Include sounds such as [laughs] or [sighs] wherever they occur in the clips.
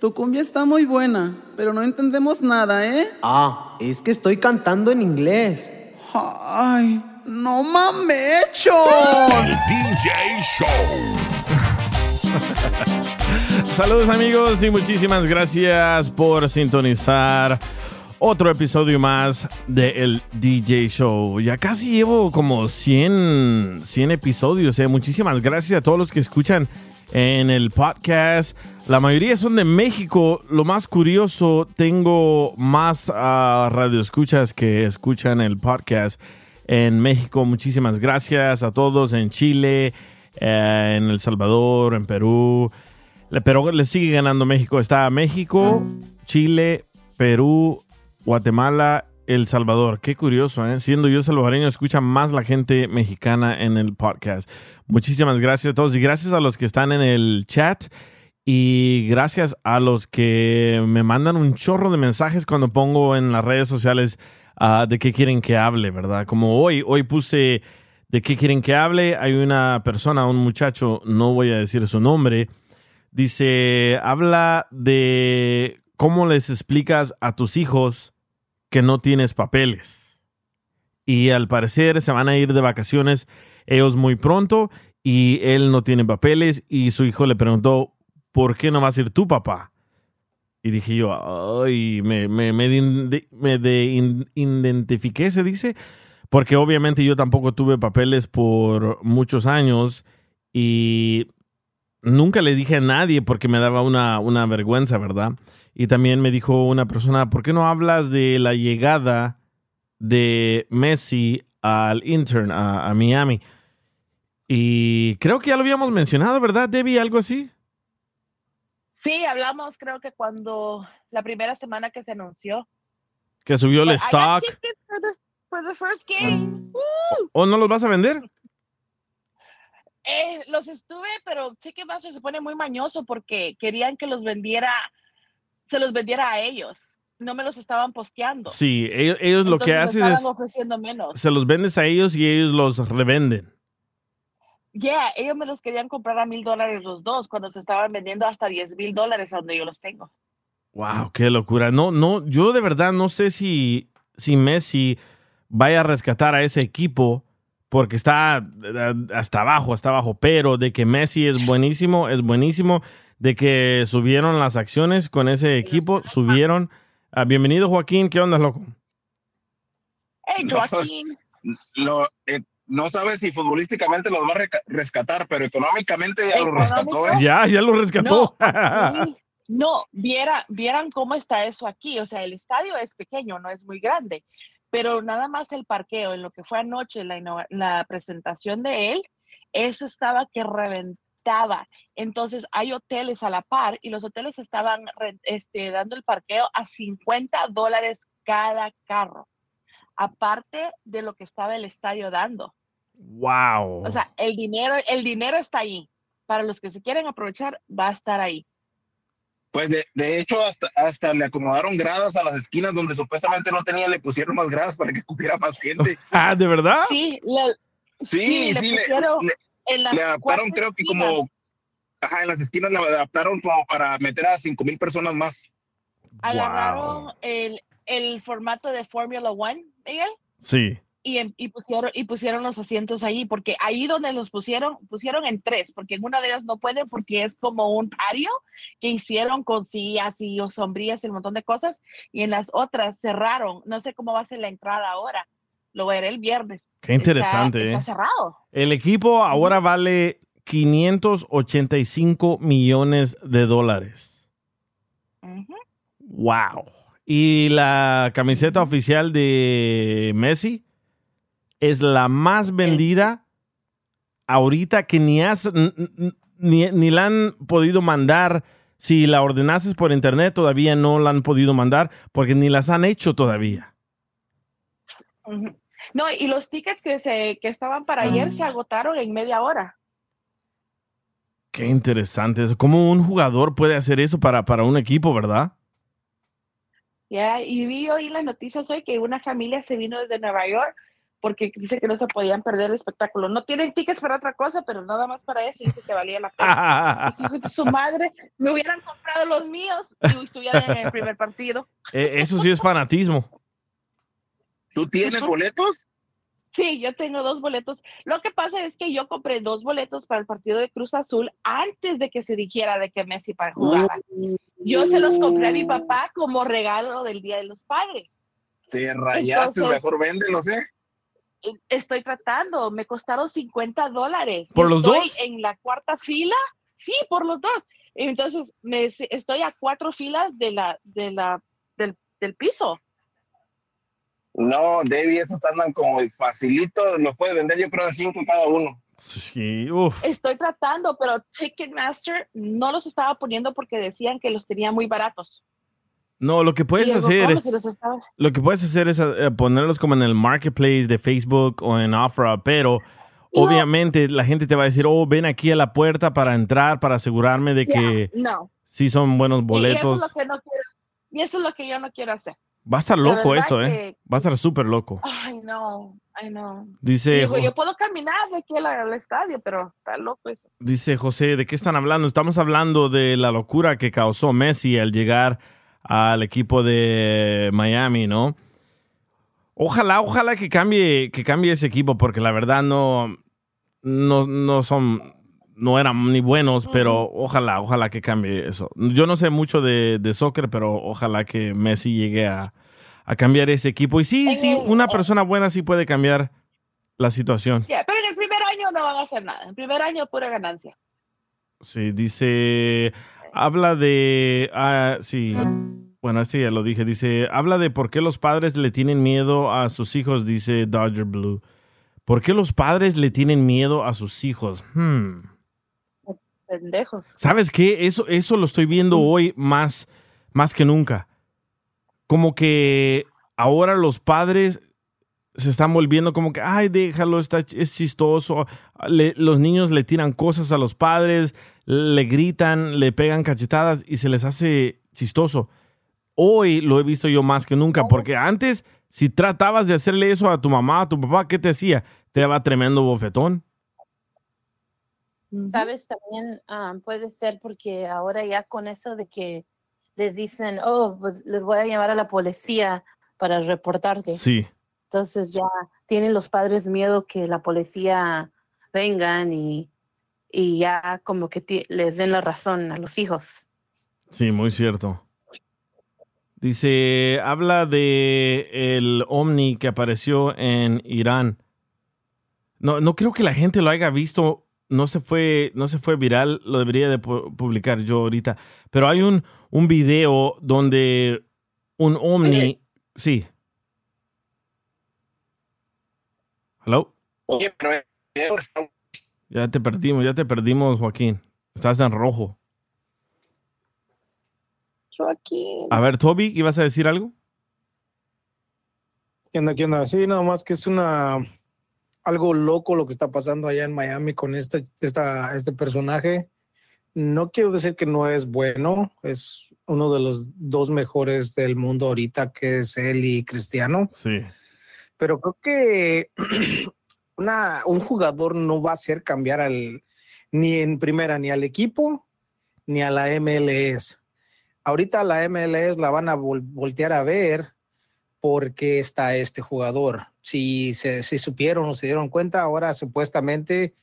tu cumbia está muy buena, pero no entendemos nada, ¿eh? Ah, es que estoy cantando en inglés. Ay, no mamecho. DJ Show. [laughs] Saludos amigos y muchísimas gracias por sintonizar otro episodio más de el DJ Show. Ya casi llevo como 100, 100 episodios. ¿eh? Muchísimas gracias a todos los que escuchan en el podcast. La mayoría son de México. Lo más curioso, tengo más uh, radioescuchas que escuchan el podcast en México. Muchísimas gracias a todos en Chile, eh, en El Salvador, en Perú. Pero le sigue ganando México. Está México, Chile, Perú, Guatemala, El Salvador. Qué curioso, ¿eh? Siendo yo salvadoreño, escucha más la gente mexicana en el podcast. Muchísimas gracias a todos y gracias a los que están en el chat y gracias a los que me mandan un chorro de mensajes cuando pongo en las redes sociales uh, de qué quieren que hable, ¿verdad? Como hoy, hoy puse de qué quieren que hable. Hay una persona, un muchacho, no voy a decir su nombre, dice, habla de cómo les explicas a tus hijos que no tienes papeles. Y al parecer se van a ir de vacaciones ellos muy pronto y él no tiene papeles y su hijo le preguntó, ¿por qué no va a ser tu papá? Y dije yo, ay, me, me, me, de, me identifiqué, se dice, porque obviamente yo tampoco tuve papeles por muchos años y nunca le dije a nadie porque me daba una, una vergüenza, ¿verdad? Y también me dijo una persona, ¿por qué no hablas de la llegada de Messi al intern, a, a Miami? Y creo que ya lo habíamos mencionado, ¿verdad, Debbie? ¿Algo así? Sí, hablamos creo que cuando la primera semana que se anunció. Que subió el But stock. tickets For the, for the first game. Woo! ¿O no los vas a vender? Eh, los estuve, pero Ticketmaster se pone muy mañoso porque querían que los vendiera, se los vendiera a ellos. No me los estaban posteando. Sí, ellos, ellos lo que hacen es, menos. se los vendes a ellos y ellos los revenden. Yeah, ellos me los querían comprar a mil dólares los dos cuando se estaban vendiendo hasta diez mil dólares a donde yo los tengo. Wow, qué locura. No, no, yo de verdad no sé si, si Messi vaya a rescatar a ese equipo porque está eh, hasta abajo, hasta abajo. Pero de que Messi es buenísimo, es buenísimo. De que subieron las acciones con ese equipo, subieron. Ah, bienvenido, Joaquín. ¿Qué onda, loco? Hey, No. Joaquín. Lo, eh, no sabes si futbolísticamente los va a rescatar, pero económicamente ya lo rescató. ¿eh? Ya, ya lo rescató. [laughs] No, viera, vieran cómo está eso aquí. O sea, el estadio es pequeño, no es muy grande, pero nada más el parqueo, en lo que fue anoche la, innova- la presentación de él, eso estaba que Entonces, hay hoteles a la par y los hoteles estaban este, dando el parqueo a 50 dólares cada carro, aparte de lo que estaba el estadio dando. wow. O sea, el dinero, el dinero está ahí. Para los que se quieren aprovechar, va a estar ahí. Pues de, de hecho, hasta, hasta le acomodaron gradas a las esquinas donde supuestamente no tenía, le pusieron más gradas para que [laughs] cupiera más gente. [laughs] ah, ¿de verdad? Sí, le, Sí, sí, le sí, le- pusieron le- en las le adaptaron, creo que esquinas. como, ajá, en las esquinas le adaptaron como para meter a cinco mil personas más. agarraron el, el formato de Formula One, Miguel, Sí. y, em- y pusieron y pusieron los asientos ahí porque ahí donde los pusieron pusieron en tres porque en una de ellas no pueden porque es como un patio que hicieron con sillas y sombrillas y un montón de cosas y en las otras cerraron no sé cómo va a ser la entrada ahora lo veré el viernes Qué interesante, está, ¿eh? está cerrado El equipo ahora vale 585 millones de dólares. Wow. Y la camiseta oficial de Messi es la más vendida ahorita que ni, has, ni, ni la han podido mandar. Si la ordenases por internet, todavía no la han podido mandar porque ni las han hecho todavía. No y los tickets que se que estaban para ayer se agotaron en media hora Qué interesante eso. ¿Cómo un jugador puede hacer eso para, para un equipo, verdad? Ya, y vi hoy las noticias hoy que una familia se vino desde Nueva York porque dice que no se podían perder el espectáculo. No tienen tickets para otra cosa, pero nada más para eso, dice que valía la pena. [laughs] De su madre, me hubieran comprado los míos y estuvieran en el primer partido. Eh, eso sí es fanatismo. ¿Tú tienes boletos? Sí, yo tengo dos boletos. Lo que pasa es que yo compré dos boletos para el partido de Cruz Azul antes de que se dijera de que Messi para jugara. Yo se los compré a mi papá como regalo del Día de los Padres. Te rayaste, Entonces- mejor véndelos, ¿eh? Eh, Estoy tratando, me costaron 50 dólares. ¿Por los Estoy dos? en la cuarta fila, sí, por los dos. Entonces, me, estoy a cuatro filas de la, de la, del, del piso. No, Debbie, esos andan como facilito, los puedes vender yo creo en cinco cada uno. Sí, uff. Estoy tratando, pero Ticketmaster no los estaba poniendo porque decían que los tenía muy baratos. No, lo que puedes Y hacer, ¿cómo si los estaba? lo que puedes hacer es eh, ponerlos como en el marketplace de Facebook o en Ofra, pero obviamente la gente te va a decir, oh, ven aquí a la puerta para entrar, para asegurarme de que no. sí son buenos Y eso, boletos. es lo que no quiero, y eso es lo que yo no quiero hacer. Va a estar loco eso, ¿eh? que- Va a estar súper loco. Ay, no, ay, no. Dice, Digo, yo puedo caminar de aquí al, al estadio, pero está loco eso. dice José, ¿de qué están hablando? Estamos hablando de la locura que causó Messi al llegar al equipo de Miami, ¿no? Ojalá, ojalá que cambie, que cambie ese equipo, porque la verdad no, no, no son, no eran ni buenos, pero ojalá, ojalá que cambie eso. Yo no sé mucho de, de soccer, pero ojalá que Messi llegue a, a cambiar ese equipo. Y sí, En sí, el- una persona buena sí puede cambiar la situación. Pero en el primer año no van a hacer nada. En el primer año pura ganancia. Sí, dice, habla de, ah, sí, bueno, este ya lo dije, dice, habla de por qué los padres le tienen miedo a sus hijos, dice Dodger Blue. ¿Por qué los padres le tienen miedo a sus hijos? Hmm. Pendejos. ¿Sabes qué? Eso, eso lo estoy viendo hoy más, más que nunca. Como que ahora los padres se están volviendo como que, ay, déjalo, está, es chistoso. Le- los niños le tiran cosas a los padres, le gritan, le pegan cachetadas y se les hace chistoso. Hoy lo he visto yo más que nunca, porque antes, si tratabas de hacerle eso a tu mamá, a tu papá, ¿qué te hacía? Te daba tremendo bofetón. Sabes, también ah, puede ser porque ahora ya con eso de que les dicen, oh, pues les voy a llamar a la policía para reportarte. Sí. Entonces ya tienen los padres miedo que la policía vengan y, y ya como que les den la razón a los hijos. Sí, muy cierto. Dice, habla de el ovni que apareció en Irán. No, no creo que la gente lo haya visto. No se fue, no se fue viral. Lo debería de pu- publicar yo ahorita. Pero hay un, un video donde un ovni. Sí. Hello. Oye, pero está- Ya te perdimos, ya te perdimos, Joaquín. Estás en rojo. Joaquín. A ver, Toby, ¿ibas a decir algo? ¿Qué onda, qué onda? Sí, nada más que es una algo loco lo que está pasando allá en Miami con este, esta, este personaje. No quiero decir que no es bueno, es uno de los dos mejores del mundo ahorita, que es él y Cristiano. Sí. Pero creo que [clears throat] una, un jugador no va a hacer cambiar al, ni en primera, ni al equipo, ni a la MLS. Ahorita la MLS la van a vol- voltear a ver por qué está este jugador. Si se si supieron o se dieron cuenta, ahora supuestamente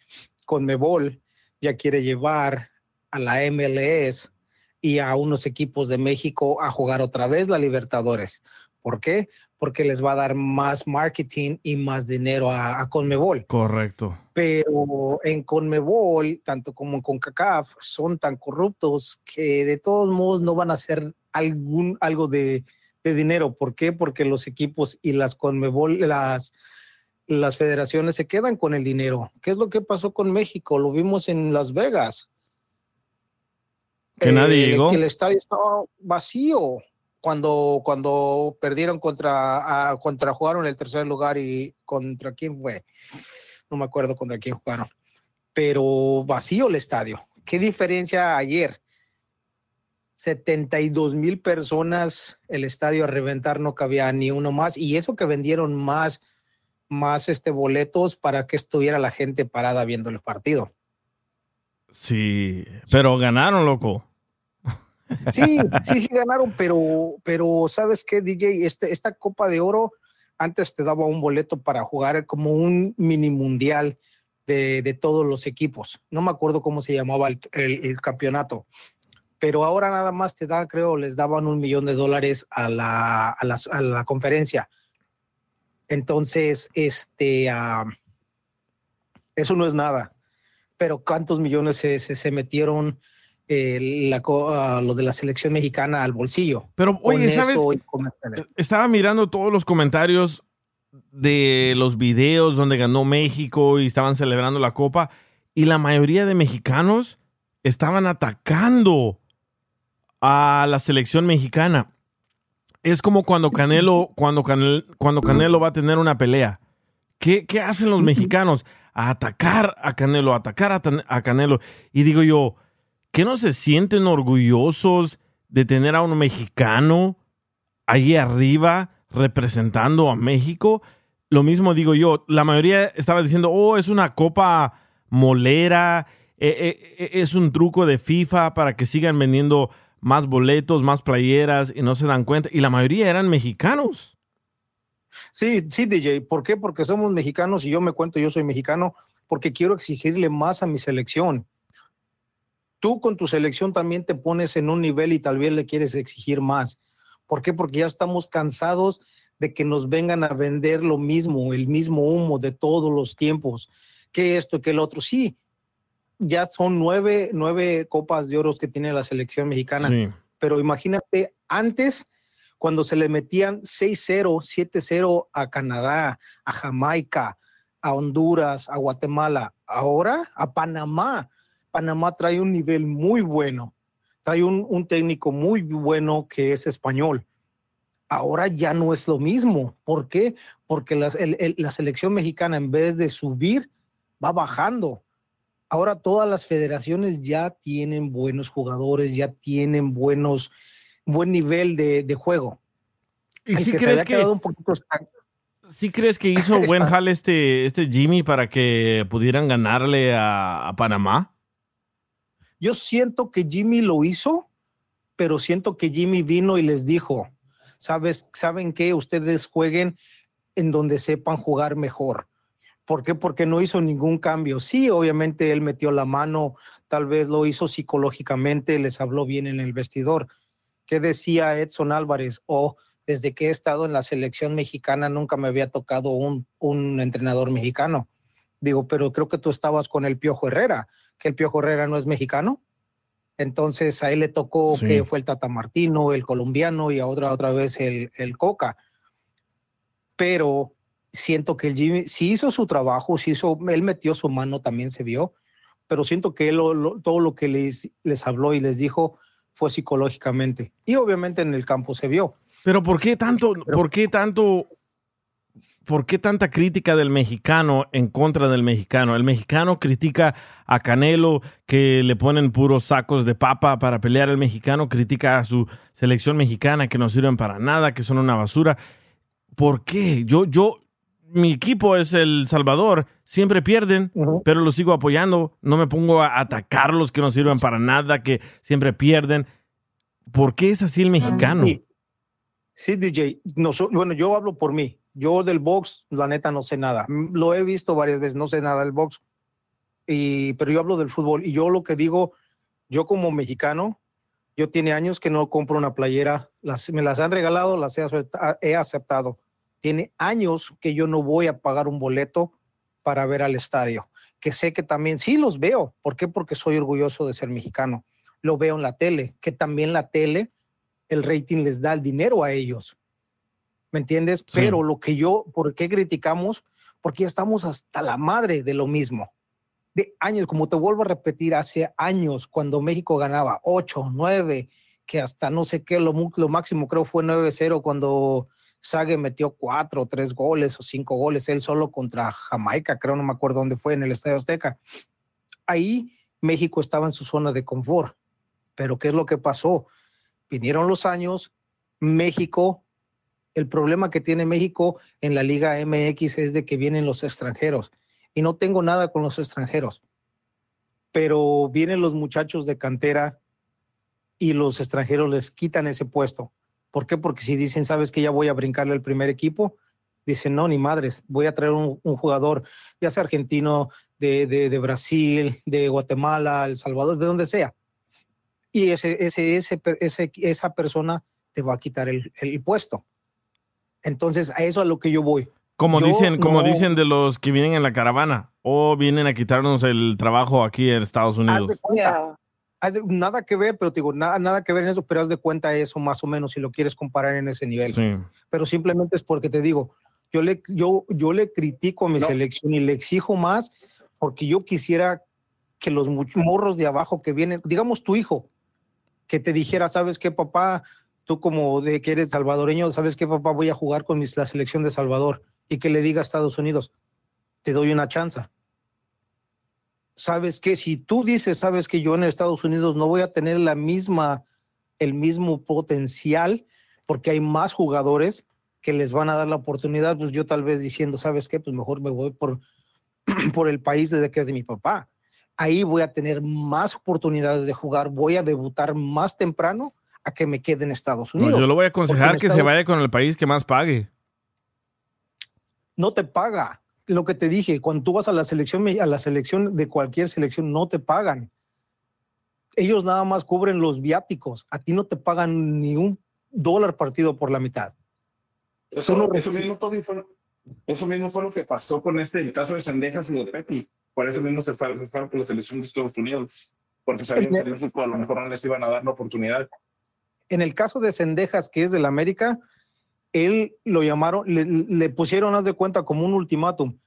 Conmebol ya quiere llevar a la MLS y a unos equipos de México a jugar otra vez la Libertadores. ¿Por qué? Porque les va a dar más marketing y más dinero a, a Conmebol. Correcto. Pero en Conmebol, tanto como en CONCACAF, son tan corruptos que de todos modos no van a hacer algún, algo de, de dinero. ¿Por qué? Porque los equipos y las Conmebol, las, las federaciones se quedan con el dinero. ¿Qué es lo que pasó con México? Lo vimos en Las Vegas. Que nadie Eh, llegó. que el estadio estaba vacío cuando, cuando perdieron contra, ah, contra, jugaron el tercer lugar y contra quién fue. No me acuerdo contra quién jugaron. Pero vacío el estadio. ¿Qué diferencia ayer? 72 mil personas, el estadio a reventar no cabía ni uno más. Y eso que vendieron más, más este, boletos para que estuviera la gente parada viendo el partido. Sí, pero ganaron, loco. Sí, sí, sí ganaron, pero, pero ¿sabes qué, DJ? Este, esta Copa de Oro antes te daba un boleto para jugar como un mini mundial de, de todos los equipos. No me acuerdo cómo se llamaba el, el- el campeonato, pero ahora nada más te da, creo, les daban un millón de dólares a la, a las- a la conferencia. Entonces, este, eso no es nada. Pero ¿cuántos millones se, se, se metieron eh, la lo de la selección mexicana al bolsillo? Pero, oye, ¿sabes? comerciales. Estaba mirando todos los comentarios de los videos donde ganó México y estaban celebrando la copa y la mayoría de mexicanos estaban atacando a la selección mexicana. Es como cuando Canelo, cuando Canelo, cuando Canelo va a tener una pelea. ¿Qué, qué hacen los mexicanos? A atacar a Canelo, a atacar a, Canelo. Y digo yo, ¿qué no se sienten orgullosos de tener a un mexicano ahí arriba representando a México? Lo mismo digo yo, la mayoría estaba diciendo, oh, es una copa molera, eh, eh, eh, es un truco de FIFA para que sigan vendiendo más boletos, más playeras y no se dan cuenta. Y la mayoría eran mexicanos. Sí, sí, DJ. ¿Por qué? Porque somos mexicanos y yo me cuento, yo soy mexicano, porque quiero exigirle más a mi selección. Tú con tu selección también te pones en un nivel y tal vez le quieres exigir más. ¿Por qué? Porque ya estamos cansados de que nos vengan a vender lo mismo, el mismo humo de todos los tiempos, que esto, que el otro. Sí, ya son nueve, nueve copas de oros que tiene la selección mexicana Sí. pero imagínate antes cuando se le metían 6-0, 7-0 a Canadá, a Jamaica, a Honduras, a Guatemala, ahora a Panamá. Panamá trae un nivel muy bueno, trae un, un técnico muy bueno que es español. Ahora ya no es lo mismo. ¿Por qué? Porque el- el- la selección mexicana en vez de subir, va bajando. Ahora todas las federaciones ya tienen buenos jugadores, ya tienen buenos, buen nivel de, de juego. ¿Y El si se crees había que- un poquito estanco. ¿Sí crees que hizo [laughs] buen jale este, este Jimmy para que pudieran ganarle a, a Panamá? Yo siento que Jimmy lo hizo, pero siento que Jimmy vino y les dijo, sabes, saben que ustedes jueguen en donde sepan jugar mejor. ¿Por qué? Porque no hizo ningún cambio. Sí, obviamente él metió la mano, tal vez lo hizo psicológicamente, les habló bien en el vestidor. ¿Qué decía Edson Álvarez? O desde que he estado en la selección mexicana nunca me había tocado un, un entrenador mexicano. Digo, pero creo que tú estabas con el Piojo Herrera, que el Piojo Herrera no es mexicano. Entonces a él le tocó Sí. que fue el Tata Martino, el colombiano y a otra, otra vez el, el Coca. Pero siento que el Jimmy sí hizo su trabajo, sí hizo, él metió su mano, también se vio, pero siento que él lo- lo- todo lo que les, les habló y les dijo fue psicológicamente. Y obviamente en el campo se vio. Pero ¿por qué tanto, por qué tanto, por qué tanta crítica del mexicano en contra del mexicano? El mexicano critica a Canelo que le ponen puros sacos de papa para pelear. El mexicano critica a su selección mexicana que no sirven para nada, que son una basura. ¿Por qué? Yo, yo, mi equipo es El Salvador, siempre pierden, pero los sigo apoyando. No me pongo a atacarlos que no sirven para nada, que siempre pierden. ¿Por qué es así el mexicano? Sí. Sí, DJ. No, bueno, yo hablo por mí. Yo del box, la neta, no sé nada. Lo he visto varias veces, no sé nada del box. Y, pero yo hablo del fútbol. Y yo lo que digo, yo como mexicano, yo tiene años que no compro una playera. Las, me las han regalado, las he, he aceptado. Tiene años que yo no voy a pagar un boleto para ver al estadio. Que sé que también, sí los veo. ¿Por qué? Porque soy orgulloso de ser mexicano. Lo veo en la tele, que también la tele el rating les da el dinero a ellos. ¿Me entiendes? Sí. Pero lo que yo, ¿por qué criticamos? Porque ya estamos hasta la madre de lo mismo. De años, como te vuelvo a repetir, hace años, cuando México ganaba 8, 9, que hasta no sé qué, lo, lo máximo creo fue 9-0 cuando Sague metió 4, 3 goles o 5 goles, él solo contra Jamaica, creo, no me acuerdo dónde fue, en el Estadio Azteca. Ahí México estaba en su zona de confort. Pero ¿qué es lo que pasó? vinieron los años, México, el problema que tiene México en la Liga MX es de que vienen los extranjeros. Y no tengo nada con los extranjeros, pero vienen los muchachos de cantera y los extranjeros les quitan ese puesto. ¿Por qué? Porque si dicen, sabes que ya voy a brincarle al primer equipo, dicen, no, ni madres, voy a traer un, un jugador, ya sea argentino, de, de- de Brasil, de Guatemala, El Salvador, de donde sea y ese, ese, ese, ese- esa persona te va a quitar el, el puesto. Entonces, a eso a lo que yo voy. Como Yo dicen, como no- dicen de los que vienen en la caravana o vienen a quitarnos el trabajo aquí en Estados Haz Unidos. de cuenta, haz de- nada que ver, pero te digo, nada, nada que ver en eso, pero haz de cuenta eso más o menos si lo quieres comparar en ese nivel. Sí. Pero simplemente es porque te digo, yo le, yo, yo le critico a mi selección y le exijo más porque yo quisiera que los morros de abajo que vienen, digamos tu hijo, que te dijera, ¿sabes qué, papá? Tú como de que eres salvadoreño, ¿sabes qué, papá? Voy a jugar con mis- la selección de Salvador y que le diga a Estados Unidos, te doy una chance. ¿Sabes qué? Si tú dices, ¿sabes que yo en Estados Unidos no voy a tener la misma, el mismo potencial porque hay más jugadores que les van a dar la oportunidad, pues yo tal vez diciendo, ¿sabes qué? Pues mejor me voy por, [clears throat] por el país desde que es de mi papá. Ahí voy a tener más oportunidades de jugar, voy a debutar más temprano a que me quede en Estados No, Unidos. yo lo voy a aconsejar que se vaya con el país que más pague. no te paga. Lo que te dije, cuando tú vas a la selección, a la selección de cualquier selección, no te pagan. Ellos nada más cubren los viáticos. A ti no te pagan ni un dólar partido por la mitad. Eso, no eso mismo, Toby, fue, eso mismo fue lo que pasó con este el caso de Sendejas y de Pepi. Por eso mismo se fue, fueron por la selección de Estados Unidos. Porque sabían que el fútbol a lo mejor no les iban a dar la oportunidad. En el caso de Sendejas, que es del América, él lo llamaron, le, pusieron, haz de cuenta, como un ultimátum.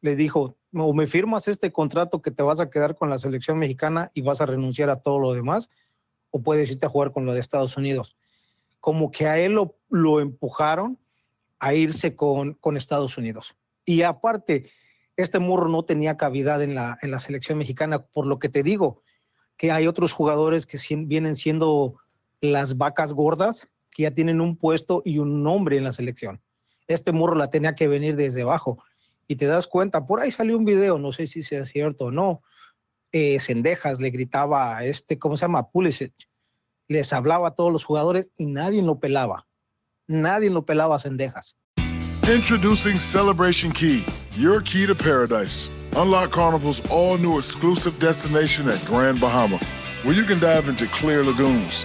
Le dijo, o me firmas este contrato que te vas a quedar con la selección mexicana y vas a renunciar a todo lo demás, o puedes irte a jugar con lo de Estados Unidos. Como que a él lo, empujaron a irse con, con Estados Unidos. Y aparte, este morro no tenía cavidad en la, selección mexicana, por lo que te digo, que hay otros jugadores que vienen siendo las vacas gordas, que ya tienen un puesto y un nombre en la selección. Este morro la tenía que venir desde abajo. Y te das cuenta, por ahí salió un video, no sé si sea cierto o no, eh, Sendejas le gritaba a este, ¿cómo se llama? Pulisic. Les hablaba a todos los jugadores y nadie lo pelaba. Nadie lo pelaba a Sendejas. Introducing Celebration Key, your key to paradise. Unlock Carnival's all new exclusive destination at Grand Bahama, where you can dive into clear lagoons,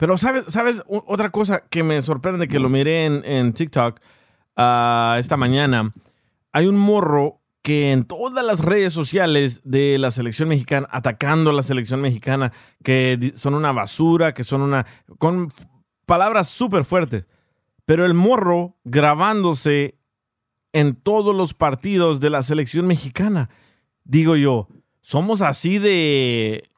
Pero sabes, sabes otra cosa que me sorprende que lo miré en, en TikTok ah, esta mañana. Hay un morro que en todas las redes sociales de la selección mexicana, atacando a la selección mexicana, que son una basura, que son una... con palabras súper fuertes. Pero el morro grabándose en todos los partidos de la selección mexicana. Digo yo, ¿somos así de,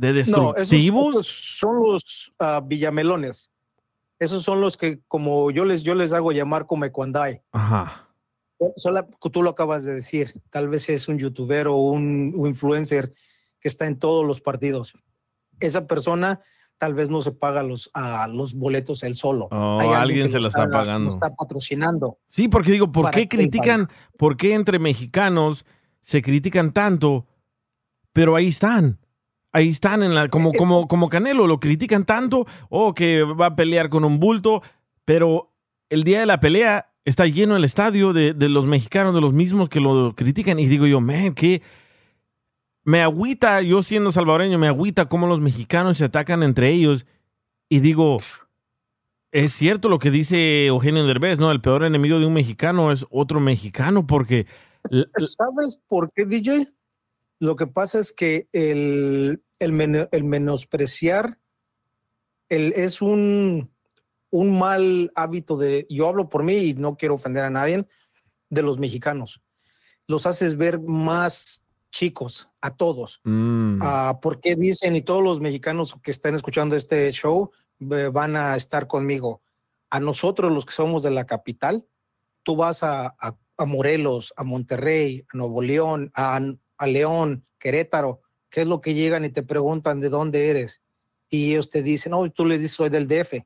de No, esos- destructivos? son los ah, villamelones. Esos son los que, como yo les, yo les hago llamar come cuando hay. Ajá. Sola- tú lo acabas de decir, tal vez es un youtuber o un, un influencer que está en todos los partidos. Esa persona tal vez no se paga los, a los boletos él solo. Oh, Hay alguien se lo está pagando. está patrocinando. Sí, porque digo, ¿por qué critican, por qué entre mexicanos se critican tanto, pero ahí están? Ahí están en la, como, como, como Canelo, lo critican tanto, o que va a pelear con un bulto, pero el día de la pelea está lleno el estadio de, de los mexicanos, de los mismos que lo critican, y digo yo, man, que me agüita, yo siendo salvadoreño, me agüita cómo los mexicanos se atacan entre ellos, y digo, es cierto lo que dice Eugenio Derbez, ¿no? El peor enemigo de un mexicano es otro mexicano, porque ¿Sabes por qué, DJ? Lo que pasa es que el, el, men- el menospreciar el, es un, un mal hábito de, yo hablo por mí y no quiero ofender a nadie, de los mexicanos. Los haces ver más chicos a todos. Mm. Ah, porque dicen, y todos los mexicanos que están escuchando este show eh, van a estar conmigo. A nosotros, los que somos de la capital, tú vas a, a- a Morelos, a Monterrey, a Nuevo León, a, a León, Querétaro, ¿qué es lo que llegan y te preguntan de dónde eres? Y ellos te dicen, oh, tú les dices, soy del DF.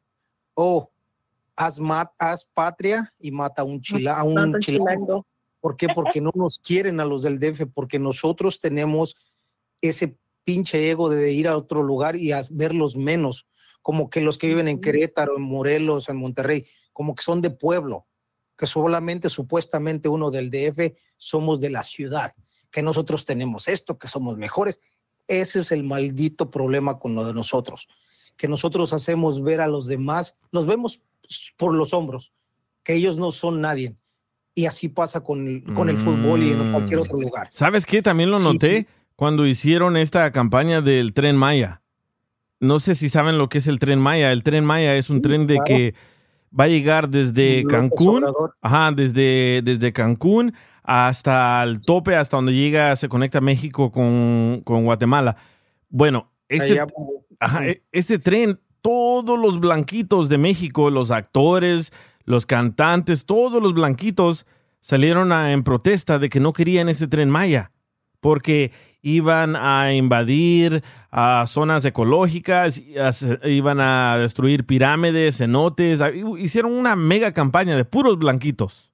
Oh, haz, mat- haz patria y mata a un, chila, a un chilango. chilango. ¿Por qué? Porque no nos quieren a los del DF, porque nosotros tenemos ese pinche ego de ir a otro lugar y a verlos menos, como que los que viven en Querétaro, en Morelos, en Monterrey, como que son de pueblo, que solamente supuestamente uno del DF somos de la ciudad, que nosotros tenemos esto, que somos mejores. Ese es el maldito problema con lo de nosotros, que nosotros hacemos ver a los demás, los vemos por los hombros, que ellos no son nadie. Y así pasa con el, con el fútbol y en cualquier otro lugar. ¿Sabes qué? También lo noté sí. cuando hicieron esta campaña del tren Maya. No sé si saben lo que es el tren Maya. El tren Maya es un tren de claro. que va a llegar desde Cancún, ajá, desde, desde Cancún hasta el tope, hasta donde llega, se conecta México con, con Guatemala. Bueno, este, Allá- Ajá, e- este tren, todos los blanquitos de México, los actores, los cantantes, todos los blanquitos salieron a- en protesta de que no querían ese tren Maya, porque iban a invadir a zonas ecológicas, iban a destruir pirámides, cenotes, hicieron una mega campaña de puros blanquitos.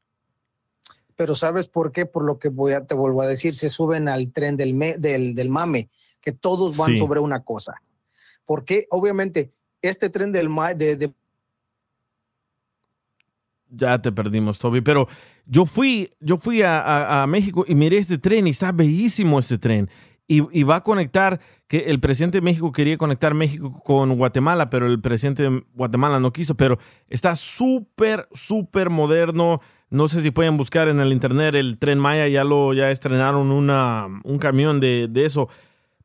Pero ¿sabes por qué? Por lo que voy a, te vuelvo a decir, se suben al tren del, me- del, del mame, que todos van Sí. sobre una cosa. Porque obviamente este tren del ma- de, de Ya te perdimos, Toby. Pero yo fui, yo fui a, a- a México y miré este tren y está bellísimo este tren. Y, y va a conectar, que el presidente de México quería conectar México con Guatemala, pero el presidente de Guatemala no quiso. Pero está súper, súper moderno. No sé si pueden buscar en el internet el tren Maya, ya lo ya estrenaron una, un camión de, de eso.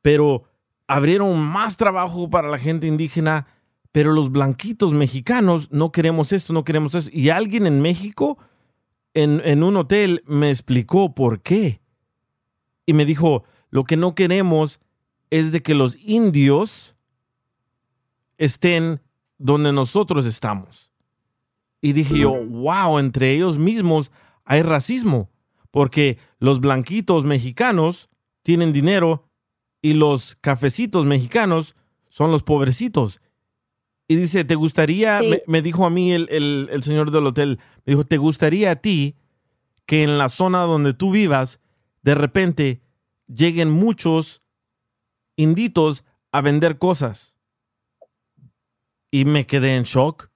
Pero abrieron más trabajo para la gente indígena pero los blanquitos mexicanos no queremos esto, no queremos eso. Y alguien en México, en, en un hotel, me explicó por qué. Y me dijo, lo que no queremos es de que los indios estén donde nosotros estamos. Y dije yo, wow, entre ellos mismos hay racismo, porque los blanquitos mexicanos tienen dinero y los cafecitos mexicanos son los pobrecitos. Y dice, ¿te gustaría, Sí. me, me dijo a mí el, el- el señor del hotel, me dijo, ¿te gustaría a ti que en la zona donde tú vivas, de repente lleguen muchos inditos a vender cosas? Y me quedé en shock.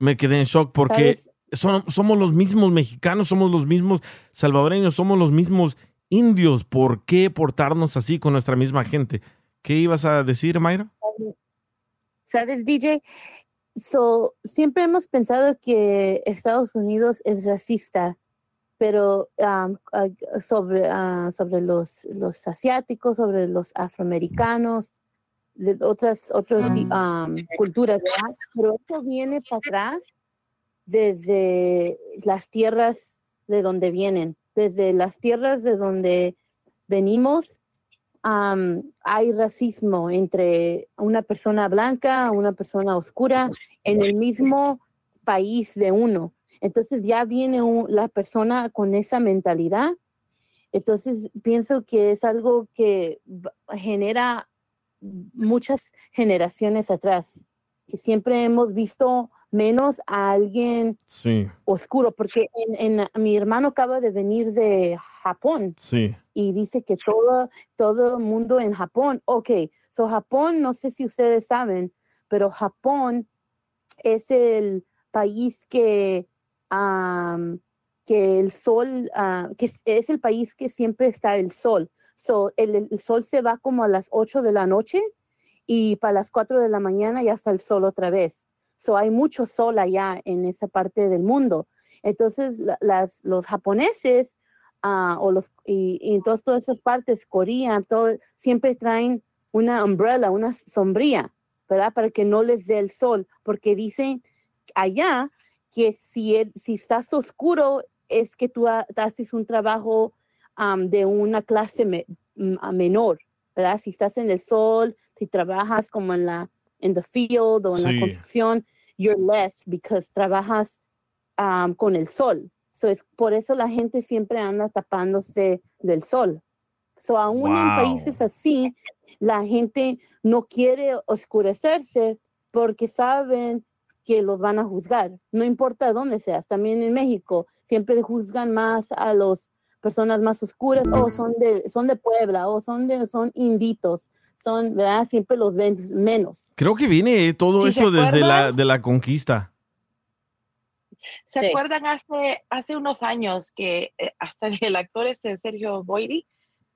Me quedé en shock porque somos los mismos mexicanos, somos los mismos salvadoreños, somos los mismos indios. ¿Por qué portarnos así con nuestra misma gente? ¿Qué ibas a decir, Mayra? ¿Sabes, DJ? So, siempre hemos pensado que Estados Unidos es racista, pero um, sobre, ah, sobre los, los asiáticos, sobre los afroamericanos, de otras, otras um, culturas, ¿verdad? Pero esto viene para atrás desde las tierras de donde vienen, desde las tierras de donde venimos, am, hay racismo entre una persona blanca, una persona oscura en el mismo país de uno. Entonces ya viene un- la persona con esa mentalidad. Entonces pienso que es algo que genera muchas generaciones atrás, que siempre hemos visto menos a alguien Sí, oscuro, porque en, en- mi hermano acaba de venir de Japón sí. y dice que todo, todo el mundo en Japón, ok, so Japón, no sé si ustedes saben, pero Japón es el país que, que el sol, ah, que es, es el país que siempre está el sol. So, el, el sol se va como a las 8 de la noche y para las 4 de la mañana ya está el sol otra vez. So, hay mucho sol allá en esa parte del mundo. Entonces, la- las, los japoneses ah, o los, y, y en todas, esas partes, Corea, todo, siempre traen una umbrella, una sombría, ¿verdad? Para que no les dé el sol, porque dicen allá que si, si estás oscuro es que tú ha- haces un trabajo am, de una clase me- a menor, ¿verdad? Si estás en el sol, si trabajas como en la en the field o en Sí. la construcción, you're less because trabajas am, con el sol. So es, por eso la gente siempre anda tapándose del sol. So aún en Wow. países así, la gente no quiere oscurecerse porque saben que los van a juzgar. No importa dónde seas, también en México siempre juzgan más a las personas más oscuras, o son de, son de Puebla, o son de, son inditos, son, ¿verdad? Siempre los ven menos. Creo que viene todo Sí, ¿se esto desde la, acuerdan? de la conquista. ¿Se Sí. acuerdan hace, hace unos años que eh, hasta el actor este Sergio Boiri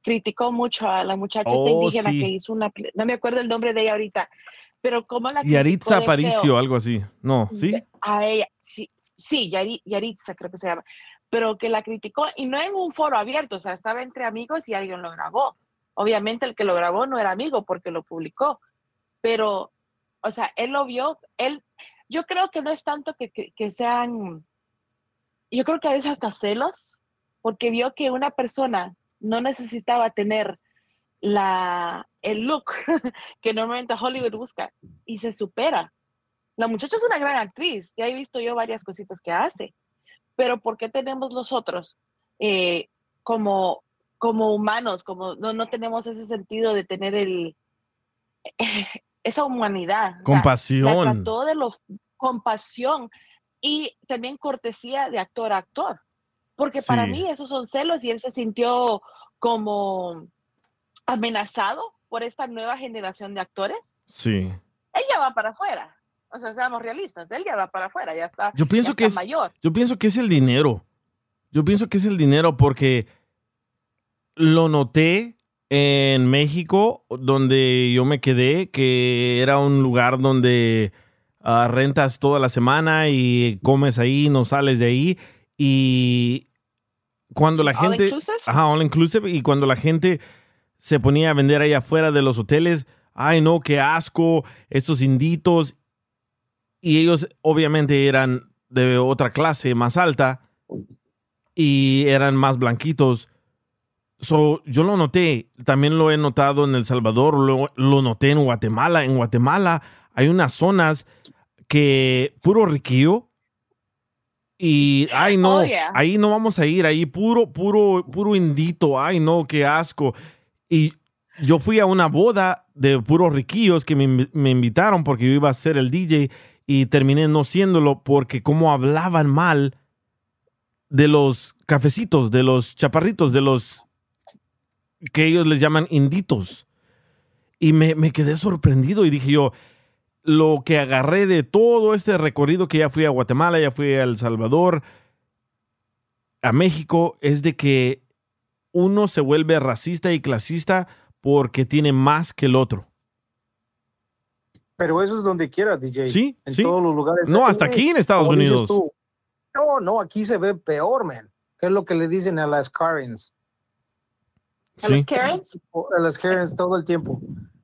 criticó mucho a la muchacha esta Oh, indígena sí. que hizo una, no me acuerdo el nombre de ella ahorita, pero cómo la Yaritza Aparicio, algo así. No, ¿sí? a ella, sí, sí Yari- Yaritza creo que se llama, pero que la criticó y no en un foro abierto, o sea, estaba entre amigos y alguien lo grabó. Obviamente el que lo grabó no era amigo porque lo publicó, pero, o sea, él lo vio, él, yo creo que no es tanto que, que, que sean, yo creo que a veces hasta celos, porque vio que una persona no necesitaba tener la, el look [laughs] que normalmente Hollywood busca y se supera. La muchacha es una gran actriz, ya he visto yo varias cositas que hace, pero ¿por qué tenemos nosotros eh, como, como humanos, como no, no tenemos ese sentido de tener el, [laughs] esa humanidad? Compasión. la trató de los compasión y también cortesía de actor a actor, porque para mí esos son celos y él se sintió como amenazado por esta nueva generación de actores. Sí. Él ya va para afuera. O sea, seamos realistas, él ya va para afuera, ya está. Yo pienso ya que está es, mayor. yo pienso que es el dinero. Yo pienso que es el dinero porque lo noté en México, donde yo me quedé, que era un lugar donde ah, rentas toda la semana y comes ahí, no sales de ahí. Y cuando la All gente... inclusive? Ajá, all inclusive. Y cuando la gente se ponía a vender ahí afuera de los hoteles, ay no, qué asco, estos inditos. Y ellos obviamente eran de otra clase más alta y eran más blanquitos. So, yo lo noté, también lo he notado en El Salvador, lo, lo noté en Guatemala. En Guatemala hay unas zonas que puro riquillo y ay no, Oh, yeah. ahí no vamos a ir, ahí puro, puro, puro indito, ay no, qué asco. Y yo fui a una boda de puros riquillos que me, me invitaron porque yo iba a ser el DJ y terminé no siéndolo porque como hablaban mal de los cafecitos, de los chaparritos, de los que ellos les llaman inditos. Y me, me quedé sorprendido y dije yo, lo que agarré de todo este recorrido que ya fui a Guatemala, ya fui a El Salvador, a México, es de que uno se vuelve racista y clasista porque tiene más que el otro. Pero eso es donde quiera, DJ. Sí, en sí. todos los lugares. No, hasta aquí en Estados Unidos. No, no, aquí se ve peor, man. ¿Qué es lo que le dicen a las Karens? ¿A los Karens? A las Karens todo el tiempo.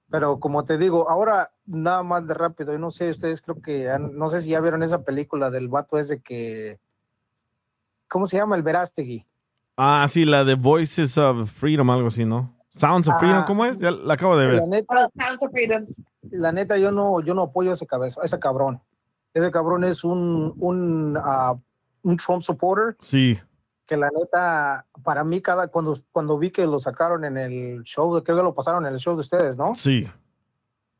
Pero como te digo, ahora nada más de rápido, yo no sé, ustedes creo que, han- no sé si ya vieron esa película del vato ese que, ¿cómo se llama? El Verástegui. Ah, sí, la de Voices of Freedom, algo así, ¿no? Sounds of Freedom, Ah. ¿cómo es? Ya la acabo de ver. La neta, la neta, yo no, yo no apoyo a ese cabeza, a ese cabrón. Ese cabrón es un, un, ah, un Trump supporter Sí. que la neta, para mí, cada, cuando, cuando vi que lo sacaron en el show, creo que lo pasaron en el show de ustedes, ¿no? Sí.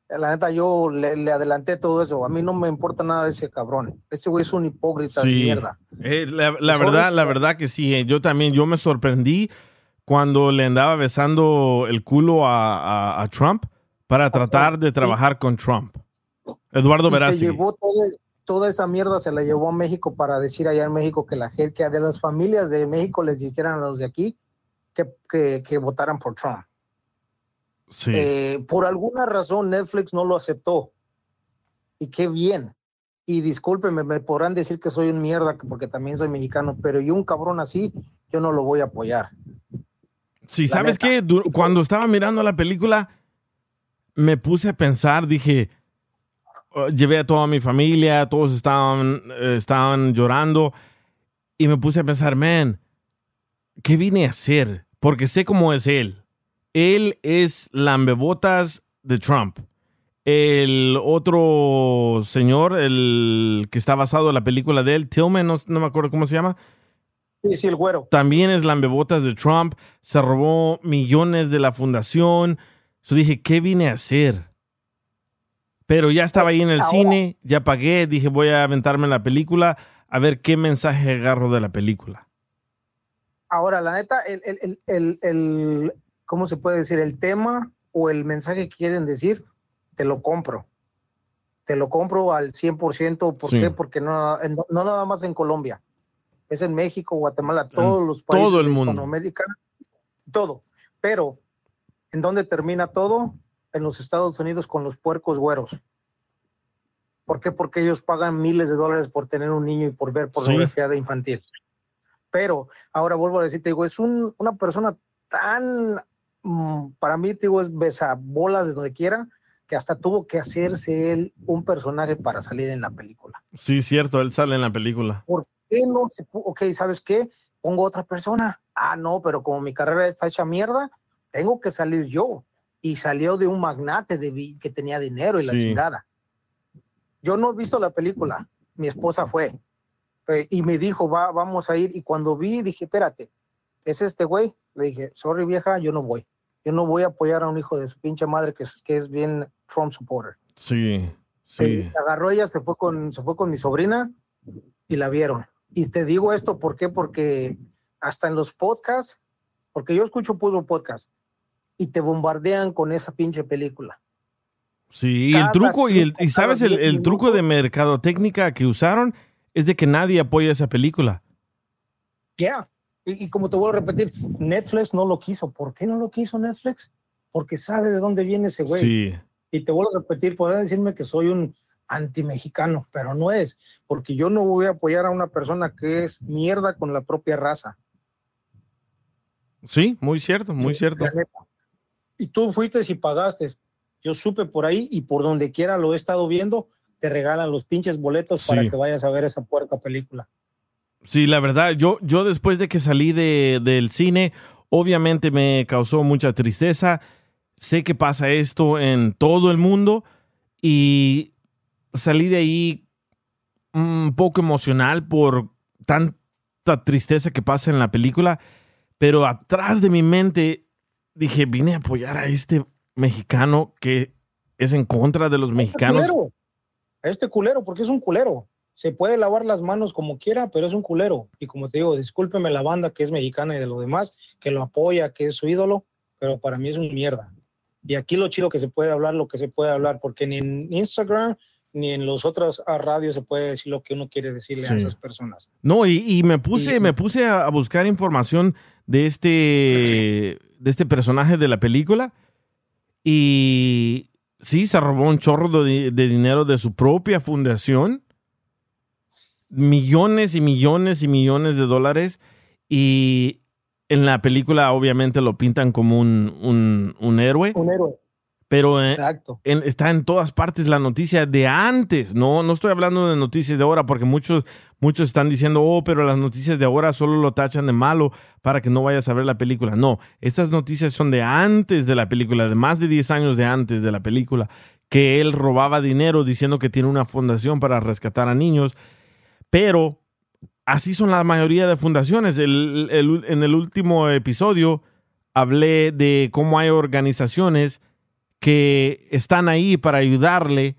La neta, yo le, le adelanté todo eso. A mí no me importa nada de ese cabrón. Ese güey es un hipócrita de Sí. mierda. Eh, la la verdad, la verdad que sí. eh, Yo también, yo me sorprendí cuando le andaba besando el culo a, a- a Trump para tratar de trabajar con Trump. Eduardo Y se Verástegui. llevó todo- toda esa mierda, se la llevó a México para decir allá en México que la gente, que de las familias de México les dijeran a los de aquí que, que, que votaran por Trump. Sí. Eh, por alguna razón Netflix no lo aceptó. Y qué bien. Y discúlpenme, me podrán decir que soy un mierda que- porque también soy mexicano, pero yo un cabrón así, yo no lo voy a apoyar. Sí, La ¿sabes neta. qué? Cuando estaba mirando la película, me puse a pensar, dije, uh, llevé a toda mi familia, todos estaban, estaban llorando, y me puse a pensar, man, ¿qué vine a hacer? Porque sé cómo es él. Él es lambebotas de Trump. El otro señor, el que está basado en la película de él, Tillman, no, no me acuerdo cómo se llama, Sí, sí, el güero. también es lambebotas de Trump, se robó millones de la fundación. Yo dije, ¿qué vine a hacer? Pero ya estaba ahí en el Ahora- cine, ya pagué, dije, voy a aventarme la película, a ver qué mensaje agarro de la película. Ahora, la neta, el, el, el, el, ¿cómo se puede decir? El tema o el mensaje que quieren decir, te lo compro. Te lo compro al 100%. ¿Por Sí. qué? Porque no, en- no nada más en Colombia. Es en México, Guatemala, todos los todo países el de mundo. Hispanoamérica, todo. Pero, ¿en dónde termina todo? En los Estados Unidos con los puercos güeros. ¿Por qué? Porque ellos pagan miles de dólares por tener un niño y por ver pornografía de infantil. Pero ahora vuelvo a decirte, digo, es un- una persona tan, mm, para mí, te digo, es besabolas de donde quiera, que hasta tuvo que hacerse él un personaje para salir en la película. Sí, cierto, él sale en la película. ¿Por qué no se Ok, ¿sabes qué? Pongo otra persona. Ah, no, pero como mi carrera está hecha mierda, tengo que salir yo. Y salió de un magnate de que tenía dinero y la Sí. chingada. Yo no he visto la película. Mi esposa fue. Eh, y me dijo, va, vamos a ir. Y cuando vi, dije, espérate, ¿es este güey? Le dije, sorry vieja, yo no voy. Yo no voy a apoyar a un hijo de su pinche madre que es, que es bien Trump supporter. Sí, Se sí. agarró ella, se fue con, se fue con mi sobrina y la vieron. Y te digo esto, ¿por qué? Porque hasta en los podcasts, porque yo escucho puro podcast y te bombardean con esa pinche película. Sí, y el truco, y, el, y sabes, el, el truco de mercadotecnia que usaron es de que nadie apoya esa película. Ya. Y, y como te vuelvo a repetir, Netflix no lo quiso. ¿Por qué no lo quiso Netflix? Porque sabe de dónde viene ese güey. Sí. Y te vuelvo a repetir, podrán decirme que soy un anti-mexicano, pero no es, porque yo no voy a apoyar a una persona que es mierda con la propia raza. Sí, muy cierto, muy cierto. La neta. Y tú fuiste y pagaste. Yo supe por ahí y por donde quiera lo he estado viendo, te regalan los pinches boletos para que vayas a ver esa puerca película. Sí, la verdad, yo, yo después de que salí de, del cine, obviamente me causó mucha tristeza. Sé que pasa esto en todo el mundo y salí de ahí un poco emocional por tanta tristeza que pasa en la película, pero atrás de mi mente dije, vine a apoyar a este mexicano que es en contra de los mexicanos. Culero. A este culero, porque es un culero. Se puede lavar las manos como quiera, pero es un culero. Y como te digo, discúlpeme la banda que es mexicana y de lo demás, que lo apoya, que es su ídolo, pero para mí es un mierda. Y aquí lo chido que se puede hablar, lo que se puede hablar, porque ni en Instagram ni en los otros ah, radios se puede decir lo que uno quiere decirle Sí. a esas personas. No, y, y me puse, Y- me puse a, a buscar información de este, de este personaje de la película. Y sí, se robó un chorro de, de dinero de su propia fundación. Millones y millones y millones de dólares. Y en la película obviamente lo pintan como un, un, un héroe. Un héroe. Pero eh, en- está en todas partes la noticia de antes. No, no estoy hablando de noticias de ahora porque muchos, muchos están diciendo, oh, pero las noticias de ahora solo lo tachan de malo para que no vayas a ver la película. No, estas noticias son de antes de la película, de más de 10 años de antes de la película, que él robaba dinero diciendo que tiene una fundación para rescatar a niños. Pero así son la mayoría de fundaciones. El- el- en el último episodio hablé de cómo hay organizaciones que están ahí para ayudarle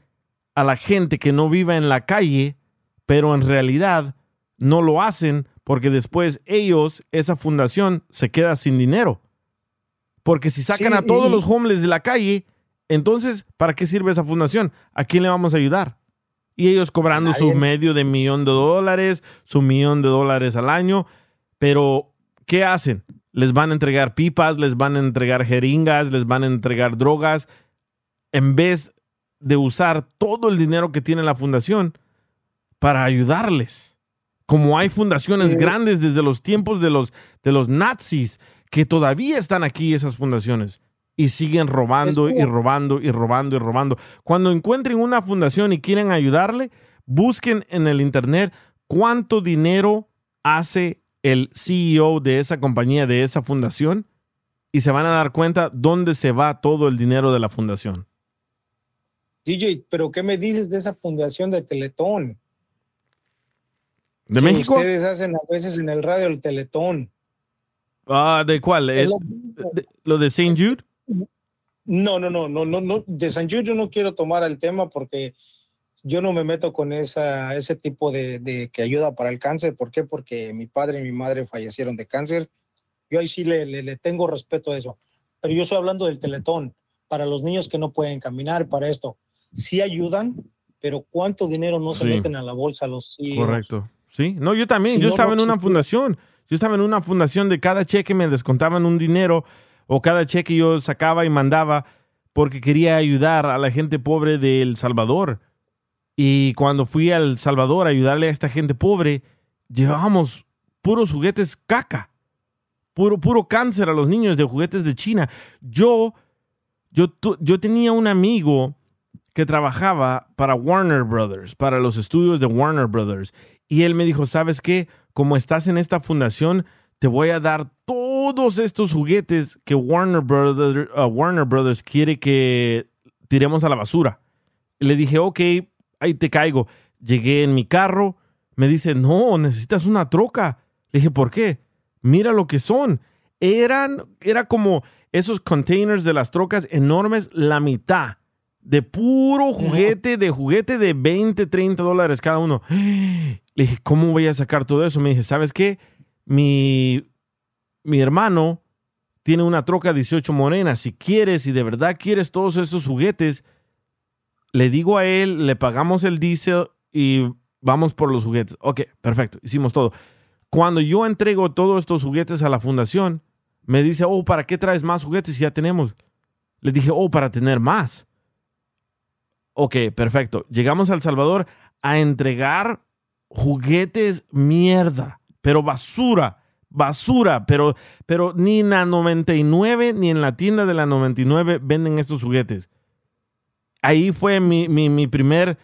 a la gente que no viva en la calle, pero en realidad no lo hacen porque después ellos, esa fundación, se queda sin dinero. Porque si sacan Sí, a todos y- los homeless de la calle, entonces, ¿para qué sirve esa fundación? ¿A quién le vamos a ayudar? Y ellos cobrando su medio de millón de dólares, su millón de dólares al año, pero ¿qué hacen? Les van a entregar pipas, les van a entregar jeringas, les van a entregar drogas, en vez de usar todo el dinero que tiene la fundación para ayudarles. Como hay fundaciones grandes desde los tiempos de los, de los nazis, que todavía están aquí esas fundaciones y siguen robando y robando y robando y robando. Cuando encuentren una fundación y quieren ayudarle, busquen en el internet cuánto dinero hace el CEO de esa compañía, de esa fundación, y se van a dar cuenta dónde se va todo el dinero de la fundación. DJ, pero ¿qué me dices de esa fundación de Teletón? ¿De Que México? Ustedes hacen a veces en el radio el Teletón. Ah, ¿De cuál? El- lo de- ¿Lo de St. Jude? No, no, no, no, no, no. De San Jude yo no quiero tomar el tema porque yo no me meto con esa, ese tipo de, de que ayuda para el cáncer. ¿Por qué? Porque mi padre y mi madre fallecieron de cáncer. Yo ahí sí le, le- le tengo respeto a eso. Pero yo estoy hablando del teletón para los niños que no pueden caminar, para esto. Sí ayudan, pero ¿cuánto dinero no se Sí. meten a la bolsa los CEOs? Correcto. Sí, no, yo también. Si yo no, estaba en una fundación. Yo estaba en una fundación de cada cheque me descontaban un dinero o cada cheque yo sacaba y mandaba porque quería ayudar a la gente pobre de El Salvador. Y cuando fui a Salvador a ayudarle a esta gente pobre, llevábamos puros juguetes caca. Puro, puro cáncer a los niños de juguetes de China. Yo, yo, yo tenía un amigo que trabajaba para Warner Brothers, para los estudios de Warner Brothers. Y él me dijo, ¿sabes qué? Como estás en esta fundación, te voy a dar todos estos juguetes que Warner Brothers, uh, Warner Brothers quiere que tiremos a la basura. Le dije, ok, ahí te caigo. Llegué en mi carro, me dice, no, necesitas una troca. Le dije, ¿por qué? Mira lo que son. Eran, era como esos containers de las trocas enormes, la mitad de puro juguete, de juguete de 20, 30 dólares cada uno. Le dije, ¿cómo voy a sacar todo eso? Me dije, ¿sabes qué? Mi, mi hermano tiene una troca 18 morena. Si quieres, si de verdad quieres todos estos juguetes, le digo a él, le pagamos el diésel y vamos por los juguetes. Ok, perfecto, hicimos todo. Cuando yo entrego todos estos juguetes a la fundación, me dice, oh, ¿para qué traes más juguetes si ya tenemos? Le dije, oh, para tener más. Ok, perfecto. Llegamos a El Salvador a entregar juguetes mierda, pero basura, basura, pero, pero ni en la 99 ni en la tienda de la 99 venden estos juguetes. Ahí fue mi, mi, mi primer,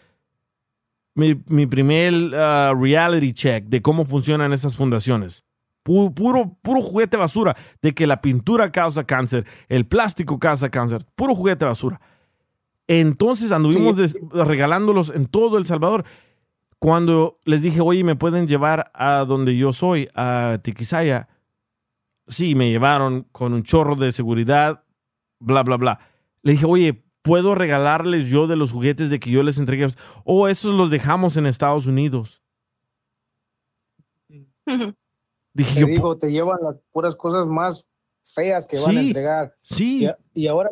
mi, mi primer uh, reality check de cómo funcionan esas fundaciones. Pu- Puro, puro juguete basura, de que la pintura causa cáncer, el plástico causa cáncer, puro juguete basura. Entonces anduvimos regalándolos en todo El Salvador. Cuando les dije, oye, ¿me pueden llevar a donde yo soy, a Tiquisaya? Sí, me llevaron con un chorro de seguridad, bla, bla, bla. Le dije, oye, ¿puedo regalarles yo de los juguetes de que yo les entregué? O esos los dejamos en Estados Unidos. Dije Te yo, digo, te llevan las puras cosas más feas que van a entregar. sí. Y, ahora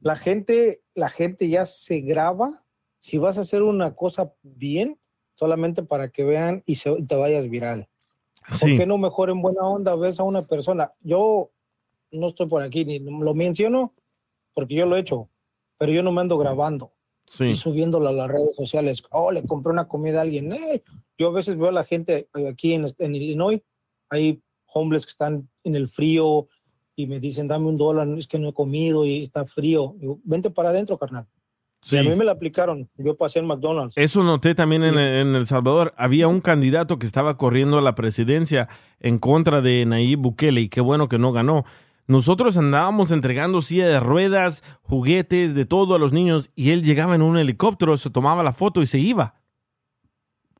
la gente, la gente ya se graba. Si vas a hacer una cosa bien, solamente para que vean y, se- y te vayas viral. ¿Por Sí. qué no mejor en buena onda ves a una persona? Yo no estoy por aquí, ni lo menciono porque yo lo he hecho, pero yo no me ando grabando Sí. y subiéndolo a las redes sociales. Oh, le compré una comida a alguien. Eh, Yo a veces veo a la gente eh, aquí en, en Illinois, hay homeless que están en el frío y me dicen, dame un dólar, es que no he comido y está frío. Digo, vente para adentro, carnal. Y a mí me la aplicaron. Yo pasé en McDonald's. Eso noté también en, en El Salvador. Había un candidato que estaba corriendo a la presidencia en contra de Nayib Bukele y qué bueno que no ganó. Nosotros andábamos entregando silla de ruedas, juguetes, de todo a los niños y él llegaba en un helicóptero, se tomaba la foto y se iba.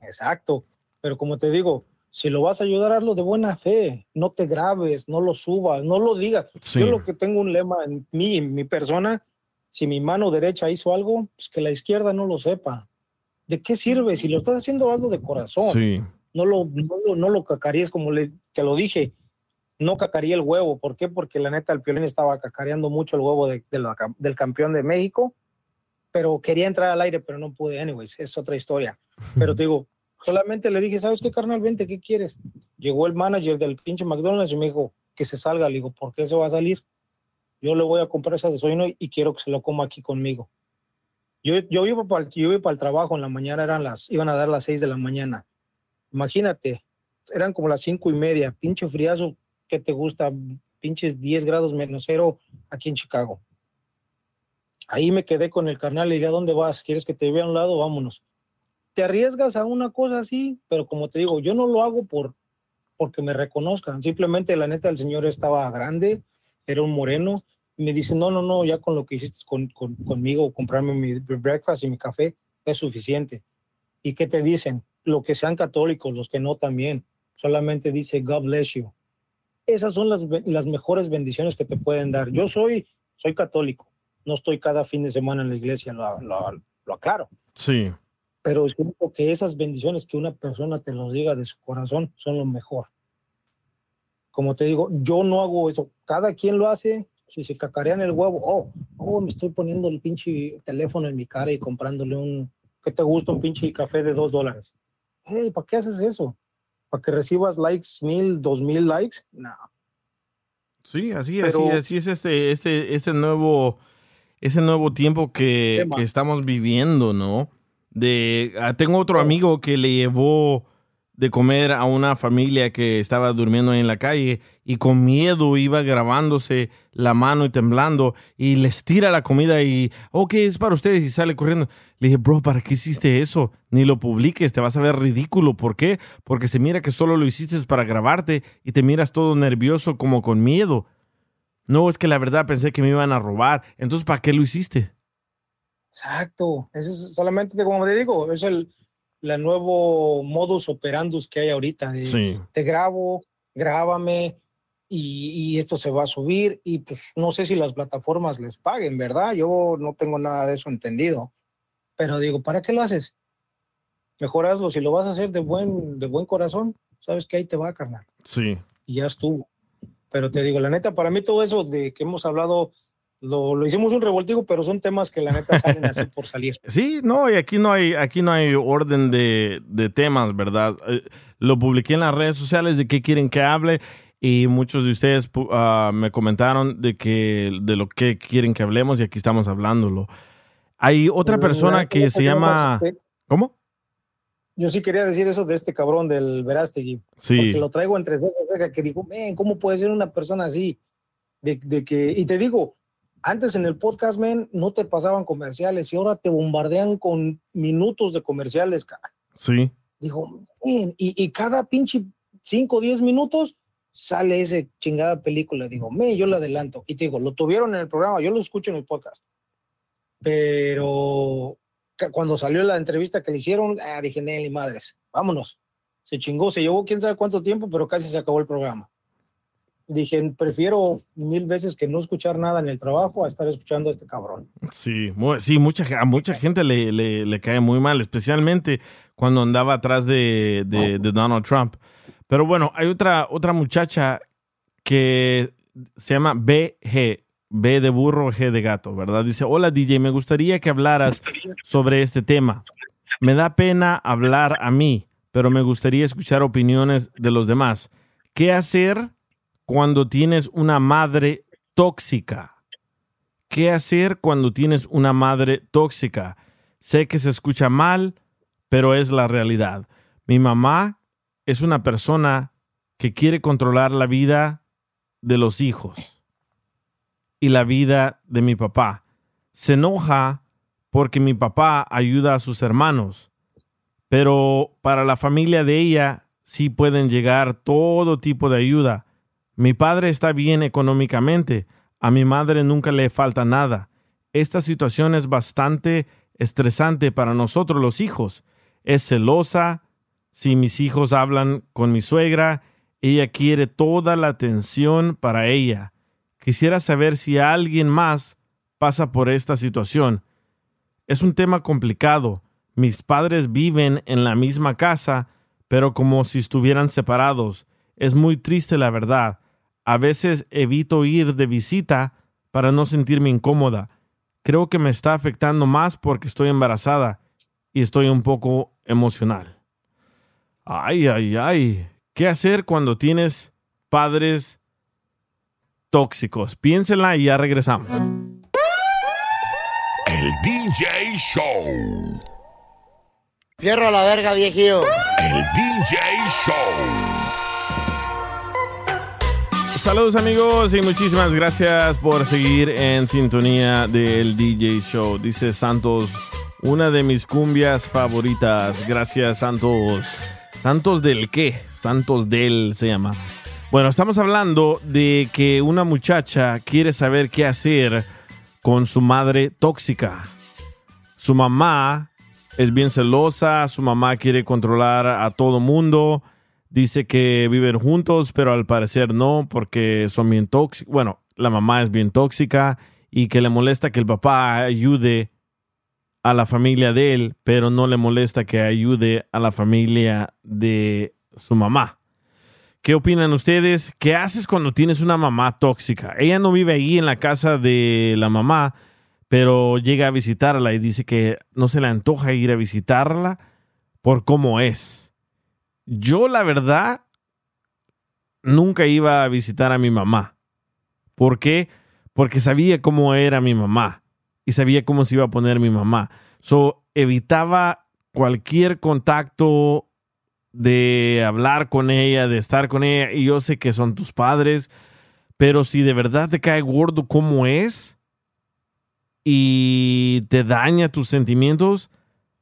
Exacto. Pero como te digo, si lo vas a ayudar, hazlo de buena fe. No te grabes, no lo subas, no lo digas. Sí. Yo lo que tengo un lema en mí, en mi persona, si mi mano derecha hizo algo, pues que la izquierda no lo sepa. ¿De qué sirve? Si lo estás haciendo, hazlo de corazón. Sí. No lo, no lo, no lo cacaríes como le, te lo dije. No cacaría el huevo. ¿Por qué? Porque la neta, el Piolín estaba cacareando mucho el huevo de- de la del campeón de México, pero quería entrar al aire, pero no pude. Anyways, es otra historia. Pero te digo, solamente le dije, ¿sabes qué, carnal? Vente, ¿qué quieres? Llegó el manager del pinche McDonald's y me dijo que se salga. Le digo, ¿por qué se va a salir? Yo le voy a comprar ese desayuno y quiero que se lo coma aquí conmigo. Yo, yo iba para el, yo iba para el trabajo en la mañana, eran las, iban a dar las seis de la mañana. Imagínate, eran como las cinco y media, pinche friazo, ¿qué te gusta? Pinches 10 grados menos cero aquí en Chicago. Ahí me quedé con el carnal, le dije, ¿a dónde vas? ¿Quieres que te vea a un lado? Vámonos. Te arriesgas a una cosa así, pero como te digo, yo no lo hago por porque me reconozcan. Simplemente la neta el señor estaba grande, era un moreno, me dice, no, no, no, ya con lo que hiciste con, con- conmigo, comprarme mi breakfast y mi café, es suficiente. ¿Y qué te dicen? Lo que sean católicos, los que no también. Solamente dice, God bless you. Esas son las, las mejores bendiciones que te pueden dar. Yo soy, soy católico. No estoy cada fin de semana en la iglesia, lo, lo- lo aclaro. Sí. Pero siento que esas bendiciones que una persona te los diga de su corazón son lo mejor. Como te digo, yo no hago eso. Cada quien lo hace. Si se cacarean el huevo, oh, oh, me estoy poniendo el pinche teléfono en mi cara y comprándole un, ¿qué te gusta? Un pinche café de dos dólares. Hey, ¿para qué haces eso? ¿Para que recibas likes, mil, dos mil likes? No. Sí, así, Pero- así, así es este, este, este nuevo, ese nuevo tiempo que, estamos viviendo, ¿no? De, ah, tengo otro amigo que le llevó de comer a una familia que estaba durmiendo en la calle y con miedo iba grabándose la mano y temblando y les tira la comida y, ok, es para ustedes y sale corriendo. Le dije, bro, ¿para qué hiciste eso? Ni lo publiques, te vas a ver ridículo. ¿Por qué? Porque se mira que solo lo hiciste para grabarte y te miras todo nervioso como con miedo. No, es que la verdad pensé que me iban a robar. Entonces, ¿para qué lo hiciste? Exacto. Ese es solamente, como te digo, es el la nuevo modus operandus que hay ahorita. De, Sí. Te grabo, grábame y, y esto se va a subir y pues no sé si las plataformas les paguen, ¿verdad? Yo no tengo nada de eso entendido. Pero digo, ¿para qué lo haces? Mejor hazlo. Si lo vas a hacer de buen, de buen corazón, sabes que ahí te va, carnal. Sí. Y ya estuvo. Pero te digo, la neta, para mí todo eso de que hemos hablado, lo, lo hicimos un revoltivo, pero son temas que la neta salen así por salir. [laughs] Sí, no, y aquí no hay, aquí no hay orden de, de temas, ¿verdad? Eh, lo publiqué en las redes sociales de qué quieren que hable y muchos de ustedes ah, me comentaron de que de lo que quieren que hablemos y aquí estamos hablándolo. Hay otra persona que se llama ¿Cómo? Yo sí quería decir eso de este cabrón del Verástegui. Sí. Porque lo traigo entre ceja y ceja, que men, ¿cómo puede ser una persona así? De, de que, y te digo, antes en el podcast, men, no te pasaban comerciales y ahora te bombardean con minutos de comerciales, cara. Sí. Men, y, y cada pinche 5 o 10 minutos sale esa chingada película. Digo, me, yo la adelanto. Y te digo, lo tuvieron en el programa, yo lo escucho en el podcast. Pero cuando salió la entrevista que le hicieron, ah, dije, Nelly, madres, vámonos. Se chingó, se llevó quién sabe cuánto tiempo, pero casi se acabó el programa. Dije, prefiero mil veces que no escuchar nada en el trabajo a estar escuchando a este cabrón. Sí, sí mucha, a mucha gente le, le- le cae muy mal, especialmente cuando andaba atrás de, de- de Donald Trump. Pero bueno, hay otra, otra muchacha que se llama BG, B de burro, G de gato, ¿verdad? Dice, hola DJ, me gustaría que hablaras sobre este tema. Me da pena hablar a mí, pero me gustaría escuchar opiniones de los demás. ¿Qué hacer cuando tienes una madre tóxica? ¿Qué hacer cuando tienes una madre tóxica? Sé que se escucha mal, pero es la realidad. Mi mamá es una persona que quiere controlar la vida de los hijos y la vida de mi papá. Se enoja porque mi papá ayuda a sus hermanos, pero para la familia de ella sí pueden llegar todo tipo de ayuda. Mi padre está bien económicamente, a mi madre nunca le falta nada. Esta situación es bastante estresante para nosotros los hijos. Es celosa. Si mis hijos hablan con mi suegra, ella quiere toda la atención para ella. Quisiera saber si alguien más pasa por esta situación. Es un tema complicado. Mis padres viven en la misma casa, pero como si estuvieran separados. Es muy triste la verdad. A veces evito ir de visita para no sentirme incómoda creo que me está afectando más porque estoy embarazada y estoy un poco emocional. Ay, ay, ay. ¿Qué hacer cuando tienes padres tóxicos? Piénsenla y ya regresamos. El DJ Show. Fierro a la verga, viejillo. El DJ Show. Saludos amigos y muchísimas gracias por seguir en sintonía del DJ Show. Dice Santos, una de mis cumbias favoritas. Gracias Santos. Santos del qué? Santos del se llama. Bueno, estamos hablando de que una muchacha quiere saber qué hacer con su madre tóxica. Su mamá es bien celosa, su mamá quiere controlar a todo mundo Dice que viven juntos, pero al parecer no, porque son bien tóxicos. Bueno, la mamá es bien tóxica y que le molesta que el papá ayude a la familia de él, pero no le molesta que ayude a la familia de su mamá. ¿Qué opinan ustedes? ¿Qué haces cuando tienes una mamá tóxica? Ella no vive ahí en la casa de la mamá, pero llega a visitarla y dice que no se le antoja ir a visitarla por cómo es. Yo, la verdad, nunca iba a visitar a mi mamá. ¿Por qué? Porque sabía cómo era mi mamá y sabía cómo se iba a poner mi mamá. So, evitaba cualquier contacto de hablar con ella, de estar con ella. Y yo sé que son tus padres, pero si de verdad te cae gordo como es y te daña tus sentimientos,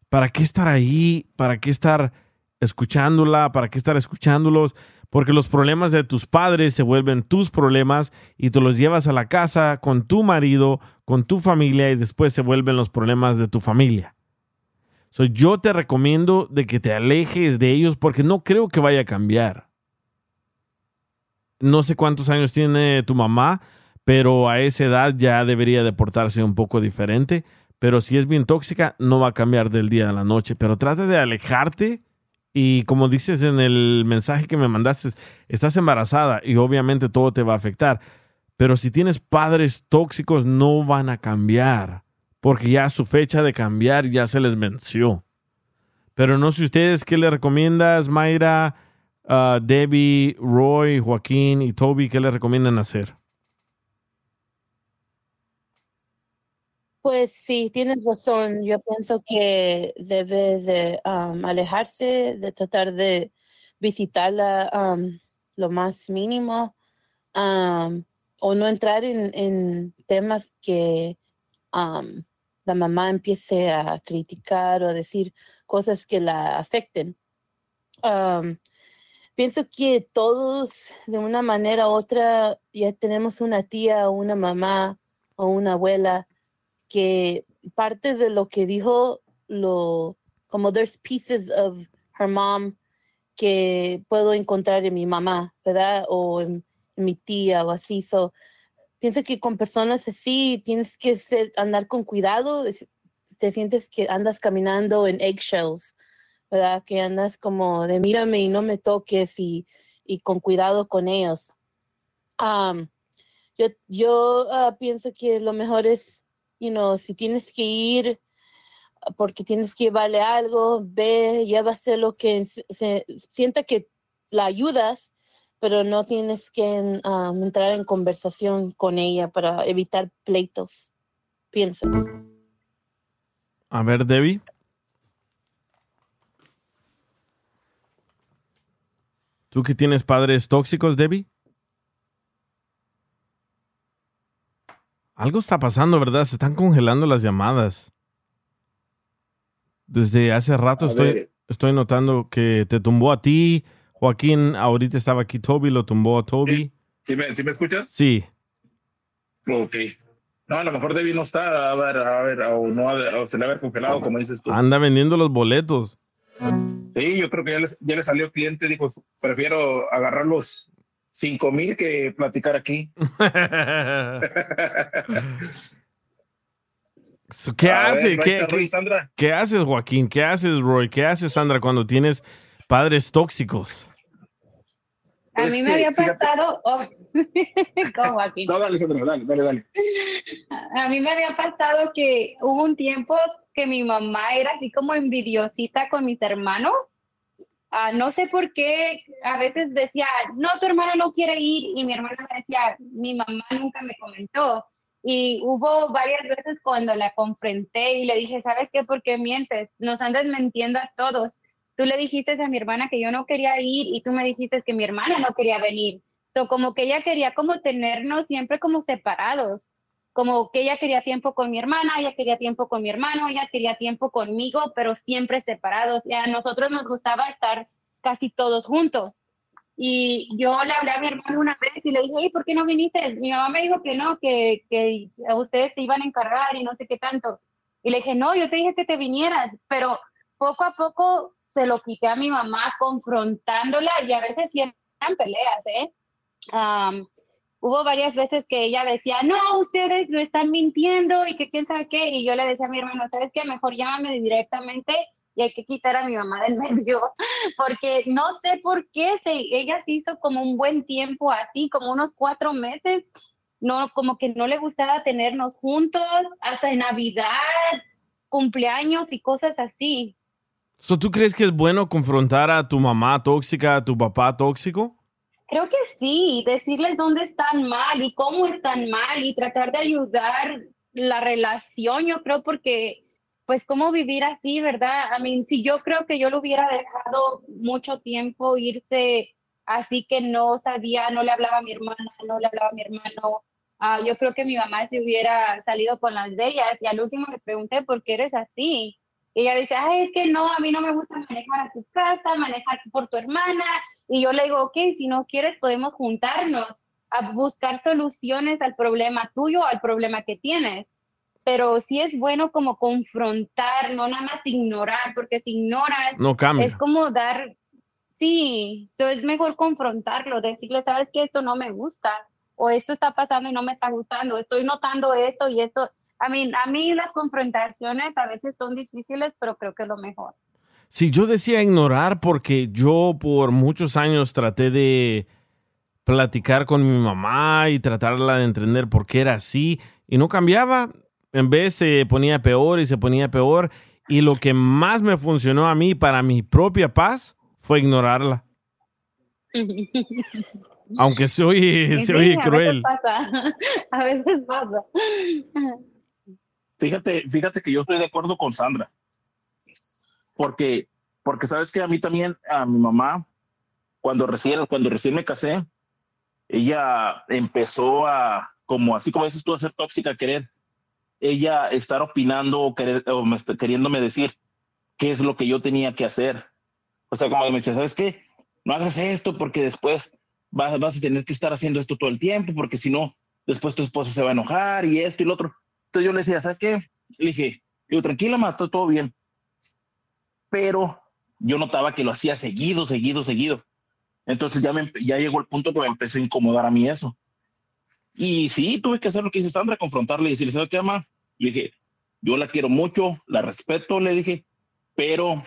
¿para qué estar ahí? ¿Para qué estar escuchándola, para qué estar escuchándolos, porque los problemas de tus padres se vuelven tus problemas y tú los llevas a la casa con tu marido, con tu familia y después se vuelven los problemas de tu familia. So, yo te recomiendo de que te alejes de ellos porque no creo que vaya a cambiar. No sé cuántos años tiene tu mamá, pero a esa edad ya debería de portarse un poco diferente. Pero si es bien tóxica, no va a cambiar del día a la noche. Pero trata de alejarte y como dices en el mensaje que me mandaste, estás embarazada y obviamente todo te va a afectar. Pero si tienes padres tóxicos, no van a cambiar, porque ya su fecha de cambiar ya se les venció. Pero no sé ustedes qué le recomiendas, Mayra, uh, Debbie, Roy, Joaquín y Toby, qué le recomiendan hacer. Pues sí, tienes razón. Yo pienso que debe de alejarse, de tratar de visitarla lo más mínimo o no entrar en, temas que la mamá empiece a criticar o a decir cosas que la afecten. pienso que todos, de una manera u otra, ya tenemos una tía o una mamá o una abuela que parte de lo que dijo, lo, como there's pieces of her mom que puedo encontrar en mi mamá, ¿verdad? O en, mi tía o así. So, pienso que con personas así tienes que ser, andar con cuidado. Te sientes que andas caminando en eggshells, ¿verdad? Que andas como de mírame y no me toques y, y con cuidado con ellos. Um, yo yo uh, pienso que lo mejor es you know, si tienes que ir ah, porque tienes que llevarle algo, ve, llévase lo que sienta que la ayudas, pero no tienes que entrar en conversación con ella para evitar pleitos. Piensa. A ver, Debbie. ¿Tú que tienes padres tóxicos, Debbie? Algo está pasando, ¿verdad? Se están congelando las llamadas. Desde hace rato A estoy, ver. estoy notando que te tumbó a ti. Joaquín, ahorita estaba aquí Toby, lo tumbó a Toby. ¿Sí me, sí me escuchas? Sí. Ok. No, a lo mejor Debbie no está, a ver, a ver, o, no, o se le ha congelado, como dices tú. Anda vendiendo los boletos. Sí, yo creo que ya, les- ya le salió cliente, dijo, prefiero agarrar los cinco mil que platicar aquí. [laughs] ¿Qué A ver, hace? ahí ¿Qué, qué- Sandra. qué haces, Joaquín? ¿Qué haces, Roy? ¿Qué haces, Sandra, cuando tienes padres tóxicos? A mí me había pasado, oh, [laughs] con Joaquín. No, dale, Sandra, dale, dale, dale. A mí me había pasado que hubo un tiempo que mi mamá era así como envidiosita con mis hermanos. Ah, no sé por qué, a veces decía, no, tu hermana no quiere ir, y mi hermana me decía, mi mamá nunca me comentó. Y hubo varias veces cuando la confronté y le dije, ¿sabes qué? ¿Por qué mientes? Nos andas mintiendo a todos. Tú le dijiste a mi hermana que yo no quería ir y tú me dijiste que mi hermana no quería venir. So, como que ella quería como tenernos siempre como separados como que ella quería tiempo con mi hermana, ella quería tiempo con mi hermano, ella quería tiempo conmigo, pero siempre separados. Y a nosotros nos gustaba estar casi todos juntos. Y yo le hablé a mi hermano una vez y le dije, "Ey, ¿por qué no viniste? Mi mamá me dijo que no, que, que ustedes se iban a encargar y no sé qué tanto. Y le dije, no, yo te dije que te vinieras, pero poco a poco se lo quité a mi mamá confrontándola y a veces sí eran peleas, ¿eh? Hubo varias veces que ella decía, no, ustedes lo están mintiendo y que quién sabe qué. Y yo le decía a mi hermano, ¿sabes qué? Mejor llámame directamente y hay que quitar a mi mamá del [laughs] medio. Porque no sé por qué se, ella se hizo como un buen tiempo así, como unos cuatro meses. No, como que no le gustaba tenernos juntos, hasta en Navidad, cumpleaños y cosas así. So, ¿Tú crees que es bueno confrontar a tu mamá tóxica, a tu papá tóxico? Creo que sí, decirles dónde están mal y cómo están mal y tratar de ayudar la relación, yo creo, porque pues cómo vivir así, ¿verdad? I mean, si yo creo que yo lo hubiera dejado mucho tiempo irse así que no sabía, no le hablaba a mi hermana, no le hablaba a mi hermano, ah, yo creo que mi mamá se hubiera salido con las de ellas y al último le pregunté por qué eres así. Ella dice, es que no, a mí no me gusta manejar a tu casa, manejar por tu hermana. Y yo le digo, ok, si no quieres, podemos juntarnos a buscar soluciones al problema tuyo, al problema que tienes. Pero sí es bueno como confrontar, no nada más ignorar, porque si ignoras, No cambia. es como dar, sí, so es mejor confrontarlo, decirle, sabes que esto no me gusta, o esto está pasando y no me está gustando, estoy notando esto y esto. A mí, a mí las confrontaciones a veces son difíciles, pero creo que es lo mejor. Si yo decía ignorar porque yo por muchos años traté de platicar con mi mamá y tratarla de entender por qué era así y no cambiaba, en vez se ponía peor y se ponía peor y lo que más me funcionó a mí para mi propia paz fue ignorarla, [laughs] aunque se oye, se Sí, oye a cruel. veces pasa, [laughs] a veces pasa. Fíjate, fíjate que yo estoy de acuerdo con Sandra. Porque, porque sabes que a mí también, a mi mamá, cuando recién, cuando recién me casé, ella empezó a, como así como dices tú, a ser tóxica, a querer, ella estar opinando o, querer, o me queriéndome decir qué es lo que yo tenía que hacer. O sea, como me decía, ¿sabes qué? No hagas esto porque después vas, vas a tener que estar haciendo esto todo el tiempo, porque si no, después tu esposa se va a enojar y esto y lo otro. Entonces yo le decía, ¿sabes qué? Le dije, digo, tranquila, ma, todo, todo bien. Pero yo notaba que lo hacía seguido, seguido, seguido. Entonces ya, me, ya llegó el punto que me empezó a incomodar a mí eso. Y sí, tuve que hacer lo que dice Sandra, confrontarle y decirle, ¿sabes qué, ama? Le dije, yo la quiero mucho, la respeto, le dije, pero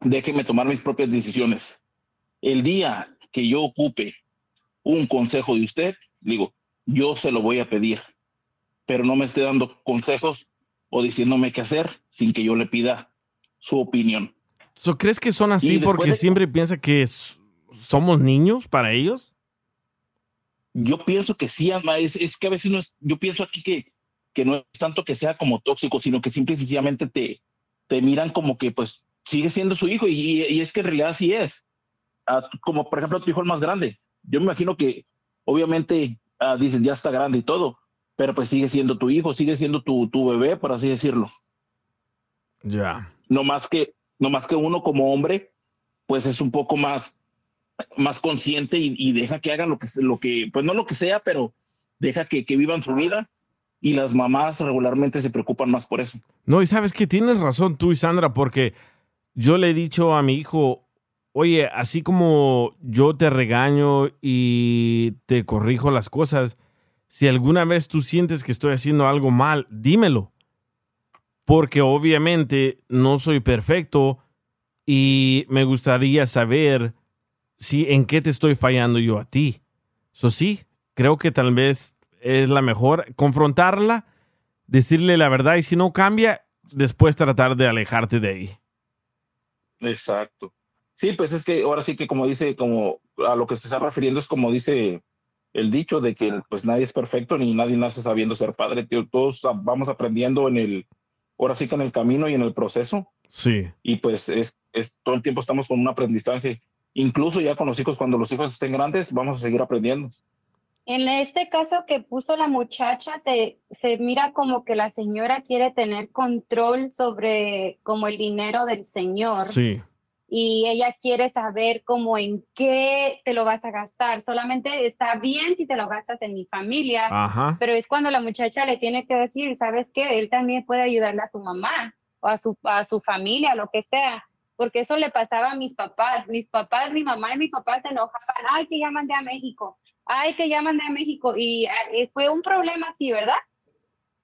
déjeme tomar mis propias decisiones. El día que yo ocupe un consejo de usted, digo, yo se lo voy a pedir, pero no me esté dando consejos o diciéndome qué hacer sin que yo le pida su opinión. So, ¿Crees que son así porque de- siempre piensa que somos niños para ellos? Yo pienso que sí, es, es que a veces no es, yo pienso aquí que, que no es tanto que sea como tóxico, sino que simple y sencillamente te, te miran como que pues sigue siendo su hijo y, y- y es que en realidad sí es. a tu- como por ejemplo a tu hijo el más grande. Yo me imagino que obviamente ah, dices ya está grande y todo, pero pues sigue siendo tu hijo, sigue siendo tu, tu bebé, por así decirlo. Ya. No más que, no más que uno como hombre, pues es un poco más, más consciente y, deja que hagan lo que, lo que, pues no lo que sea, pero deja que, que vivan su vida y las mamás regularmente se preocupan más por eso. No, y sabes que tienes razón tú y Sandra, porque yo le he dicho a mi hijo, oye, así como yo te regaño y te corrijo las cosas, si alguna vez tú sientes que estoy haciendo algo mal, dímelo. Porque obviamente no soy perfecto y me gustaría saber si en qué te estoy fallando yo a ti. Eso sí, creo que tal vez es la mejor confrontarla, decirle la verdad y si no cambia, después tratar de alejarte de ahí. Exacto. Sí, pues es que ahora sí que como dice, como a lo que se está refiriendo es como dice el dicho de que pues nadie es perfecto ni nadie nace sabiendo ser padre, tío. Todos vamos aprendiendo en el, ahora sí que en el camino y en el proceso. Sí. Y pues es, es todo el tiempo estamos con un aprendizaje. Incluso ya con los hijos, cuando los hijos estén grandes, vamos a seguir aprendiendo. En este caso que puso la muchacha, se, se mira como que la señora quiere tener control sobre como el dinero del señor. Sí. Y ella quiere saber como en qué te lo vas a gastar. Solamente está bien si te lo gastas en mi familia, Ajá. pero es cuando la muchacha le tiene que decir, ¿sabes qué? Él también puede ayudarle a su mamá o a su, a su familia, lo que sea. Porque eso le pasaba a mis papás. Mis papás, mi mamá y mi papá se enojaban. Ay, que ya mandé a México. Ay, que ya mandé a México. Y eh, fue un problema así, ¿verdad?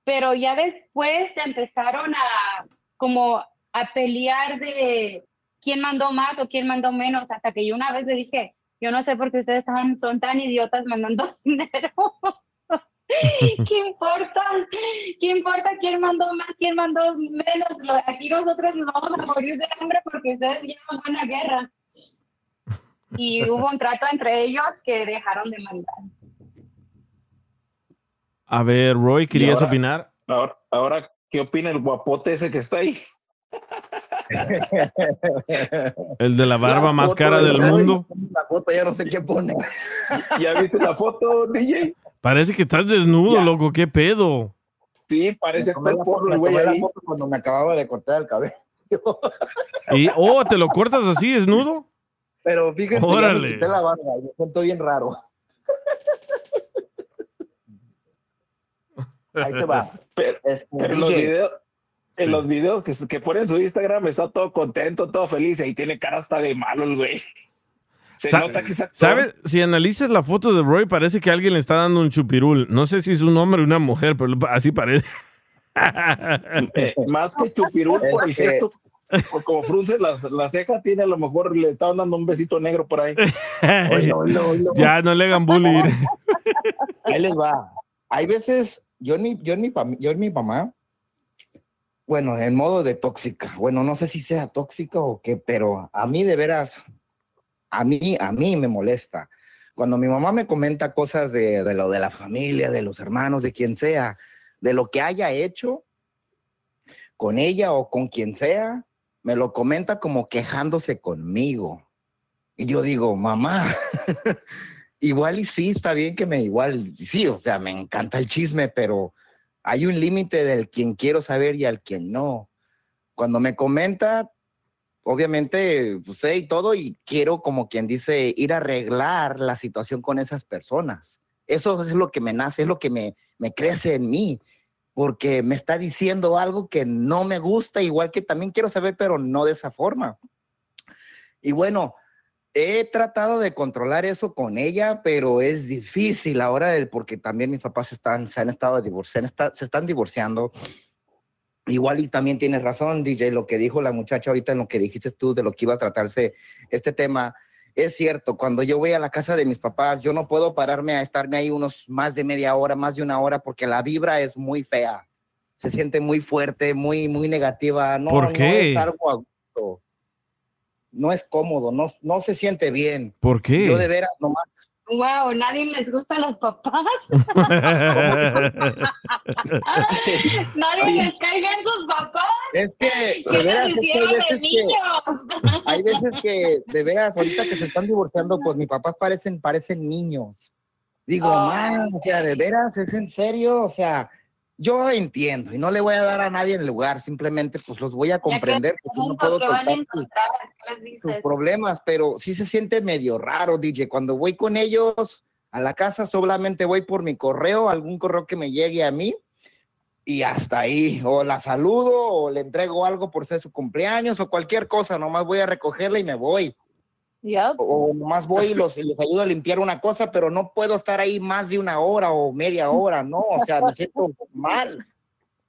Pero ya después se empezaron a como a pelear de quién mandó más o quién mandó menos, hasta que yo una vez le dije, yo no sé por qué ustedes son, son tan idiotas mandando [laughs] dinero. [laughs] ¿Qué importa? ¿Qué importa quién mandó más, quién mandó menos? Lo- Aquí nosotros nos vamos a morir de hambre porque ustedes llevan buena guerra. Y hubo un trato entre ellos que dejaron de mandar. A ver, Roy, ¿querías ahora- opinar? Ahora, ahora, ¿qué opina el guapote ese que está ahí? [laughs] El de la barba La más cara de del mundo. La foto ya no sé qué pone. [laughs] ¿Ya viste la foto, DJ? Parece que estás desnudo, loco. ¿Qué pedo? Sí, parece que estás foto- por me el güey la foto cuando me acababa de cortar el cabello. [laughs] Y, oh, ¿te lo cortas así, desnudo? Pero fíjense, ya Órale. me quité la barba y me siento bien raro. Ahí te va. Pero, Este, pero en los DJ. videos, en Sí. los videos que, que pone en su Instagram está todo contento, todo feliz y tiene cara hasta de malo el güey. Se Sa- nota que. ¿Sabes? Si analizas la foto de Roy, parece que alguien le está dando un chupirul. No sé si es un hombre o una mujer, pero así parece. Eh, más que chupirul por el gesto, por como frunce las, la ceja, tiene a lo mejor le estaban dando un besito negro por ahí. [laughs] Ya, no le hagan bullying. Ahí les va. Hay veces, yo en mi, yo en mi, yo en mi mamá, bueno, en modo de tóxica. Bueno, no sé si sea tóxica o qué, pero a mí de veras, a mí, a mí me molesta. Cuando mi mamá me comenta cosas de, de lo de la familia, de los hermanos, de quien sea, de lo que haya hecho con ella o con quien sea, me lo comenta como quejándose conmigo. Y yo digo, mamá, [laughs] igual y sí, está bien que me igual, sí, o sea, me encanta el chisme, pero hay un límite del quien quiero saber y al quien no. Cuando me comenta, obviamente, pues sé y todo, y quiero, como quien dice, ir a arreglar la situación con esas personas. Eso es lo que me nace, es lo que me, me crece en mí, porque me está diciendo algo que no me gusta, igual que también quiero saber, pero no de esa forma. Y bueno, he tratado de controlar eso con ella, pero es difícil ahora del, porque también mis papás están, se han estado divorciando, se están divorciando. Igual y también tienes razón, DJ, lo que dijo la muchacha ahorita en lo que dijiste tú de lo que iba a tratarse este tema. Es cierto, cuando yo voy a la casa de mis papás, yo no puedo pararme a estarme ahí unos más de media hora, más de una hora, porque la vibra es muy fea. Se siente muy fuerte, muy, muy negativa. No, ¿Por no qué? es algo. No es cómodo, no, no se siente bien. ¿Por qué? Yo de veras, nomás, Wow, nadie les gusta a los papás. [laughs] nadie les cae bien sus papás. Es que, ¿Qué de veras, les es que hicieron hay de veces que- niños? Hay veces que, [laughs] de veras, ahorita que se están divorciando, pues mis papás parecen, parecen niños. Digo, Oh, man, o sea, de veras, es en serio, o sea, yo entiendo y no le voy a dar a nadie en el lugar, simplemente pues los voy a comprender, porque no puedo soltar sus, encontrar, ¿qué les sus problemas, pero sí se siente medio raro, DJ, cuando voy con ellos a la casa solamente voy por mi correo, algún correo que me llegue a mí y hasta ahí, o la saludo o le entrego algo por ser su cumpleaños o cualquier cosa, nomás voy a recogerla y me voy. O nomás voy y los, y les ayudo a limpiar una cosa, pero no puedo estar ahí más de una hora o media hora, no, o sea, me siento mal.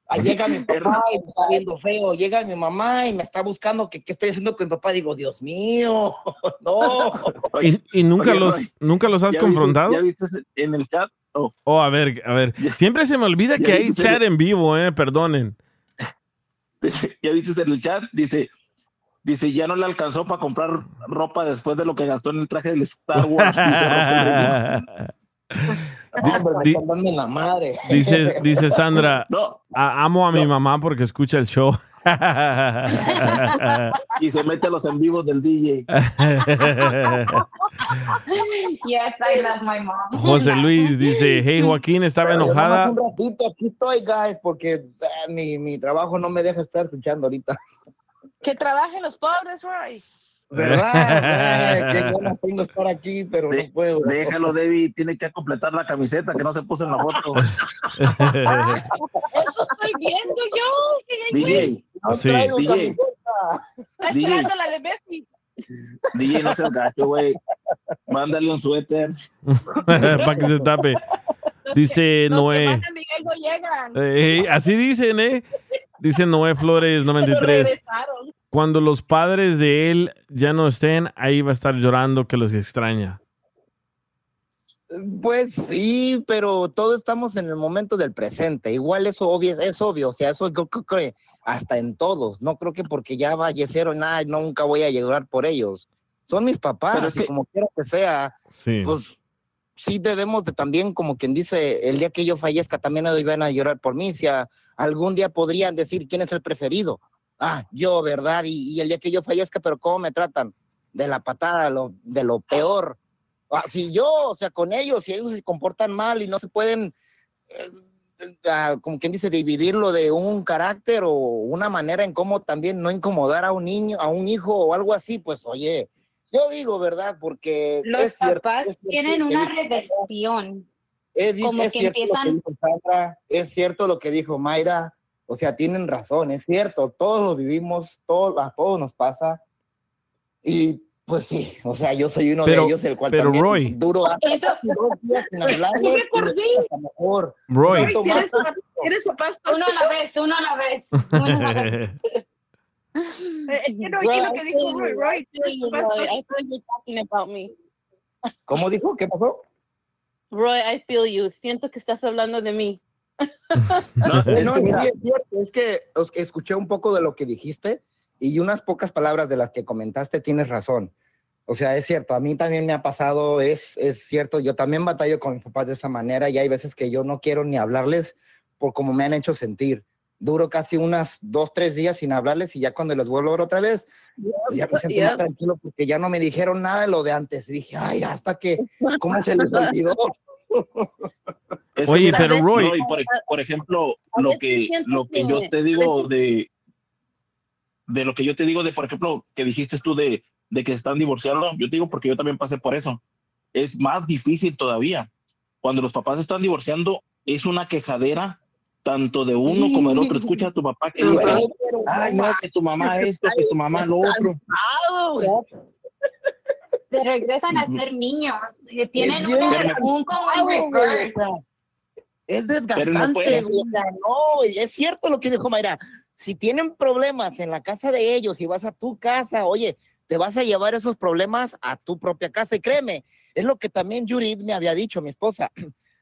Ahí llega mi papá y me está viendo feo, llega mi mamá y me está buscando que qué estoy haciendo con mi papá, digo, Dios mío, [laughs] no. ¿Y, y nunca, Oye, los, Roy, nunca los has ¿ya viste- confrontado? ¿Ya viste en el chat? Oh, Oh, a ver, a ver. Siempre se me olvida que hay chat en vivo, eh, perdonen. [laughs] ya viste en el chat, dice, dice, ya no le alcanzó para comprar ropa después de lo que gastó en el traje del Star Wars. [laughs] Hombre, me di- están dando en la madre. Dice, dice Sandra, [laughs] No. "A- amo a mi mamá porque escucha el show. [laughs] y se mete a los en vivos del DJ. Yes, I love my mom. José Luis dice, hey Joaquín, estaba Pero enojada. Un ratito, aquí estoy, guys, porque eh, mi, mi trabajo no me deja estar escuchando ahorita. Que trabajen los pobres, Roy. ¿Verdad? [laughs] Qué ganas tengo de estar aquí, pero De- no puedo. Déjalo, David, tiene que completar la camiseta que no se puso en la foto. [laughs] Eso estoy viendo yo. DJ, No Sí. DJ. Está esperando la de Messi. DJ, no seas gacho, güey. Mándale un suéter. [laughs] Para que se tape. Dice Los que Noé. Miguel no llegan. Eh, así dicen, ¿eh? Dice Noé Flores Pero 93. regresaron. Cuando los padres de él ya no estén, ahí va a estar llorando que los extraña. Pues sí, pero todos estamos en el momento del presente. Igual eso obvio, es obvio, o sea, eso yo creo que hasta en todos. No creo que porque ya fallecieron, nada, nunca voy a llegar por ellos. Son mis papás, Pero es y como quiera que sea, Sí. pues sí debemos de también, como quien dice, el día que yo fallezca también ellos van a llorar por mí. Si a- algún día podrían decir quién es el preferido. Ah, yo, ¿verdad? Y, el día que yo fallezca, pero ¿cómo me tratan? De la patada, lo, de lo peor. Ah, si yo, o sea, con ellos, si ellos se comportan mal y no se pueden, eh, como quien dice, dividirlo de un carácter o una manera en cómo también no incomodar a un niño, a un hijo o algo así, pues oye, yo digo, ¿verdad? Porque Los es cierto, papás es cierto tienen una reversión. como es que cierto lo empiezan- que dijo Sandra, es cierto lo que dijo Mayra, o sea, tienen razón, es cierto, todos lo vivimos, todo, a todos nos pasa. Y pues sí, o sea, yo soy uno Pero- de ellos, el cual pero, también Roy. duro hace dos días sin [laughs] mejor. Roy. Me siento más ¿Tienes, tienes papás Uno a la vez, uno a la vez. Uno a la vez. [laughs] Es que no oí lo que dijo Roy. Roy, ¿tienes papás Roy, I tóxicos? feel you talking about me. ¿Cómo dijo? ¿Qué pasó? Roy, I feel you. Siento que estás hablando de mí. No, [laughs] es No, que sí, mira, es cierto, es que os- escuché un poco de lo que dijiste y unas pocas palabras de las que comentaste, tienes razón. O sea, es cierto, a mí también me ha pasado, es, es cierto, yo también batallo con mis papás de esa manera y hay veces que yo no quiero ni hablarles por cómo me han hecho sentir. Duro casi unas dos, tres días sin hablarles y ya cuando los vuelvo a ver otra vez, ya me siento más tranquilo porque ya no me dijeron nada de lo de antes. Y dije, ay, hasta que, ¿cómo se les [laughs] olvidó? es que Oye, mira, pero Roy- por, por ejemplo, A lo que, lo que yo te digo de, de lo que yo te digo de, por ejemplo, que dijiste tú de, de que están divorciando, yo te digo porque yo también pasé por eso. Es más difícil todavía. Cuando los papás están divorciando, es una quejadera tanto de uno como del otro. Escucha a tu papá que dice, ay, no, que tu mamá esto, que tu mamá lo otro. Se regresan a ser niños. eh, Tienen una, un como en reverse. Es desgastante, güey, o sea, no, es cierto lo que dijo Mayra. Si tienen problemas en la casa de ellos y vas a tu casa, oye, te vas a llevar esos problemas a tu propia casa. Y créeme, es lo que también Judith me había dicho, mi esposa.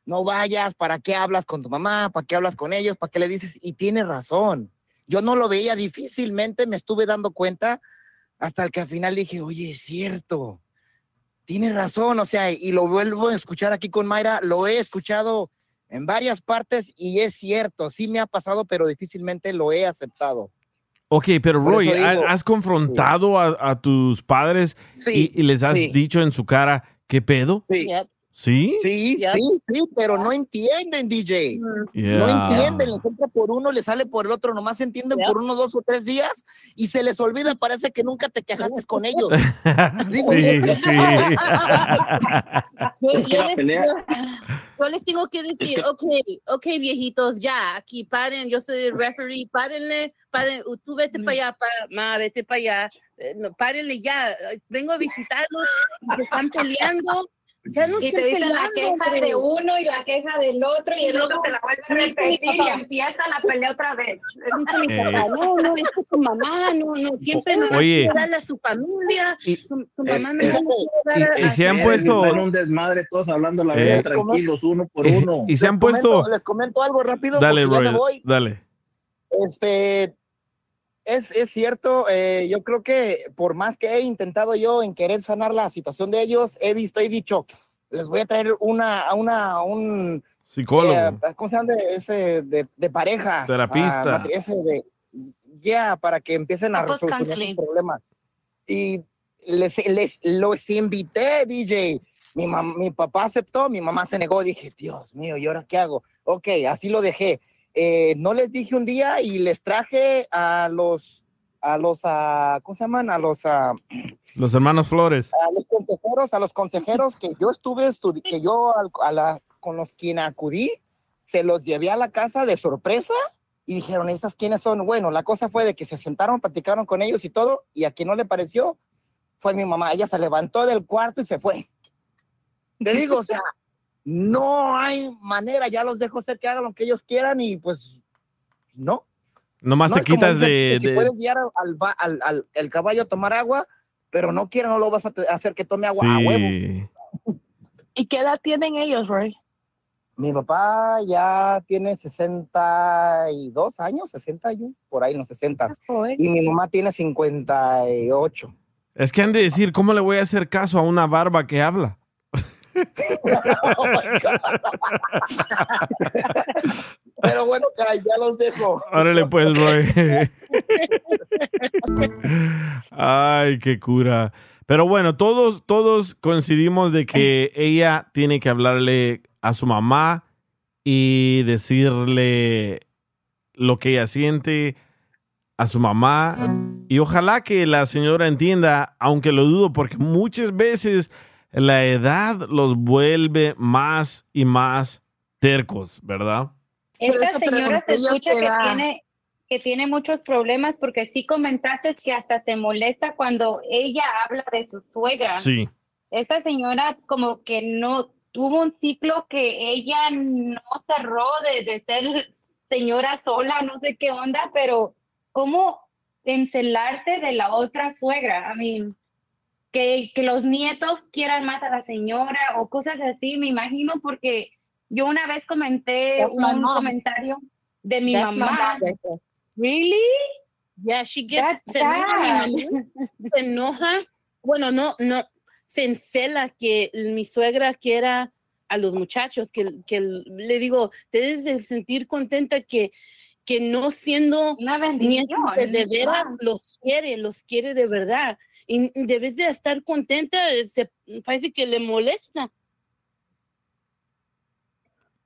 No vayas, ¿para qué hablas con tu mamá? ¿Para qué hablas con ellos? ¿Para qué le dices? Y tiene razón. Yo no lo veía difícilmente, me estuve dando cuenta hasta el que al final dije, oye, es cierto Tiene razón, o sea, y lo vuelvo a escuchar aquí con Mayra, lo he escuchado en varias partes y es cierto, sí me ha pasado, pero difícilmente lo he aceptado. Ok, pero Roy, eso ¿ha- digo- ¿has confrontado a, a tus padres Sí, y, y les has sí. dicho en su cara qué pedo? Sí. ¿Sí? Sí, sí, sí, pero no entienden, DJ. No entienden, les entra por uno, les sale por el otro, nomás entienden por uno, dos o tres días y se les olvida, parece que nunca te quejaste con ellos. [laughs] Digo, Sí, sí. Yo, Es que yo la les, yo- tengo que decir, que- ok, ok, viejitos, ya, aquí paren, yo soy el referee, párenle, paren, tú vete para allá, pa, ma, vete para allá, eh, no, párenle ya, vengo a visitarlos, se están peleando, ya no Y te dicen la queja hombre. de uno y la queja del otro y el luego otro te la vuelve a repetir y empieza la pelea otra vez. Eh. papá, no, no, es que tu mamá, no, no, siempre no quiere darle a su familia, tu, tu mamá no eh, le quiere dar a- y se han Eh, puesto- están un desmadre, todos hablando la Eh, vez, tranquilos, uno por Eh, uno. y se han les puesto... comento- les comento algo rápido. Dale, Roy, voy. dale. Este, es, es cierto, eh, yo creo que por más que he intentado yo en querer sanar la situación de ellos, he visto y dicho, les voy a traer una, a una, un, Psicólogo. eh, ¿cómo se llama? De, ese, de, de parejas. Terapista. ese de, ya, para que empiecen a resolver sus problemas. Y les, les, los invité, DJ. Mi, mam- mi papá aceptó, mi mamá se negó. Dije, Dios mío, ¿y ahora qué hago? Ok, así lo dejé. Eh, no les dije un día y les traje a los, a los, ah, ¿cómo se llaman? A los, ah, Los hermanos Flores. a los consejeros, a los consejeros que yo estuve, estudi- que yo a la, con los quien acudí, se los llevé a la casa de sorpresa y dijeron, ¿estas quiénes son? Bueno, la cosa fue de que se sentaron, platicaron con ellos y todo, y a quien no le pareció fue mi mamá. Ella se levantó del cuarto y se fue. Te digo, o sea, no hay manera, ya los dejo ser que hagan lo que ellos quieran y pues no. Nomás No te quitas de... que Si de- puedes guiar al, al, al- el caballo a tomar agua, pero no quiere, no lo vas a hacer que tome agua a huevo. ¿Y qué edad tienen ellos, Roy? Mi papá ya tiene 62 años, 61, por ahí en los 60. Y mi mamá tiene 58. Es que han de decir, ¿cómo le voy a hacer caso a una barba que habla? Pero bueno, caray, ya los dejo. Órale pues, Roy. Ay, qué cura. Pero bueno, todos, todos coincidimos de que ella tiene que hablarle a su mamá y decirle lo que ella siente a su mamá. Y ojalá que la señora entienda, aunque lo dudo, porque muchas veces la edad los vuelve más y más tercos, ¿verdad? Esta señora se escucha que tiene, que tiene muchos problemas porque sí comentaste que hasta se molesta cuando ella habla de su suegra. Sí. Esta señora como que no tuvo un ciclo que ella no cerró de, de ser señora sola, no sé qué onda, pero ¿cómo encelarte de la otra suegra? I mean, que, que los nietos quieran más a la señora o cosas así, me imagino, porque yo una vez comenté That's un comentario de mi That's mamá. Really? Yeah, she gets, That's se enoja, mi mamá, se enoja, bueno, no, no, se encela que mi suegra quiera a los muchachos, que, que le digo, te debes de sentir contenta que, que no siendo Una bendición. de veras Wow. los quiere, los quiere de verdad. Y debes de estar contenta, eh, se, parece que le molesta.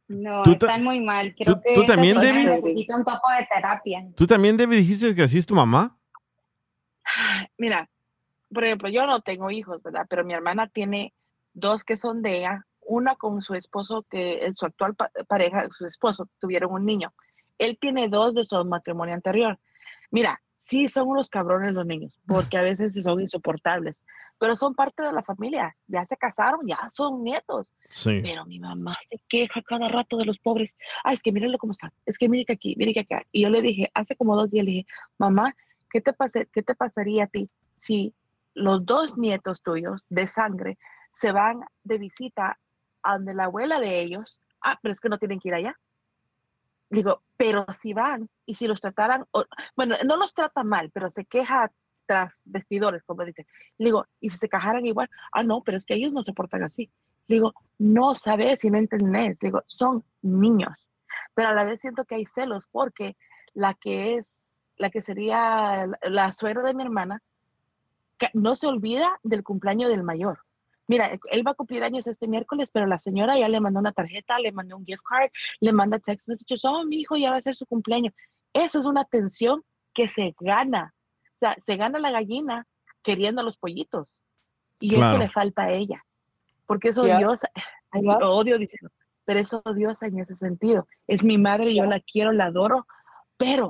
No, están muy mal. Creo tú- que tú también, Debbie? necesita un poco de terapia. ¿Tú también, Debbie, dijiste que así es tu mamá? [sighs] Mira, por ejemplo, yo no tengo hijos, ¿verdad? Pero mi hermana tiene dos que son de ella, una con su esposo, que en su actual pa- pareja, su esposo, tuvieron un niño. Él tiene dos de su matrimonio anterior. Mira, sí son unos cabrones los niños, porque a veces son insoportables, pero son parte de la familia. Ya se casaron, ya son nietos. Sí. Pero mi mamá se queja cada rato de los pobres. Ay, es que mírenlo cómo están. Es que mire que aquí, mire que acá. Y yo le dije, hace como dos días, le dije, mamá, ¿qué te, pase- qué te pasaría a ti si los dos nietos tuyos de sangre se van de visita a donde la abuela de ellos? Ah, pero es que no tienen que ir allá. Digo, pero si van y si los trataran, bueno, no los trata mal, pero se queja tras vestidores, como dice. Le digo, ¿y si se cajaran igual? Ah, no, pero es que ellos no se portan así. Digo, no sabes si no entendés. Digo, son niños. Pero a la vez siento que hay celos porque la que es, la que sería la, suegra de mi hermana, no se olvida del cumpleaños del mayor. Mira, él va a cumplir años este miércoles, pero la señora ya le mandó una tarjeta, le mandó un gift card, le manda text messages, oh, mi hijo ya va a ser su cumpleaños. Eso es una atención que se gana. O sea, se gana la gallina queriendo a los pollitos. Y eso le falta a ella. Porque es Ya. odiosa. Ya. lo odio diciendo, pero es odiosa en ese sentido. Es mi madre, yo la quiero, la adoro, pero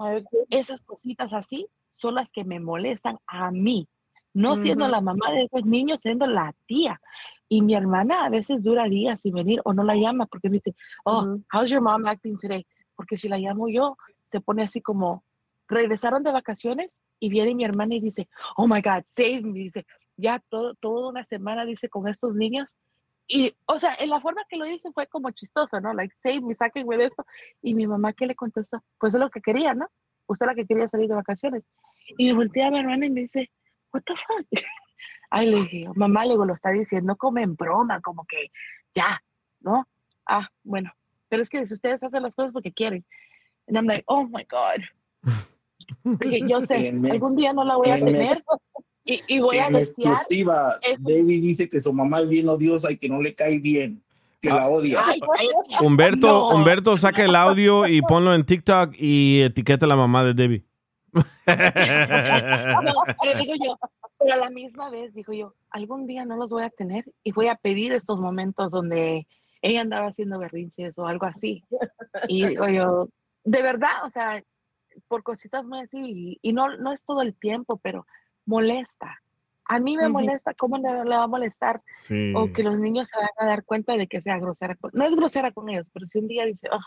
esas cositas así son las que me molestan a mí. No siendo Ujú. la mamá de esos niños, siendo la tía. Y mi hermana a veces dura días sin venir o no la llama porque me dice, oh, how's your mom acting today? Porque si la llamo yo, se pone así como, regresaron de vacaciones y viene mi hermana y dice, oh my God, save me, dice, ya todo, toda una semana, dice, con estos niños. Y, o sea, en la forma que lo dice fue como chistoso, ¿no? Like, save me, sáquenme de esto. Y mi mamá, ¿qué le contestó? Pues es lo que quería, ¿no? Usted la que quería salir de vacaciones. Y me voltea a mi hermana y me dice, what the fuck? [laughs] Ay, le dije, mamá, le digo, lo está diciendo como en broma, como que ya, ¿no? Ah, bueno, pero es que si ustedes hacen las cosas porque quieren. And I'm like, oh my God. [laughs] Dije, yo sé, algún día no la voy a en tener [laughs] y, y voy a desear. exclusiva, David dice que su mamá es bien odiosa y que no le cae bien, que la odia. Ay, Humberto, no. Humberto, saca el audio y ponlo en TikTok y etiqueta a la mamá de Debbie. No, [laughs] pero digo yo, pero a la misma vez, dijo yo, algún día no los voy a tener y voy a pedir estos momentos donde ella andaba haciendo berrinches o algo así. Y digo yo, de verdad, o sea, por cositas muy así, y, no, no es todo el tiempo, pero molesta. A mí me molesta, ¿cómo le, le va a molestar? Sí. O que los niños se van a dar cuenta de que sea grosera. con- No es grosera con ellos, pero si un día dice, "Ugh",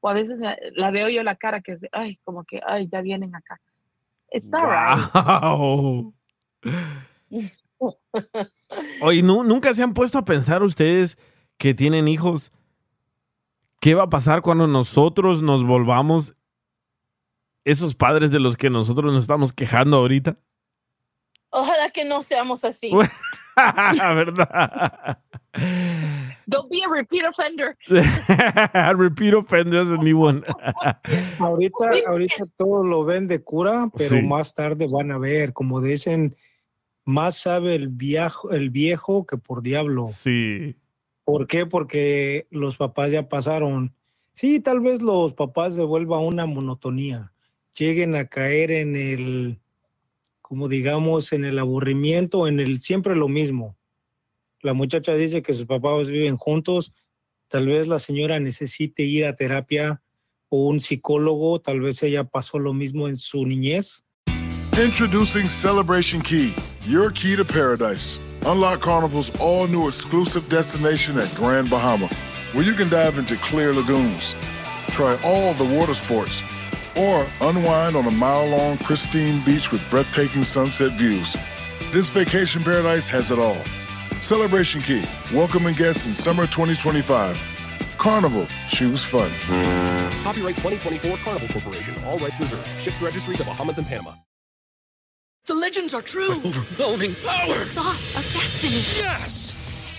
o a veces la, veo yo la cara que es ay, como que, ay, ya vienen acá. It's not right. Wow. [laughs] Oye, ¿nu- ¿nunca se han puesto a pensar ustedes que tienen hijos? ¿Qué va a pasar cuando nosotros nos volvamos esos padres de los que nosotros nos estamos quejando ahorita? Ojalá que no seamos así. [laughs] ¿Verdad? Don't be a repeat offender. [laughs] Repeat offender is a new one. [laughs] Ahorita, ahorita todo lo ven de cura, pero Sí. más tarde van a ver, como dicen, más sabe el viejo, el viejo que por diablo. Sí. ¿Por qué? Porque los papás ya pasaron. Sí, tal vez los papás devuelvan una monotonía, lleguen a caer en el, como digamos, en el aburrimiento, en el siempre lo mismo. La muchacha dice que sus papás viven juntos, tal vez la señora necesite ir a terapia o un psicólogo, tal vez ella pasó lo mismo en su niñez. Introducing Celebration Key, your key to paradise. Unlock Carnival's all new exclusive destination at Grand Bahama, where you can dive into clear lagoons, try all the water sports, or unwind on a mile long, pristine beach with breathtaking sunset views. This vacation paradise has it all. Celebration Key, welcoming guests in summer 2025. Carnival, choose fun. Copyright 2024 Carnival Corporation. All rights reserved. Ships registry the Bahamas and Panama. The legends are true. Overwhelming power! The sauce of destiny. Yes!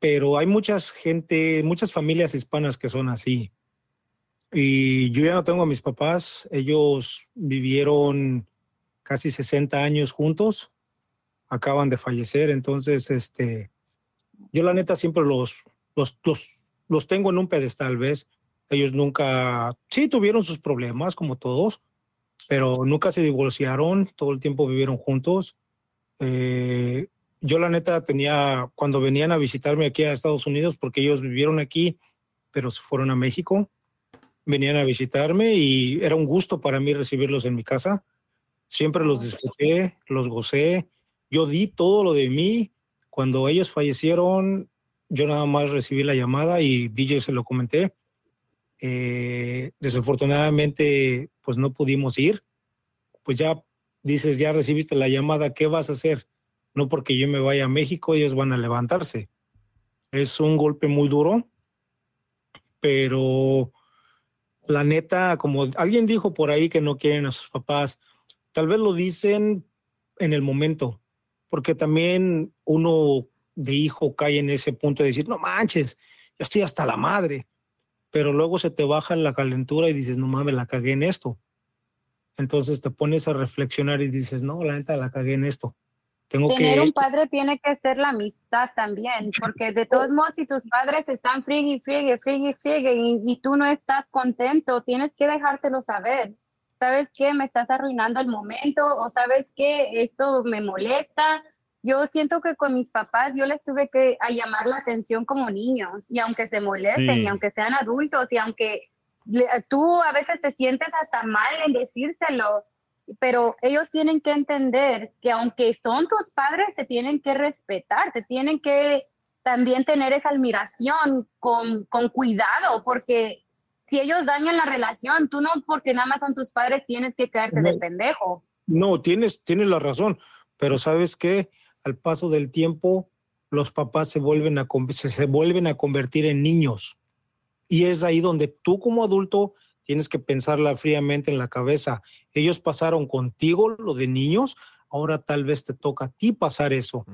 Pero hay muchas gente, muchas familias hispanas que son así. Y yo ya no tengo a mis papás, ellos vivieron casi 60 años juntos, acaban de fallecer, entonces este yo la neta siempre los los los, los tengo en un pedestal, ¿ves? Ellos nunca sí tuvieron sus problemas como todos, pero nunca se divorciaron, todo el tiempo vivieron juntos. Eh, yo la neta tenía, cuando venían a visitarme aquí a Estados Unidos, porque ellos vivieron aquí, pero se fueron a México, venían a visitarme y era un gusto para mí recibirlos en mi casa. Siempre los disfruté, los gocé. Yo di todo lo de mí Cuando ellos fallecieron, yo nada más recibí la llamada y DJ se lo comenté. Eh, desafortunadamente, pues no pudimos ir. Pues ya dices, ya recibiste la llamada, ¿qué vas a hacer? No porque yo me vaya a México, ellos van a levantarse. Es un golpe muy duro, pero la neta, como alguien dijo por ahí que no quieren a sus papás, tal vez lo dicen en el momento, porque también uno de hijo cae en ese punto de decir, no manches, ya estoy hasta la madre, pero luego se te baja la calentura y dices, no mames, la cagué en esto. Entonces te pones a reflexionar y dices, no, la neta la cagué en esto. Tengo Tener que... un padre tiene que ser la amistad también, porque de todos modos, si tus padres están friegue, friegue, friegue, friegue y, y tú no estás contento, tienes que dejárselo saber. ¿Sabes qué? Me estás arruinando el momento o sabes qué? Esto me molesta. Yo siento que con mis papás yo les tuve que a llamar la atención como niños y aunque se molesten Sí. y aunque sean adultos y aunque le- tú a veces te sientes hasta mal en decírselo, pero ellos tienen que entender que aunque son tus padres, te tienen que respetar, te tienen que también tener esa admiración con, con cuidado, porque si ellos dañan la relación, tú no porque nada más son tus padres tienes que quedarte de pendejo. No, tienes, tienes la razón, pero sabes que al paso del tiempo los papás se vuelven a se, se vuelven a convertir en niños. Y es ahí donde tú como adulto tienes que pensarla fríamente en la cabeza. Ellos pasaron contigo lo de niños, ahora tal vez te toca a ti pasar eso.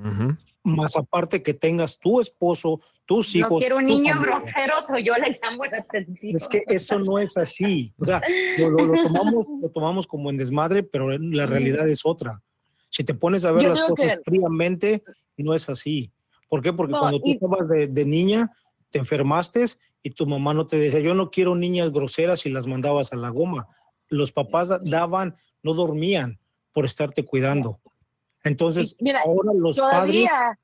Más aparte que tengas tu esposo, tus hijos. no quiero un niño familia. grosero, o yo le llamo la atención. Es que eso no es así. O sea, lo, lo- lo tomamos, lo tomamos como en desmadre, pero la realidad es otra. Si te pones a ver Yo las cosas que- fríamente, no es así. ¿Por qué? Porque No, cuando tú y- estabas de, de niña, te enfermaste y tu mamá no te decía, yo no quiero niñas groseras y las mandabas a la goma. Los papás da- daban, no dormían por estarte cuidando. Entonces, mira, ahora los padres... todavía,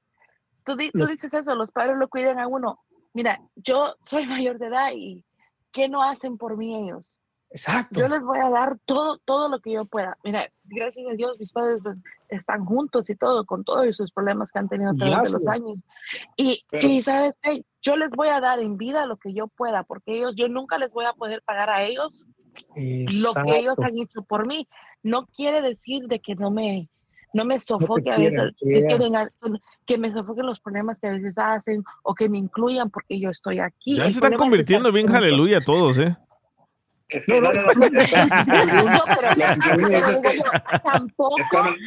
tú, di- tú dices eso, los padres lo cuidan a uno. Mira, yo soy [laughs] mayor de edad y ¿qué no hacen por mí ellos? Exacto. Yo les voy a dar todo, todo lo que yo pueda. Mira, gracias a Dios, mis padres pues, están juntos y todo, con todos sus problemas que han tenido a través de los años. Y, Pero- y sabes qué, yo les voy a dar en vida lo que yo pueda, porque ellos, yo nunca les voy a poder pagar a ellos lo que ellos Exacto. han hecho por mí. No quiere decir de que no me, no me sofoque a quieran, veces, si quieren a- que me sofoquen los problemas que a veces hacen o que me incluyan porque yo estoy aquí. Ya El se están estar bien aleluya todos, ¿eh? No, no, no, [laughs] no. No, que es que- tampoco,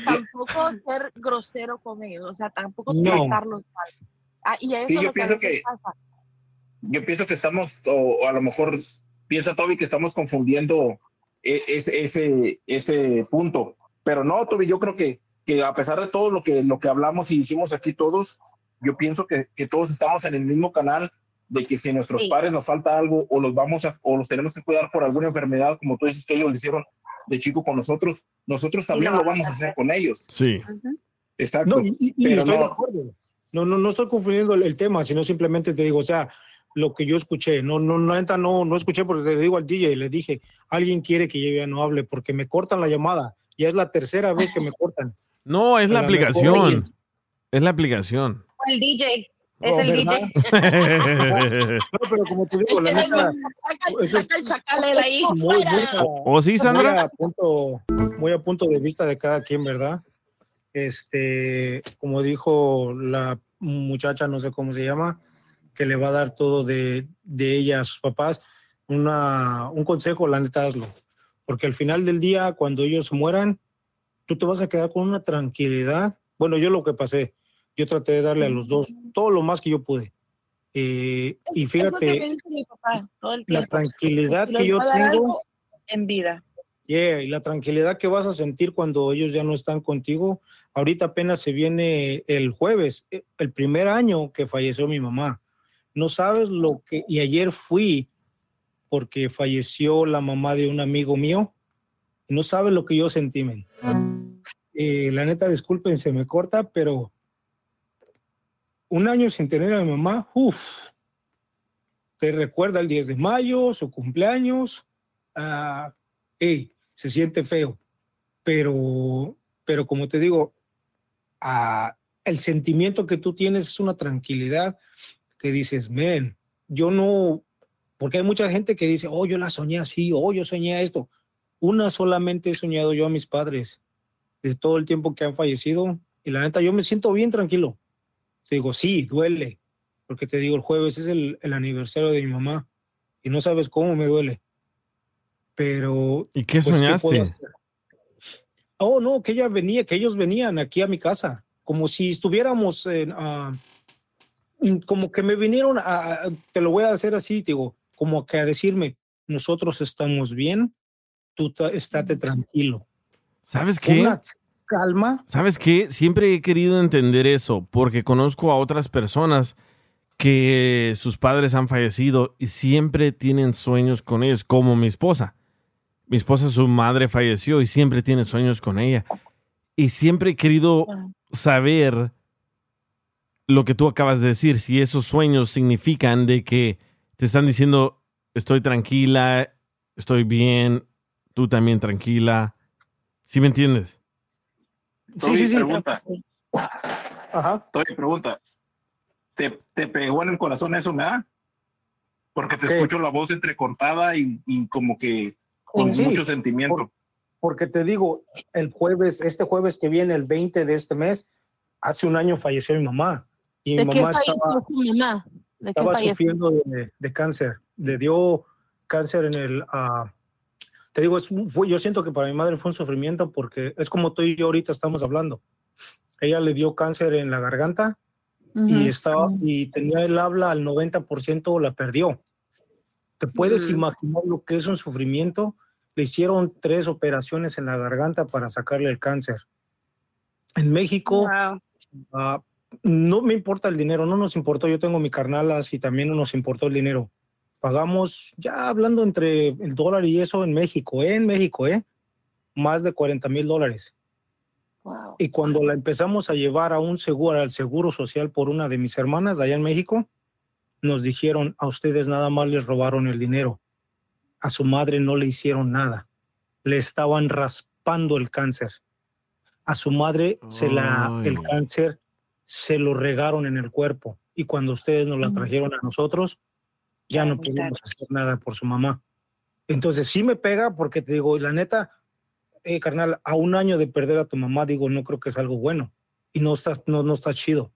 tampoco ser grosero con ellos, o sea, tampoco No. tratarlos mal. Ah, y eso Sí, es yo lo que pienso veces que- pasa. yo pienso que estamos, o, o a lo mejor piensa Toby que estamos confundiendo e- ese, ese, ese punto. Pero no, Toby, yo creo que, que a pesar de todo lo que, lo que hablamos y dijimos aquí todos, yo pienso que, que todos estamos en el mismo canal de que si a nuestros Sí. padres nos falta algo o los vamos a, o los tenemos que cuidar por alguna enfermedad, como tú dices que ellos lo hicieron de chico con nosotros, nosotros también lo lo vamos a hacer con ellos. Sí. Exacto. No, y, y- y Pero estoy de no- acuerdo. No, no, no estoy confundiendo el, el tema, sino simplemente te digo, o sea, lo que yo escuché, no, no, no, no, no escuché porque le digo al DJ, le dije, alguien quiere que yo ya no hable porque me cortan la llamada. Ya es la tercera vez que me cortan. No, es la aplicación. Es la aplicación. O el DJ, es el ¿verdad? DJ. [laughs] No, pero como te digo, la neta, Saca el chacal él ahí. muy, muy a- ¿O sí, Sandra? Muy a, punto, muy a punto de vista de cada quien, ¿verdad? Este, como dijo la muchacha, no sé cómo se llama, que le va a dar todo de, de ella a sus papás, una, un consejo, la neta, hazlo. Porque al final del día, cuando ellos mueran, tú te vas a quedar con una tranquilidad. Bueno, yo lo que pasé, yo traté de darle a los dos todo lo más que yo pude. Eh, y fíjate, mi papá todo el la tranquilidad que yo tengo. en vida. Yeah, y la tranquilidad que vas a sentir cuando ellos ya no están contigo. Ahorita apenas se viene el jueves, eh, el primer año que falleció mi mamá. No sabes lo que, y ayer fui porque falleció la mamá de un amigo mío. No sabes lo que yo sentí, men. Eh, la neta, disculpen, se me corta, pero un año sin tener a mi mamá, uff, te recuerda el 10 de mayo, su cumpleaños, ey, se siente feo, pero, pero como te digo, ah, el sentimiento que tú tienes es una tranquilidad que dices, men, yo no, porque hay mucha gente que dice, oh, yo la soñé así, oh, yo soñé esto. Una solamente he soñado yo a mis padres de todo el tiempo que han fallecido y la neta yo me siento bien tranquilo. Digo, sí, duele, porque te digo, el jueves es el, el aniversario de mi mamá y no sabes cómo me duele. Pero... ¿Y qué pues, soñaste? hacer? oh, no, que ella venía, que ellos venían aquí a mi casa, como si estuviéramos en... mm, como que me vinieron a, a- te lo voy a hacer así, digo, como que a decirme, nosotros estamos bien, tú ta- estate tranquilo. ¿Sabes qué? Una calma. ¿Sabes qué? Siempre he querido entender eso porque conozco a otras personas que sus padres han fallecido y siempre tienen sueños con ellos, como mi esposa. Mi esposa, su madre falleció y siempre tiene sueños con ella. Y siempre he querido saber lo que tú acabas de decir, si esos sueños significan de que te están diciendo, estoy tranquila, estoy bien, tú también tranquila. ¿Sí me entiendes? Toby, pregunta. Ajá. Toby, pregunta. ¿Te, ¿Te pegó en el corazón eso, me da? Porque te escucho la voz entrecortada y, y como que con Sí, mucho sentimiento. por- porque te digo, el jueves, este jueves que viene, el 20 de este mes, hace un año falleció mi mamá. Y mi ¿De qué mamá estaba, su mamá? ¿De qué estaba falleció? sufriendo de, de cáncer. Le dio cáncer en el... ah, te digo, es, fue- yo siento que para mi madre fue un sufrimiento porque es como tú y yo ahorita estamos hablando. Ella le dio cáncer en la garganta y estaba y tenía el habla al 90% la perdió. ¿Te puedes imaginar lo que es un sufrimiento? Le hicieron tres operaciones en la garganta para sacarle el cáncer. En México, ah, no me importa el dinero, no nos importó. Yo tengo mi carnalas y también no nos importó el dinero. Pagamos, ya hablando entre el dólar y eso en México, ¿eh? en México, ¿eh? más de 40 mil dólares. Y cuando la empezamos a llevar a un seguro, al seguro social por una de mis hermanas de allá en México, nos dijeron, a ustedes nada más les robaron el dinero. A su madre no le hicieron nada. Le estaban raspando el cáncer. A su madre se la, el cáncer se lo regaron en el cuerpo. Y cuando ustedes nos la trajeron a nosotros, ya no pudimos hacer nada por su mamá. Entonces sí me pega porque te digo, la neta, eh, carnal, a un año de perder a tu mamá, digo, no creo que es algo bueno. Y no está, no, no está chido.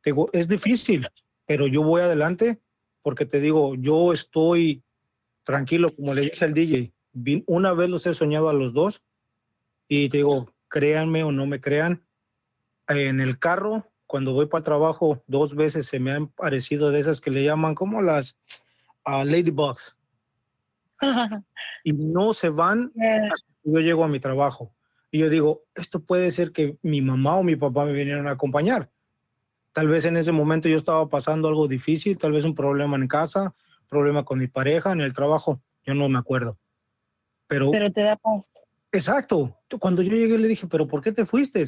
Te digo, es difícil, pero yo voy adelante porque te digo, yo estoy tranquilo, como le dije al DJ. Una vez los he soñado a los dos y te digo, créanme o no me crean, en el carro, cuando voy para el trabajo, dos veces se me han parecido de esas que le llaman como las ah, ladybugs y no se van [laughs] hasta que yo llego a mi trabajo. Y yo digo, esto puede ser que mi mamá o mi papá me vinieron a acompañar. Tal vez en ese momento yo estaba pasando algo difícil, tal vez un problema en casa, problema con mi pareja, en el trabajo, yo no me acuerdo. Pero, Pero te da paz. exacto, cuando yo llegué le dije, pero ¿por qué te fuiste?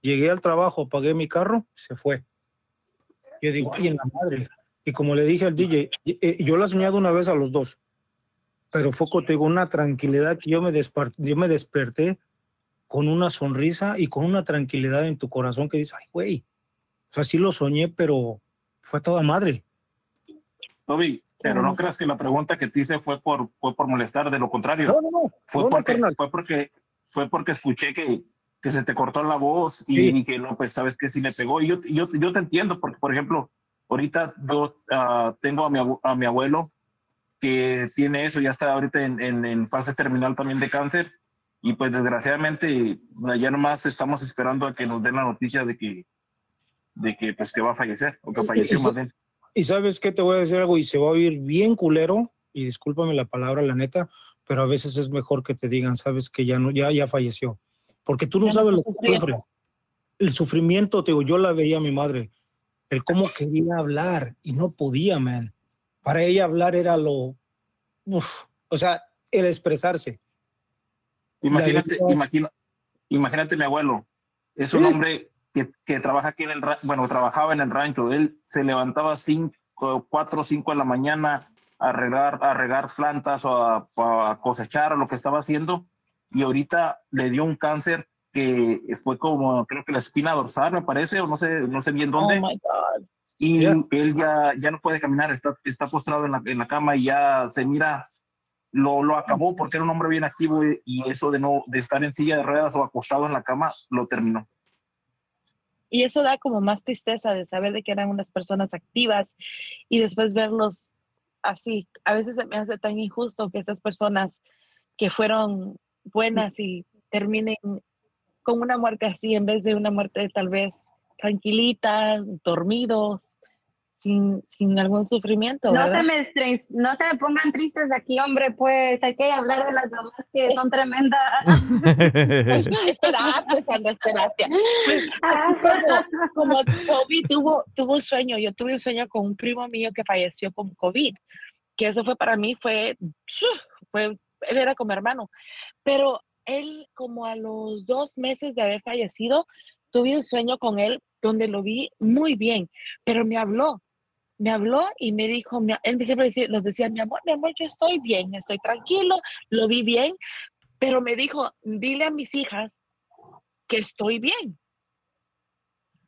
Llegué al trabajo, apagué mi carro, se fue. Yo digo, ay, en la madre. Y como le dije al DJ, eh, yo la he soñado una vez a los dos pero fue contigo una tranquilidad que yo me, yo me desperté con una sonrisa y con una tranquilidad en tu corazón que dices, ay, güey, o sea, sí lo soñé, pero fue toda madre. Toby, pero no creas que la pregunta que te hice fue por, fue por molestar, de lo contrario. No, no, no. Fue, No, no, porque, carnal. fue, porque, fue porque escuché que, que se te cortó la voz y Sí. dije, no, pues sabes que sí me pegó. Y yo, yo, yo te entiendo, porque por ejemplo, ahorita yo ah, tengo a mi, a mi abuelo que tiene eso, ya está ahorita en, en, en fase terminal también de cáncer. Y pues desgraciadamente ya nomás estamos esperando a que nos den la noticia de que, de que pues que va a fallecer, o que falleció Y- más bien. Y sabes qué, te voy a decir algo y se va a oír bien culero, y discúlpame la palabra, la neta, pero a veces es mejor que te digan, sabes que ya no, ya, ya falleció. Porque tú no Ya no sabes lo está que sufres. El sufrimiento, te digo, yo la veía a mi madre, el cómo quería hablar y no podía, man. Para ella hablar era lo, uf, o sea, el expresarse. Imagínate, veías- imagina, imagínate mi abuelo. Es un Sí. hombre que, que trabaja aquí en el rancho, bueno, trabajaba en el rancho. Él se levantaba cinco, cuatro o cinco de la mañana a regar, a regar plantas o a, a cosechar o lo que estaba haciendo. Y ahorita le dio un cáncer que fue como, creo que la espina dorsal, me parece, o no sé, no sé bien dónde. Oh my God. y él ya, ya no puede caminar, está, está postrado en la, en la cama y ya se mira, lo, lo acabó porque era un hombre bien activo y, y eso de no de estar en silla de ruedas o acostado en la cama lo terminó. Y eso da como más tristeza de saber de que eran unas personas activas y después verlos así. A veces se me hace tan injusto que estas personas que fueron buenas y terminen con una muerte así en vez de una muerte tal vez tranquilita, dormidos, sin, sin algún sufrimiento. No ¿verdad? se, me estres- no se me pongan tristes aquí, hombre, pues hay que hablar de las mamás que son tremendas. [laughs] Es terapia, Sandra, es terapia. Pues, así como, como Toby tuvo, tuvo un sueño, yo tuve un sueño con un primo mío que falleció con COVID, que eso fue para mí, fue, fue era como hermano, pero él como a los dos meses de haber fallecido, tuve un sueño con él donde lo vi muy bien, pero me habló, me habló y me dijo, mi- él siempre nos decía, mi amor, mi amor, yo estoy bien, estoy tranquilo, lo vi bien, pero me dijo, dile a mis hijas que estoy bien.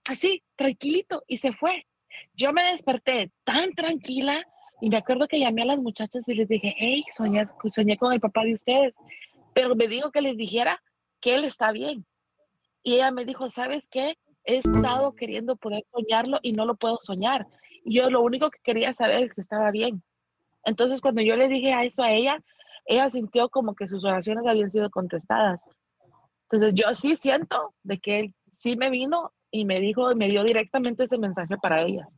Así, tranquilito, y se fue. Yo me desperté tan tranquila y me acuerdo que llamé a las muchachas y les dije, hey, soñé, soñé con el papá de ustedes, pero me dijo que les dijera que él está bien. Y ella me dijo, ¿sabes qué? He estado queriendo poder soñarlo y no lo puedo soñar. Yo lo único que quería saber es que estaba bien. Entonces, cuando yo le dije a eso a ella, ella sintió como que sus oraciones habían sido contestadas. Entonces, yo sí siento de que él sí me vino y me dijo, y me dio directamente ese mensaje para ella.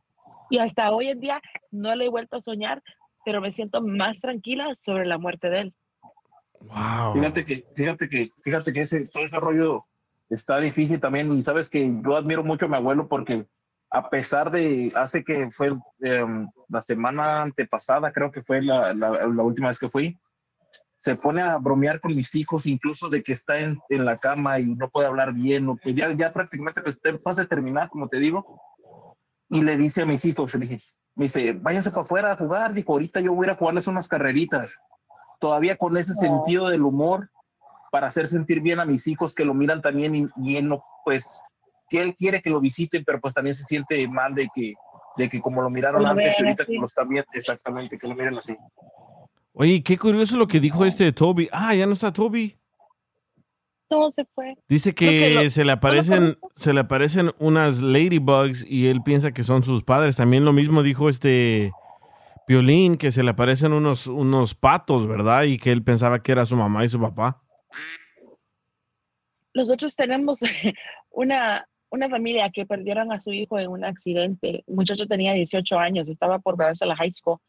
Y hasta hoy en día no le he vuelto a soñar, pero me siento más tranquila sobre la muerte de él. Fíjate que, fíjate que, fíjate que ese, todo ese rollo está difícil también. Y sabes que yo admiro mucho a mi abuelo porque a pesar de, hace que fue em, la semana antepasada, creo que fue la, la, la última vez que fui, se pone a bromear con mis hijos, incluso de que está en, en la cama y no puede hablar bien, o que ya, ya prácticamente pues, en fase de terminar, como te digo, y le dice a mis hijos, le dije, me dice, váyanse para afuera a jugar, dijo, ahorita yo voy a ir a jugarles unas carreritas, todavía con ese sentido del humor, para hacer sentir bien a mis hijos que lo miran también y, y él no, pues, que él quiere que lo visiten, pero pues también se siente mal de que, de que como lo miraron Lo antes, y ahorita que lo están viendo, exactamente, que lo miren así. Oye, qué curioso lo que dijo este Toby. Ah, ya no está Toby. Todo se fue. Dice que que lo- se le aparecen, se le aparecen unas ladybugs y él piensa que son sus padres. También lo mismo dijo este Piolín, que se le aparecen unos, unos patos, ¿verdad? Y que él pensaba que era su mamá y su papá. Nosotros tenemos [laughs] una, una familia que perdieron a su hijo en un accidente. El muchacho tenía 18 años, estaba por graduarse a la high school.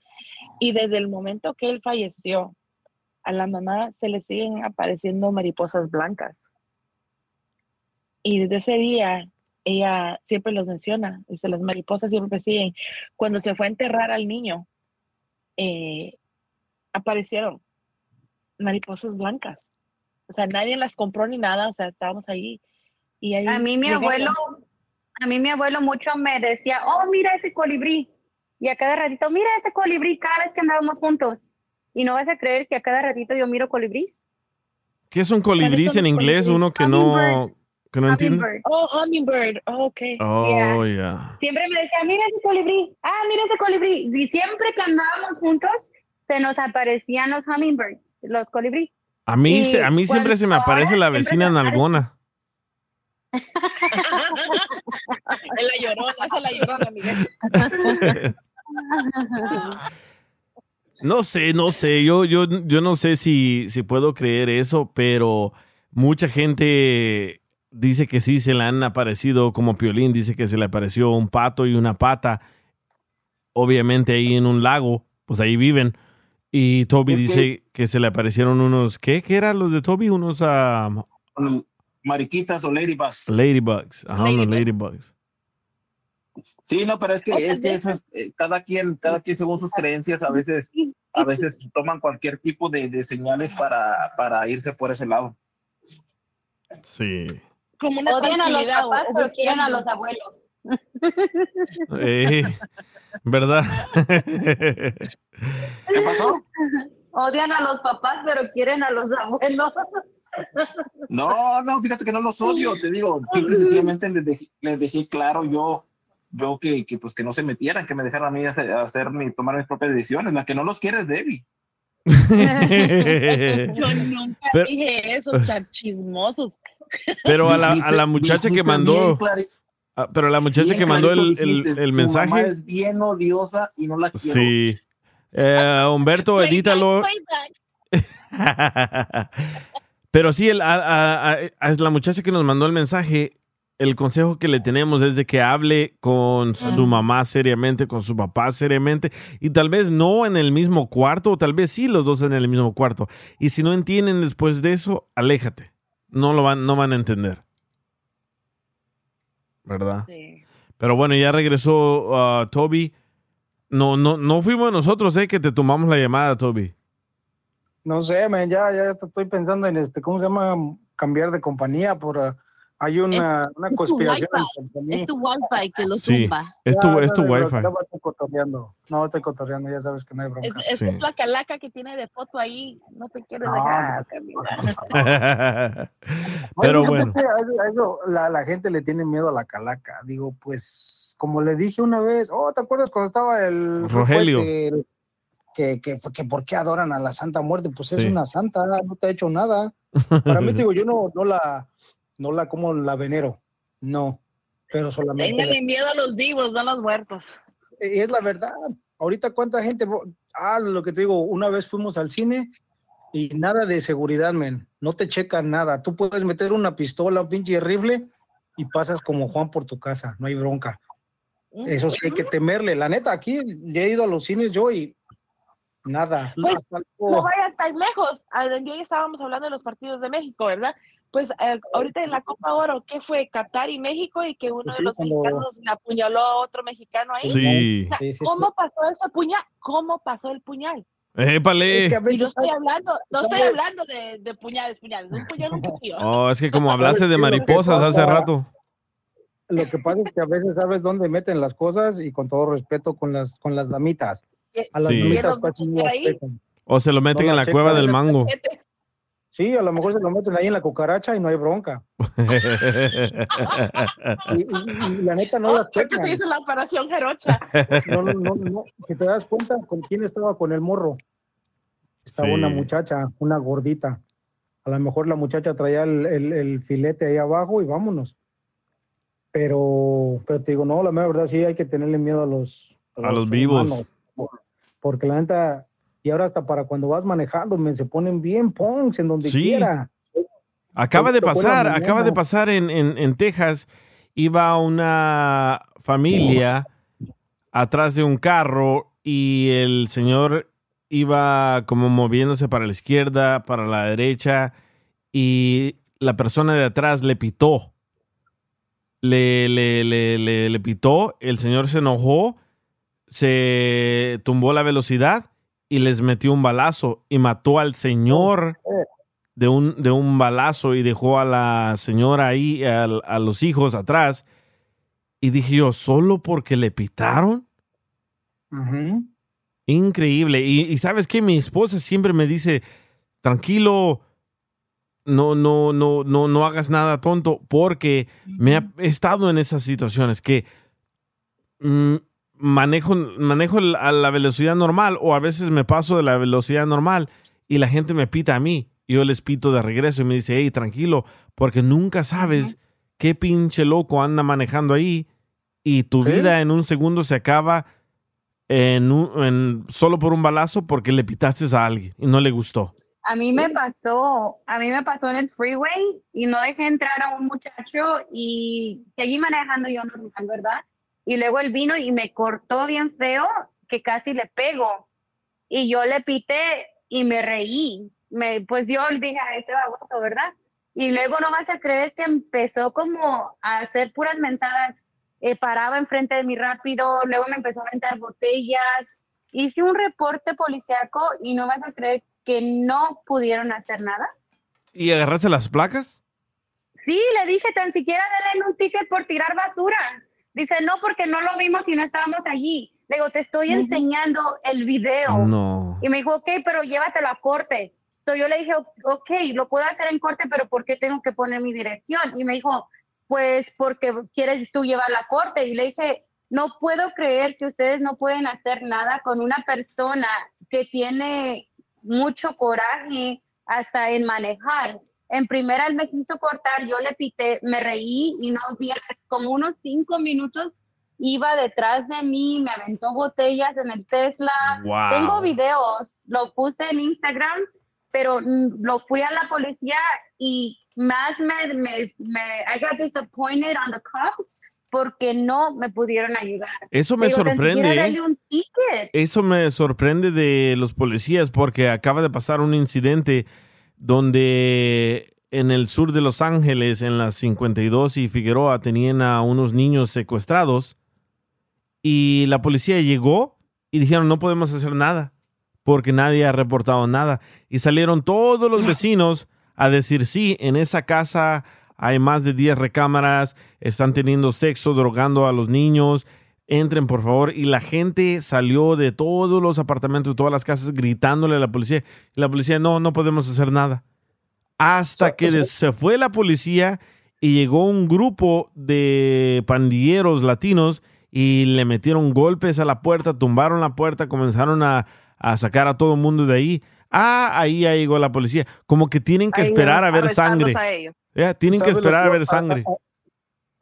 Y desde el momento que él falleció, a la mamá se le siguen apareciendo mariposas blancas. Y desde ese día, ella siempre los menciona, dice, las mariposas siempre siguen. Cuando se fue a enterrar al niño, eh, aparecieron mariposas blancas. O sea, nadie las compró ni nada, o sea, estábamos ahí. Y ahí A mí mi llegaron. abuelo, a mí mi abuelo mucho me decía, oh, mira ese colibrí. Y a cada ratito, mira ese colibrí cada vez que andábamos juntos. Y no vas a creer que a cada ratito yo miro colibrís. ¿Qué es un colibrís en inglés? Uno que no, que no. Hummingbird. Oh, hummingbird. Oh, ok. Oh, ya. Siempre me decía, mira ese colibrí. Ah, mira ese colibrí. Y siempre que andábamos juntos, se nos aparecían los hummingbirds, los colibrí. A mí, Y se- a mí siempre se me aparece la vecina aparece- nalgona. [laughs] Es la llorona, esa es la llorona, Miguel. [laughs] No sé, no sé, yo, yo, yo no sé si, si puedo creer eso, pero mucha gente dice que sí se le han aparecido, como Piolín dice que se le apareció un pato y una pata, obviamente ahí en un lago, pues ahí viven. Y Toby Es dice que se le aparecieron unos, ¿qué? ¿Qué eran los de Toby? Unos ah, Mariquitas o ladybugs. ladybugs, ajá, unos ladybugs. Sí, no, pero es que, es que eso es, eh, cada quien, cada quien según sus creencias, a veces, a veces toman cualquier tipo de, de señales para, para irse por ese lado. Sí. Como una Odian a los papás, o- pero o quieren a los abuelos. Eh, ¿Verdad? ¿Qué pasó? Odian a los papás, pero quieren a los abuelos. No, no, fíjate que no los odio, te digo, [laughs] simple y sencillamente les dejé, les dejé claro yo, yo que, que, pues que no se metieran, que me dejaran a mí hacer, hacer mi, tomar mis propias decisiones. La que no los quiere es Debbie. [laughs] Yo nunca Pero- dije eso, [laughs] chismosos. Pero a la, a la muchacha que mandó. ah, Pero a la muchacha bien que mandó el, el- el "Tu mamá mensaje. es bien odiosa y no la quiero. Sí. Eh, Humberto, edítalo. [laughs] Pero sí, el- a, a- a- a la muchacha que nos mandó el mensaje, el consejo que le tenemos es de que hable con su mamá seriamente, con su papá seriamente, y tal vez no en el mismo cuarto, o tal vez sí los dos en el mismo cuarto. Y si no entienden después de eso, aléjate. No lo van, no van a entender. ¿Verdad? Pero bueno, ya regresó uh, Toby. No, no, no fuimos nosotros, eh, que te tomamos la llamada, Toby. No sé, man, ya, ya estoy pensando en este, ¿cómo se llama? Cambiar de compañía por ah, hay una, una es conspiración. Es tu wifi que lo Sí, es tu, Ya, es tu no, no, wifi. no, estoy cotorreando. No, estoy cotorreando, ya sabes que no hay bronca. Es, es la calaca que tiene de foto ahí, no te quieres dejar caminar. [laughs] Pero bueno. a eso- a eso la, la gente le tiene miedo a la calaca. Digo, pues, como le dije una vez, oh, ¿te acuerdas cuando estaba el Rogelio. que, que, que por qué adoran a la Santa Muerte? Pues es Sí. una santa, no te ha hecho nada. Para mí, digo, yo no, no la, no la como la venero, no, pero solamente. Ténganle miedo a los vivos, no a los muertos. Y es la verdad. Ahorita cuánta gente, ah, lo que te digo, una vez fuimos al cine y nada de seguridad, men. No te checan nada. Tú puedes meter una pistola, un pinche rifle y pasas como Juan por tu casa. No hay bronca. Eso sí hay que temerle. La neta, aquí he ido a los cines yo y nada. Pues, no vayan tan lejos. Ah, Yo ya estábamos hablando de los partidos de México, ¿verdad? Pues eh, ahorita en la Copa Oro, ¿qué fue? Qatar y México y que uno Pues de los mexicanos apuñaló a otro mexicano ahí. Sí. O sea, Sí, sí, ¿Cómo pasó ese puñal? ¿Cómo pasó el puñal? Épale. Y no estoy hablando, no estoy hablando de, de puñales, puñales, un puñal, un cuchillo. [laughs] Oh, es que como hablaste de mariposas hace rato. Lo que pasa es que a veces sabes dónde meten las cosas y con todo respeto con las, con las damitas. A las Sí. damitas no ahí? O se lo meten No en la la cueva del mango. Sí, a lo mejor se lo meten ahí en la cucaracha y no hay bronca. [laughs] Y, y- y la neta no Oh, las creo que checan. se hizo la operación Jarocha. No, no, no, no. Si te das cuenta con quién estaba con el morro. Estaba Sí. una muchacha, una gordita. A lo mejor la muchacha traía el, el- el filete ahí abajo y vámonos. Pero, pero te digo, no, la mera verdad sí hay que tenerle miedo a los, A los vivos. humanos. Porque la neta, y ahora hasta para cuando vas manejando, me se ponen bien punks en donde Sí. quiera. Acaba de pasar, acaba de pasar en, en, en Texas. Iba una familia atrás de un carro y el señor iba como moviéndose para la izquierda, para la derecha y la persona de atrás le pitó. Le, le, le, le, le pitó, el señor se enojó, se tumbó la velocidad y les metió un balazo y mató al señor de un, de un balazo y dejó a la señora ahí, a, a los hijos atrás. Y dije yo, ¿solo porque le pitaron? Ujú. Increíble. Y, y sabes que mi esposa siempre me dice, tranquilo, no, no, no, no, no hagas nada tonto, porque me ha he estado en esas situaciones que mm, manejo, manejo a la velocidad normal o a veces me paso de la velocidad normal y la gente me pita a mí. Y yo les pito de regreso y me dice, hey, tranquilo, porque nunca sabes qué pinche loco anda manejando ahí y tu vida en un segundo se acaba en un- en- solo por un balazo porque le pitaste a alguien y no le gustó. A mí me pasó, a mí me pasó en el freeway y no dejé entrar a un muchacho y seguí manejando yo normal, ¿verdad? Y luego él vino y me cortó bien feo que casi le pego. Y yo le pité y me reí. Me, pues yo le dije a este baboso, ¿verdad? Y luego no vas a creer que empezó como a hacer puras mentadas. Eh, paraba enfrente de mí rápido, luego me empezó a aventar botellas. Hice un reporte policiaco y no vas a creer que no pudieron hacer nada. ¿Y agarraste las placas? Sí, le dije, tan siquiera denle un ticket por tirar basura. Dice, no, porque no lo vimos y no estábamos allí. Le digo, te estoy enseñando el video. No. Y me dijo, ok, pero llévatelo a corte. So yo le dije, ok, lo puedo hacer en corte, pero ¿por qué tengo que poner mi dirección? Y me dijo, pues porque quieres tú llevar la corte. Y le dije, no puedo creer que ustedes no pueden hacer nada con una persona que tiene mucho coraje hasta en manejar. En primera él me quiso cortar, yo le pité, me reí y no vi como unos cinco minutos iba detrás de mí, me aventó botellas en el Tesla. Wow. Tengo videos, lo puse en Instagram, pero lo fui a la policía y más me, me, me I got disappointed on the cops porque no me pudieron ayudar. Eso me Digo, sorprende, ¿eh? dale un ticket. Eso me sorprende de los policías porque acaba de pasar un incidente donde en el sur de Los Ángeles, en las 52 y Figueroa, tenían a unos niños secuestrados y la policía llegó y dijeron no podemos hacer nada porque nadie ha reportado nada. Y salieron todos los vecinos a decir sí, en esa casa hay más de 10 recámaras, están teniendo sexo, drogando a los niños, entren por favor. Y la gente salió de todos los apartamentos, de todas las casas, gritándole a la policía. Y la policía, no, no podemos hacer nada. Hasta que se fue la policía y llegó un grupo de pandilleros latinos y le metieron golpes a la puerta, tumbaron la puerta, comenzaron a, a sacar a todo el mundo de ahí. Ah, ahí ya llegó la policía. Como que tienen que esperar a ver sangre. a tienen que ¿Sabe lo esperar a ver sangre.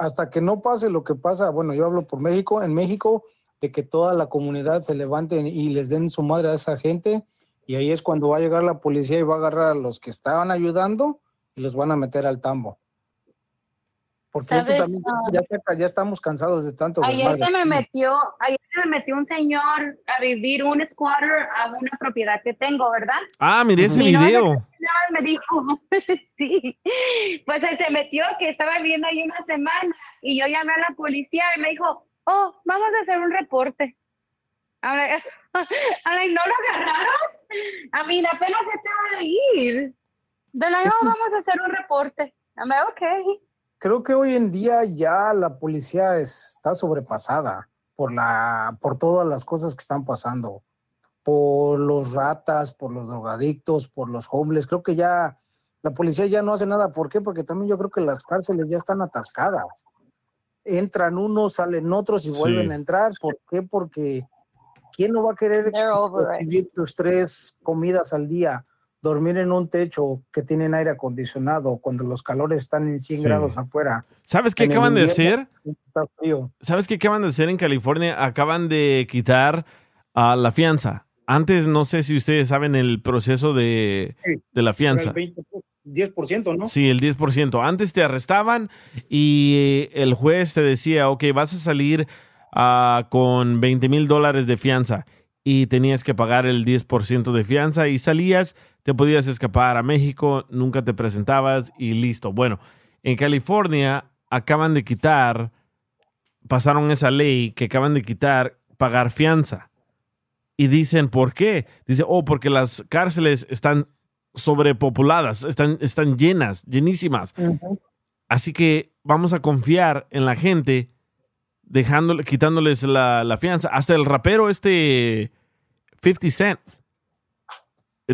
Hasta que no pase lo que pasa, bueno, yo hablo por México, en México, de que toda la comunidad se levante y les den su madre a esa gente, y ahí es cuando va a llegar la policía y va a agarrar a los que estaban ayudando y los van a meter al tambo. Porque ¿Sabes? también, ya, ya estamos cansados de tanto Ayer desmadre. se me metió, ayer se me metió un señor a vivir un squatter a una propiedad que tengo, ¿verdad? Ah, miré ese novio video. más me dijo, [laughs] sí, pues él se metió que estaba viviendo ahí una semana y yo llamé a la policía y me dijo, oh, vamos a hacer un reporte. I'm like, I'm like, ¿no lo agarraron? A mí apenas se acaba de ir. De la, no, vamos a hacer un reporte. I'm like, ok. Creo que hoy en día ya la policía está sobrepasada por la por todas las cosas que están pasando, por los ratas, por los drogadictos, por los homeless. Creo que ya la policía ya no hace nada. ¿Por qué? Porque también yo creo que las cárceles ya están atascadas. Entran unos, salen otros y Sí. vuelven a entrar. ¿Por qué? Porque ¿quién no va a querer recibir tus tres comidas al día? Dormir en un techo que tienen aire acondicionado cuando los calores están en 100 Sí. grados afuera. ¿Sabes qué acaban de hacer? Está frío. ¿Sabes qué acaban de hacer en California? Acaban de quitar ah, la fianza. Antes no sé si ustedes saben el proceso de, de la fianza. El 20, 10%, ¿no? Sí, el 10%. Antes te arrestaban y eh, el juez te decía, ok, vas a salir ah, con 20 mil dólares de fianza y tenías que pagar el 10% de fianza y salías, te podías escapar a México, nunca te presentabas y listo. Bueno, en California acaban de quitar, pasaron esa ley que acaban de quitar pagar fianza. Y dicen, ¿por qué? Dice, oh, porque las cárceles están sobrepopuladas, están, están llenas, llenísimas. Así que vamos a confiar en la gente, dejándole, quitándoles la, la fianza. Hasta el rapero este 50 Cent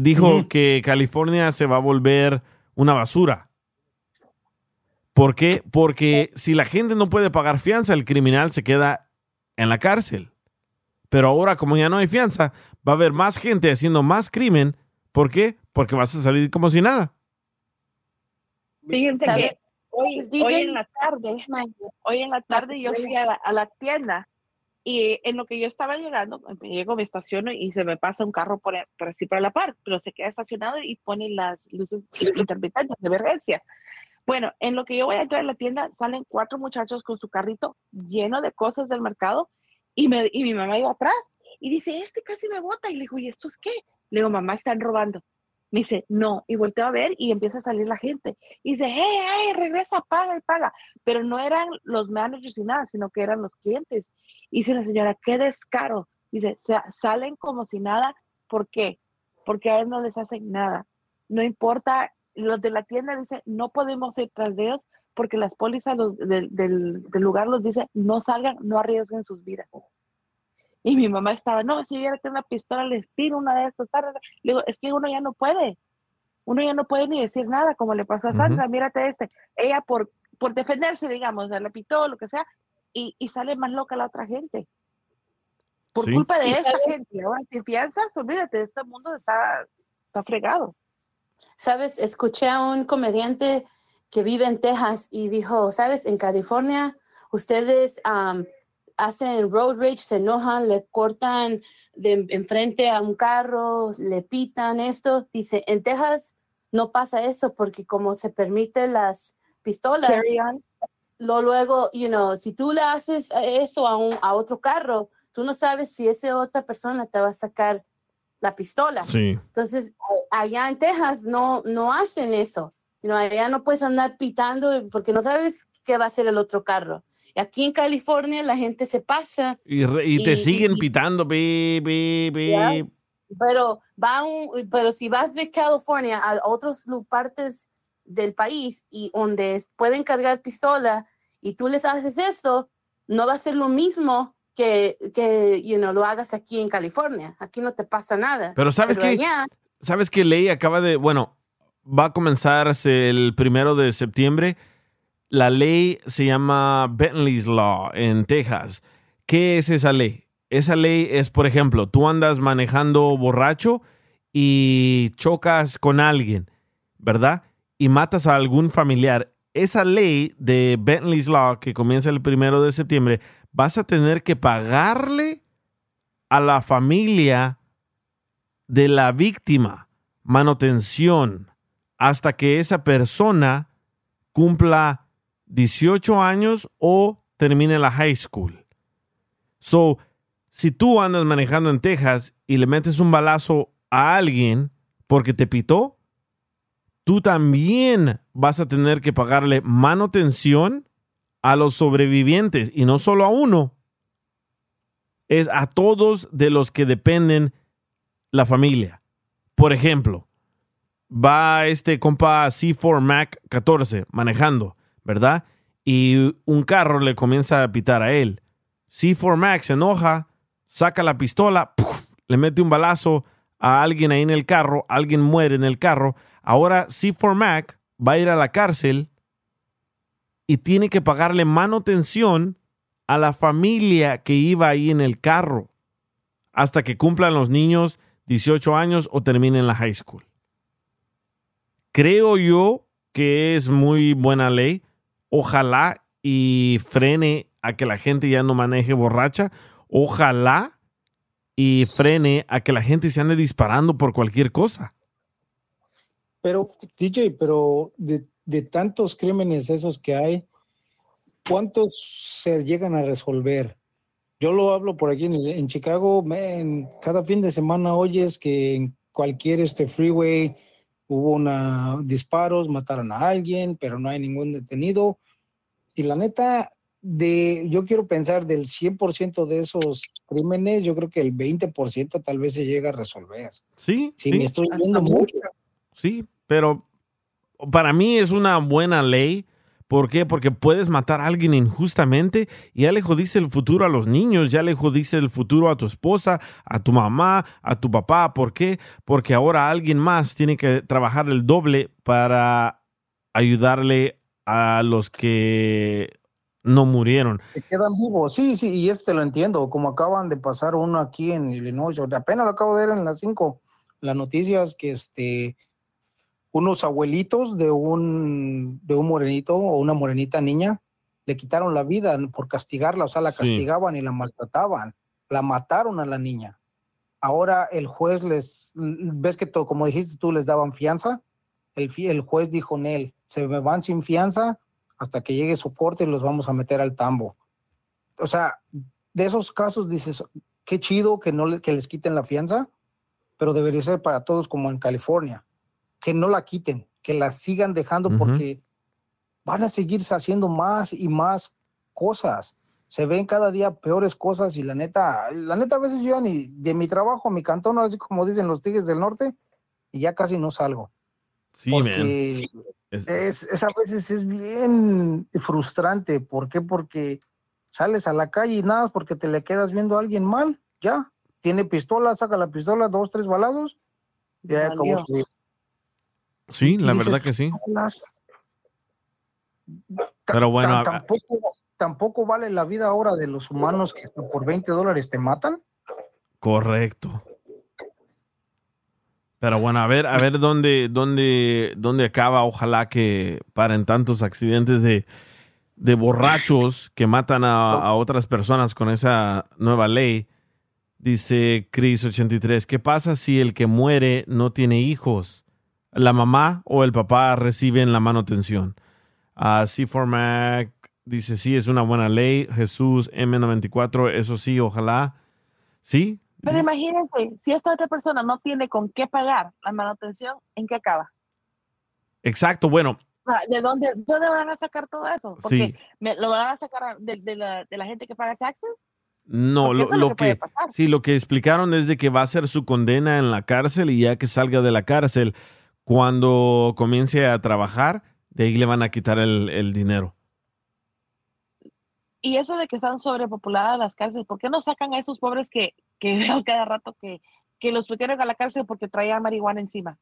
dijo que California se va a volver una basura. ¿Por qué? Porque si la gente no puede pagar fianza, el criminal se queda en la cárcel. Pero ahora, como ya no hay fianza, va a haber más gente haciendo más crimen. ¿Por qué? Porque vas a salir como si nada. Fíjense que hoy, en la tarde, hoy en la tarde yo fui a la, a la tienda y en lo que yo estaba llegando, me llego, me estaciono y se me pasa un carro por, por así por la par, pero se queda estacionado y pone las luces intermitentes de emergencia. Bueno, en lo que yo voy a entrar a la tienda, salen cuatro muchachos con su carrito lleno de cosas del mercado y, me, y mi mamá iba atrás y dice, este casi me bota. Y le digo, ¿y esto es qué? Le digo, mamá, están robando. Me dice, no, y volteo a ver y empieza a salir la gente. Y dice, hey, hey, regresa, paga y paga. Pero no eran los managers y nada, sino que eran los clientes. Y dice la señora, qué descaro. Dice, "sa- salen como si nada. ¿Por qué? Porque a ellos no les hacen nada. No importa, los de la tienda dicen, no podemos ir tras de ellos porque las pólizas los- del, del- del lugar los dice, no salgan, no arriesguen sus vidas. Y mi mamá estaba, no, si hubiera que una pistola les tiro una de estas. Le digo, es que uno ya no puede. uno ya no puede ni decir nada, como le pasó a Sandra, mírate este, ella por, por defenderse, digamos, le pitó, lo que sea, y, y sale más loca la otra gente. Por Sí. culpa de esa sabes- gente, ahora sin fianzas, olvídate, este mundo está, está fregado. Sabes, escuché a un comediante que vive en Texas y dijo, sabes, en California ustedes am, hacen road rage, se enojan, le cortan de enfrente a un carro, le pitan esto. Dice, en Texas no pasa eso porque como se permiten las pistolas, Carry on. Lo luego, you know, si tú le haces eso a, un, a otro carro, tú no sabes si esa otra persona te va a sacar la pistola. Sí. Entonces, allá en Texas no, no hacen eso. You know, allá no puedes andar pitando porque no sabes qué va a hacer el otro carro. Y aquí en California la gente se pasa, Y, re- y te Y- siguen y- pitando, bi, bi, bi. Ya. pero va un- pero si vas de California a otras partes del país y donde pueden cargar pistola y tú les haces eso, no va a ser lo mismo que, que you know, lo hagas aquí en California. Aquí no te pasa nada. Pero ¿sabes qué? allá- ¿Sabes qué ley acaba de, bueno, va a comenzarse el primero de septiembre? La ley se llama Bentley's Law en Texas. ¿Qué es esa ley? Esa ley es, por ejemplo, tú andas manejando borracho y chocas con alguien, ¿verdad? Y matas a algún familiar. Esa ley de Bentley's Law, que comienza el primero de septiembre, vas a tener que pagarle a la familia de la víctima manutención hasta que esa persona cumpla 18 años o termine la high school. So, si tú andas manejando en Texas y le metes un balazo a alguien porque te pitó, tú también vas a tener que pagarle manutención a los sobrevivientes y no solo a uno, es a todos de los que dependen la familia. Por ejemplo, va este compa C4 Mac 14 manejando, ¿verdad? Y un carro le comienza a pitar a él. C4 Mac se enoja, saca la pistola, le mete un balazo a alguien ahí en el carro, alguien muere en el carro. Ahora C4 Mac va a ir a la cárcel y tiene que pagarle manutención a la familia que iba ahí en el carro hasta que cumplan los niños 18 años o terminen la high school. Creo yo que es muy buena ley. Ojalá y frene a que la gente ya no maneje borracha. Ojalá y frene a que la gente se ande disparando por cualquier cosa. Pero, DJ, pero de, de tantos crímenes esos que hay, ¿cuántos se llegan a resolver? Yo lo hablo por aquí en, en Chicago, man, cada fin de semana oyes que en cualquier este freeway hubo una disparos, mataron a alguien, pero no hay ningún detenido. Y la neta, de, yo quiero pensar del 100% de esos crímenes, yo creo que el 20% tal vez se llega a resolver. Sí, Sí, sí. me estoy viendo mucho. Sí, pero para mí es una buena ley. ¿Por qué? Porque puedes matar a alguien injustamente y ya le jodiste el futuro a los niños, ya le jodiste el futuro a tu esposa, a tu mamá, a tu papá. ¿Por qué? Porque ahora alguien más tiene que trabajar el doble para ayudarle a los que no murieron. que quedan vivos, sí, sí, y este lo entiendo, como acaban de pasar uno aquí en Illinois, apenas lo acabo de ver en las 5, las noticias que este, unos abuelitos de un, de un morenito o una morenita niña le quitaron la vida por castigarla, o sea, la Sí. castigaban y la maltrataban, la mataron a la niña. Ahora el juez les, ves que todo, como dijiste tú, les daban fianza, el, el juez dijo, Nel, se me van sin fianza hasta que llegue su corte y los vamos a meter al tambo. O sea, de esos casos dices, qué chido que no le- que les quiten la fianza, pero debería ser para todos como en California, que no la quiten, que la sigan dejando porque van a seguir haciendo más y más cosas. Se ven cada día peores cosas y la neta, la neta a veces yo ya ni de mi trabajo mi cantón, así como dicen los tigres del norte, y ya casi no salgo. Sí, man. Porque Es- es, es a veces es bien frustrante. ¿Por qué? Porque sales a la calle y nada, porque te le quedas viendo a alguien mal, ya. Tiene pistola, saca la pistola, dos, tres balazos, ya acabó Valió. Sí, la verdad que sí. "Las- Pero bueno, tampoco, tampoco vale la vida ahora de los humanos que por 20 dólares te matan. correcto. Pero bueno, a ver, a ver dónde, dónde, dónde acaba. Ojalá que paren tantos accidentes de, de borrachos que matan a, a otras personas con esa nueva ley. Dice Chris83, ¿qué pasa si el que muere no tiene hijos? ¿La mamá o el papá reciben la manutención? Ah, C4 Mac dice, sí, es una buena ley. Jesús M94, eso sí, ojalá. Sí, Pero imagínense, si esta otra persona no tiene con qué pagar la manutención, ¿en qué acaba? exacto. Bueno, sea, ¿De dónde, de dónde van a sacar todo eso? Porque Sí. me- lo van a sacar de, de la, de la gente que paga taxes. no, lo, lo que sí, lo que explicaron es de que va a ser su condena en la cárcel y ya que salga de la cárcel, cuando comience a trabajar, de ahí le van a quitar el, el dinero. Y eso de que están sobrepopuladas las cárceles, ¿por qué no sacan a esos pobres que, que [laughs] veo cada rato que, que los metieron a la cárcel porque traían marihuana encima?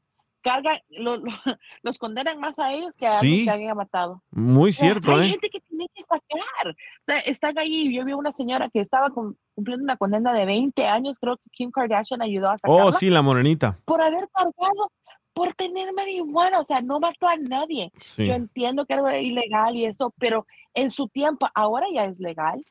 Lo- lo- [laughs] los condenan más a ellos que a Sí. los que alguien ha matado. Muy O sea, cierto, hay ¿eh? gente que tiene que sacar. O sea, están ahí. Yo vi una señora que estaba cumpliendo una condena de 20 años. Creo que Kim Kardashian ayudó a sacarla. Oh, sí, la morenita. Por haber cargado, por tener marihuana. O sea, no mató a nadie. Sí. Yo entiendo que era ilegal y eso, pero en su tiempo, ahora ya es legal.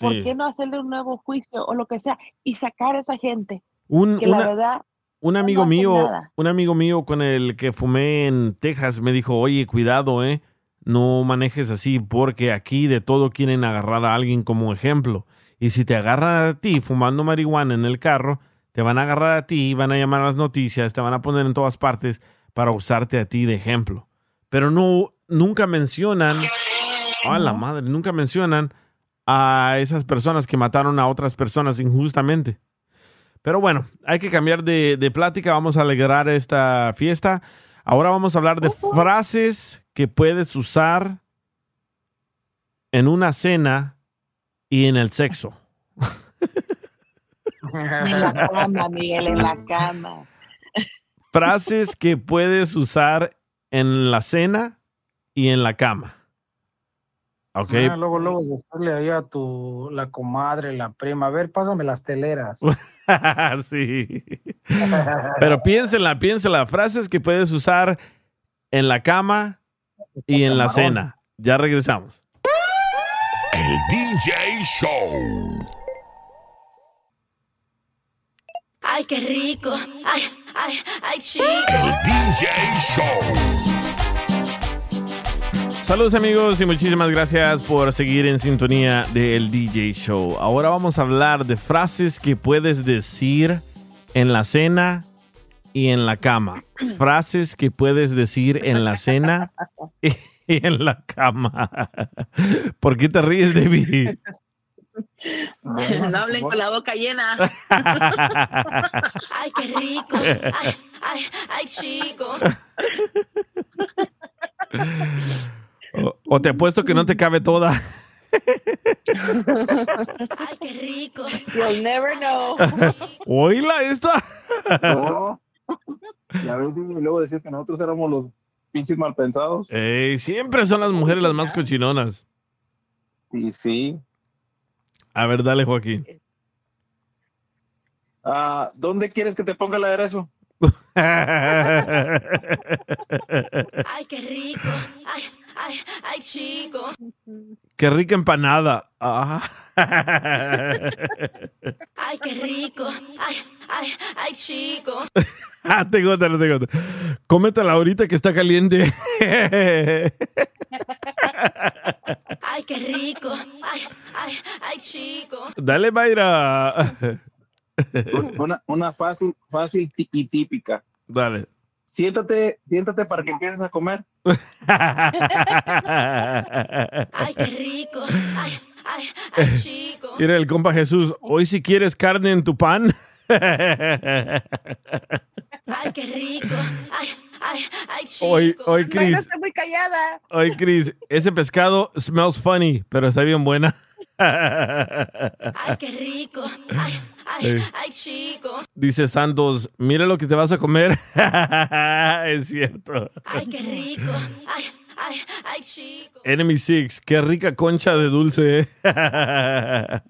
¿Por qué no hacerle un nuevo juicio o lo que sea y sacar a esa gente? Un, que la una- verdad, un amigo mío, nada. un amigo mío con el que fumé en Texas me dijo, oye, cuidado, eh, no manejes así porque aquí de todo quieren agarrar a alguien como ejemplo. Y si te agarran a ti fumando marihuana en el carro, te van a agarrar a ti, van a llamar a las noticias, te van a poner en todas partes para usarte a ti de ejemplo. Pero no, nunca mencionan, a la madre, nunca mencionan a esas personas que mataron a otras personas injustamente. Pero bueno, hay que cambiar de, de plática. Vamos a alegrar esta fiesta. Ahora vamos a hablar de frases que puedes usar en una cena y en el sexo. [laughs] [laughs] en la cama, Miguel, en la cama. Frases que puedes usar en la cena y en la cama. ¿Ok? Ah, luego, luego decirle ahí a tu, la comadre, la prima, a ver, pásame las teleras. [laughs] sí. Pero piénsela, piénsela. Frases que puedes usar en la cama y en la cena. Ya regresamos. El DJ Show. Ay, qué rico. Ay, ay, ay, chico. El DJ Show. Saludos amigos y muchísimas gracias por seguir en sintonía del DJ Show. Ahora vamos a hablar de frases que puedes decir en la cena y en la cama. Frases que puedes decir en la cena y en la cama. ¿Por qué te ríes, David? [laughs] No hablen con la boca llena. [laughs] Ay, qué rico. [laughs] Ay, ay, ay, chico. O, o te apuesto que no te cabe toda. Ay, qué rico. You'll never know. Oíla esta. No. Ya ves, y luego decir que nosotros éramos los pinches mal pensados. Ey, siempre son las mujeres las más cochinonas. Y sí. A ver, dale, Joaquín. Ah, ¿Dónde quieres que te ponga el aderezo? [laughs] Ay, qué rico. Ay, ay, ay, chico. Qué rica empanada. Ah. [laughs] Ay, qué rico. Ay, ay, ay, chico. [laughs] Ah, tengo otra, tengo otra. Cómetela ahorita que está caliente. Ay, qué rico. Ay, ay, ay, chico. Dale, Mayra. Una, una fácil, fácil y típica. Dale. Siéntate, siéntate para que empieces a comer. Ay, qué rico. Ay, ay, ay, chico. Mira el compa Jesús. Hoy si quieres carne en tu pan. Ay, qué rico. Ay, ay, ay, chico. Hoy, hoy, Chris. está muy callada. Hoy, Chris. Ese pescado smells funny, pero está bien buena. Ay, qué rico. Ay, ay, ay, Ey. ay, chico. Dice Santos, mira lo que te vas a comer. [laughs] es cierto. Ay, qué rico. Ay, ay, ay, chico. Enemy Six, qué rica concha de dulce. Ay,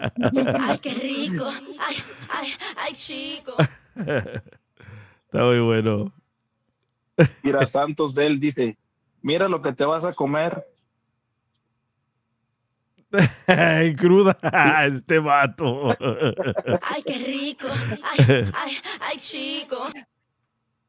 qué rico. Ay, ay, ay, chico. [laughs] Está muy bueno. Mira, Santos de él dice, mira lo que te vas a comer. [laughs] Ay, cruda, [laughs] este vato. Ay, qué rico. Ay, ay, ay, chico.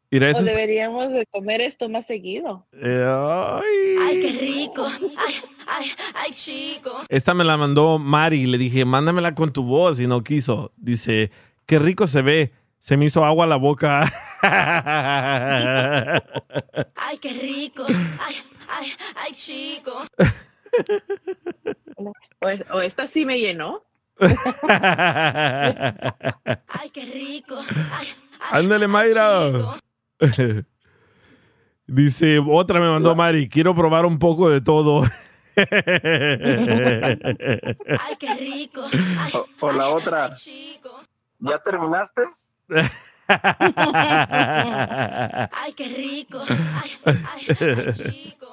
Mira, O deberíamos de comer esto más seguido. Eh, ay. Ay, qué rico. Ay, ay, ay, chico. Esta me la mandó Mari. Le dije, mándamela con tu voz y no quiso. Dice, qué rico se ve. Se me hizo agua la boca. Ay, qué rico. Ay, ay, ay, chico. O, es- o esta sí me llenó. Ay, qué rico. Ay, Ándale, Mayra. Dice, otra me mandó Mari. Quiero probar un poco de todo. ay, qué rico. Ay, O, o la otra, ay, chico. ¿ya terminaste? Ay, qué rico. Ay, ay, ay, chico.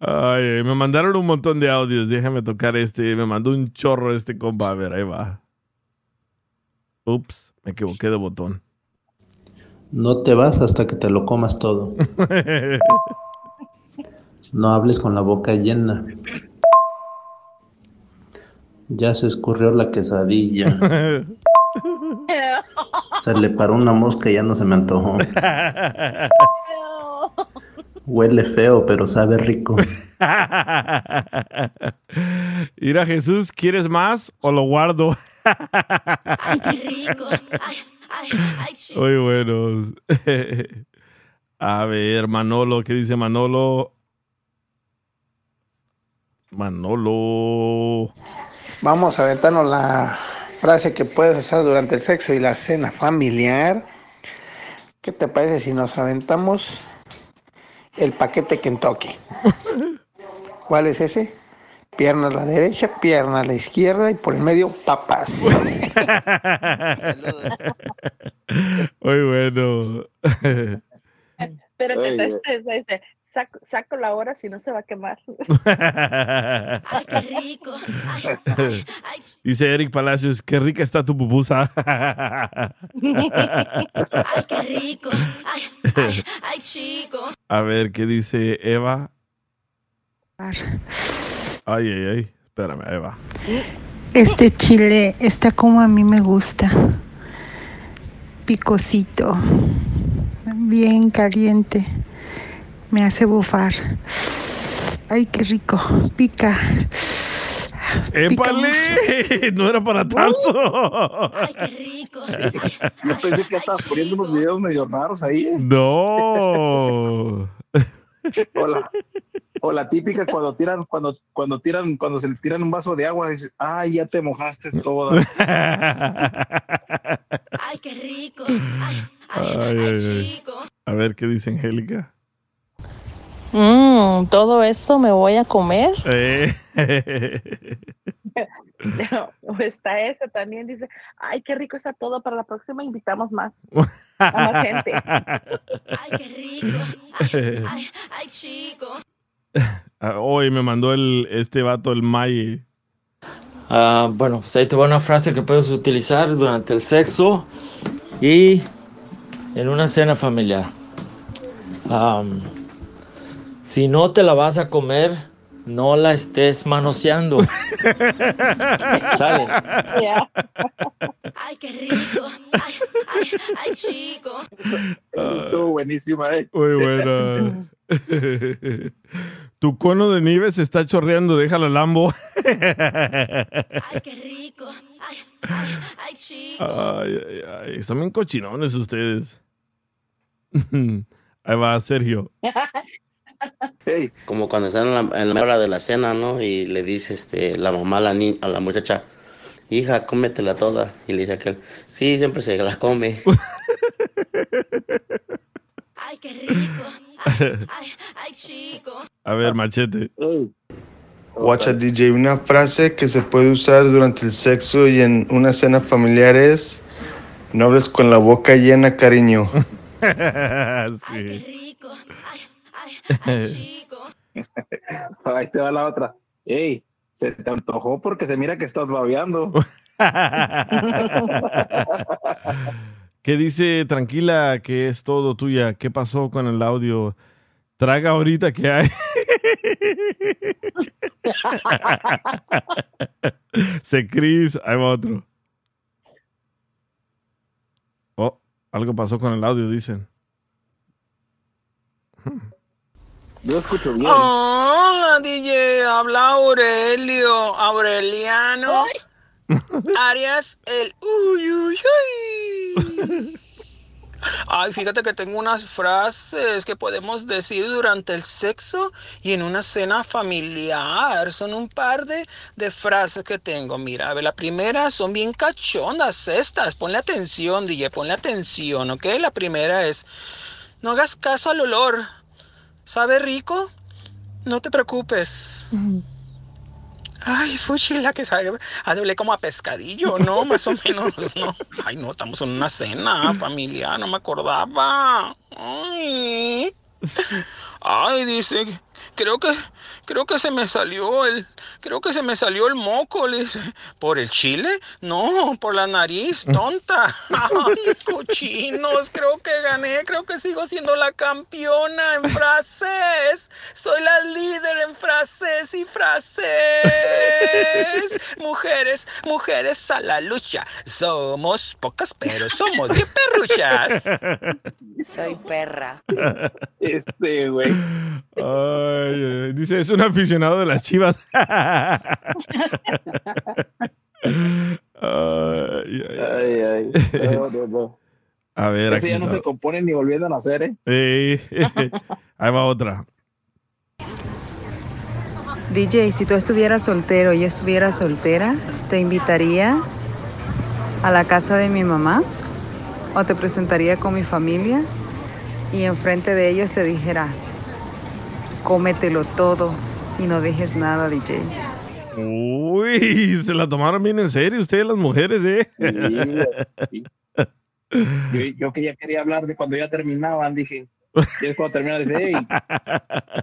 Ay, me mandaron un montón de audios. Déjame tocar este. Me mandó un chorro este compa. A ver, ahí va. Ups, me equivoqué de botón. No te vas hasta que te lo comas todo. [laughs] No hables con la boca llena. Ya se escurrió la quesadilla. [laughs] Se le paró una mosca y ya no se me antojó. [laughs] Huele feo, pero sabe rico. [laughs] Mira, Jesús, ¿quieres más o lo guardo? Ay, qué rico. [laughs] Ay, ay, ay, chico. Muy buenos. A ver, Manolo, ¿qué dice Manolo? Manolo. Vamos a aventarnos la frase que puedes usar durante el sexo y la cena familiar. ¿Qué te parece si nos aventamos el paquete Kentucky? [laughs] ¿Cuál es ese? Pierna a la derecha, pierna a la izquierda y por el medio papas. [laughs] Muy bueno. Pero que te dice, saco, saco la hora si no se va a quemar. Ay, qué rico. Ay, Dice Eric Palacios, qué rica está tu pupusa. ay, qué rico. Ay, ay, ay, chico. A ver, ¿qué dice Eva? Ay, ay, ay. Espérame, Eva. Este chile está como a mí me gusta. Picosito. Bien caliente. Me hace bufar. Ay, qué rico. Pica. ¡Épale! [laughs] No era para tanto. Ay, qué rico. [laughs] Yo pensé que estabas poniendo unos videos medio raros ahí. ¿eh? No. [laughs] O la, o la típica cuando tiran, cuando, cuando tiran, cuando se le tiran un vaso de agua, dices, ay, ya te mojaste toda. Ay, qué rico. Ay, Ay, ay, ay. A ver, ¿qué dice Angélica? Mmm, todo eso me voy a comer. Eh. [laughs] o está ese también, dice, ay, qué rico está todo, para la próxima invitamos más. [laughs] A más gente. Ay, qué rico. Ay, ay, ay, chico. Ah, Hoy me mandó el, este vato, el May. Ah, bueno, pues ahí te va una frase que puedes utilizar durante el sexo y en una cena familiar. Am, si no te la vas a comer, no la estés manoseando. [laughs] ¿Sale? Ay, qué rico. Ay, ay, ay, chico. Estuvo buenísima, ¿eh? Muy buena. [laughs] tu cono de nieve se está chorreando, déjala Lambo. Ay, qué rico. Ay, ay, ay, chico. Ay, ay, ay. Están bien cochinones ustedes. [laughs] Ahí va Sergio. Como cuando están en la, en la hora de la cena, ¿no? Y le dice este, la mamá a la, ni- a la muchacha, hija, cómetela toda. Y le dice aquel, sí, siempre se la come. [laughs] Ay, qué rico. Ay, ay, ay, chico. A ver, machete. Watcha DJ, una frase que se puede usar durante el sexo y en una cena familiar es No hables con la boca llena, cariño. [laughs] sí. [laughs] [laughs] Ahí te va la otra. Ey, se te antojó porque se mira que estás babeando. [laughs] ¿Qué dice tranquila que es todo tuya? ¿Qué pasó con el audio? Traga ahorita que hay. Se Cris, va otro. Oh, algo pasó con el audio, dicen. Yo escucho bien. Hola, DJ. Habla Aurelio. Aureliano. [laughs] Arias, el uy, uy, uy. Ay, fíjate que tengo unas frases que podemos decir durante el sexo y en una cena familiar. Son un par de, de frases que tengo. Mira, a ver, la primera son bien cachondas estas. Ponle atención, DJ, ponle atención, ¿ok? La primera es, no hagas caso al olor. ¿Sabe rico? No te preocupes. Ay, fuchila que sabe, hablé como a pescadillo, ¿no? [laughs] Más o menos, ¿no? Ay, no, estamos en una cena familiar, no me acordaba. Ay. Ay, dice, creo que, creo que se me salió el, creo que se me salió el moco, le dice. ¿Por el chile? No, por la nariz, [laughs] tonta. Ay, cochinos, creo que gané, creo que sigo siendo la campeona en frases. Soy la líder en frases y frases. Mujeres, mujeres a la lucha. Somos pocas, pero somos bien perruchas. Soy perra. Este, güey. Ay, ay, dice, es un aficionado de las chivas. [laughs] Ay, Ay, ay. No, no, no. A ver, Ese aquí ya no se compone ni volviendo a nacer, ¿eh? Ey, [laughs] Ahí va otra. DJ, si tú estuvieras soltero y yo estuviera soltera, ¿te invitaría a la casa de mi mamá? ¿O te presentaría con mi familia? Y enfrente de ellos te dijera, cómetelo todo y no dejes nada, DJ. Uy, se la tomaron bien en serio ustedes las mujeres, ¿eh? Sí, Yo, yo que ya quería hablar de cuando ya terminaban, dije, y es cuando terminan, dice, hey,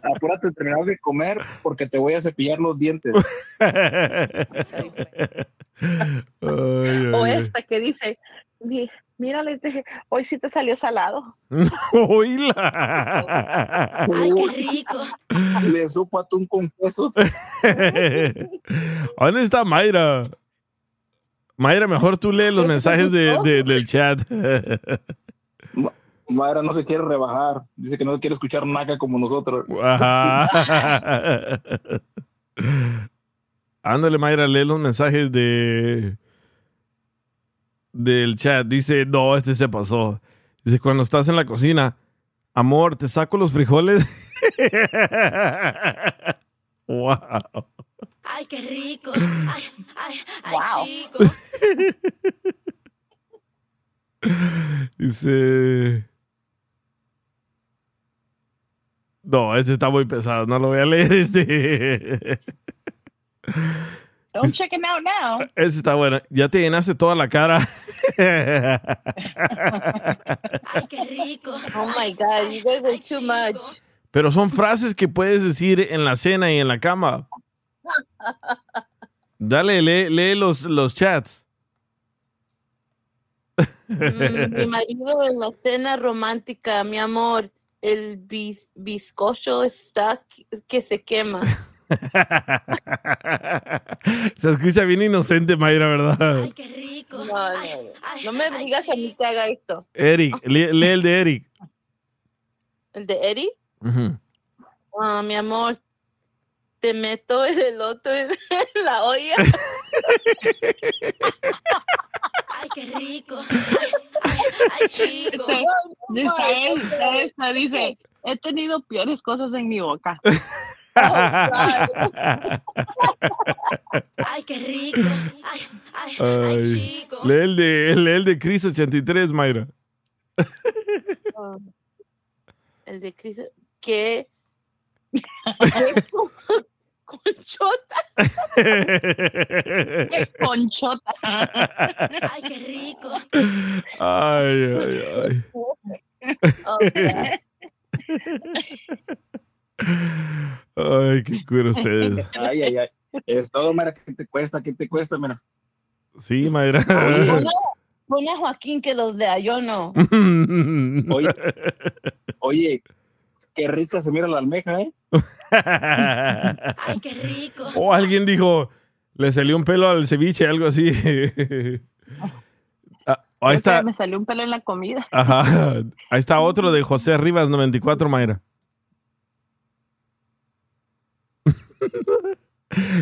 apúrate de terminar de comer porque te voy a cepillar los dientes. [laughs] O esta que dice, "Mi- mírale, te- hoy sí te salió salado. [laughs] Oíla. Ay, qué rico. Le supo atún con queso. [laughs] ¿Dónde está Mayra? Mayra, mejor tú lee los mensajes de- de- del chat. Mayra no se quiere rebajar. Dice que no quiere escuchar naca como nosotros. Ajá. [laughs] Ándale, Mayra, lee los mensajes de del chat. Dice, no, este se pasó. Dice, cuando estás en la cocina, amor, ¿te saco los frijoles? [laughs] wow. Ay, qué rico. Ay, ay, ay, chico. [laughs] Dice... No, este está muy pesado, no lo voy a leer este. Don't [laughs] check it out now. Ese está bueno. Ya te llenaste toda la cara. Ay, qué rico. Oh my God, you guys are too much. Pero son frases que puedes decir en la cena y en la cama. Dale, lee, lee los, los chats. Mm, mi [laughs] marido en la cena romántica, mi amor, el bis- bizcocho está que- que se quema. [laughs] Se escucha bien inocente, Mayra, ¿verdad? Qué rico. No, no, no me digas a mí que haga esto. Eric, lee, lee el de Eric. ¿El de Eddie? Ujú. Ah, mi amor, te meto el elote en [laughs] la olla. Ay, qué rico. Ay, ay, ay, chico. Dice, dice, esta, esta, dice, he tenido peores cosas en mi boca. [laughs] Ay, qué rico. Ay, ay, ay, Ay, chico. lee el de, lee el de Chris 83, Mayra. Ah, el de Cris, ¿qué? [laughs] Conchota. [laughs] Qué conchota. Ay, qué rico. Ay, ay, ay. [laughs] Ay, qué cuero [laughs] ustedes. Ay, ay, ay. Es todo, mira, ¿qué te cuesta? ¿Qué te cuesta, mira? Sí, Mayra. Pone, [laughs] a Joaquín que los lea, yo no. Oye, [laughs] oye, qué rica se mira la almeja, ¿eh? Ay, qué rico. O alguien dijo, le salió un pelo al ceviche, algo así. Ah, ahí está. Me salió un pelo en la comida. Ajá. Ahí está otro de José Rivas 94, Mayra.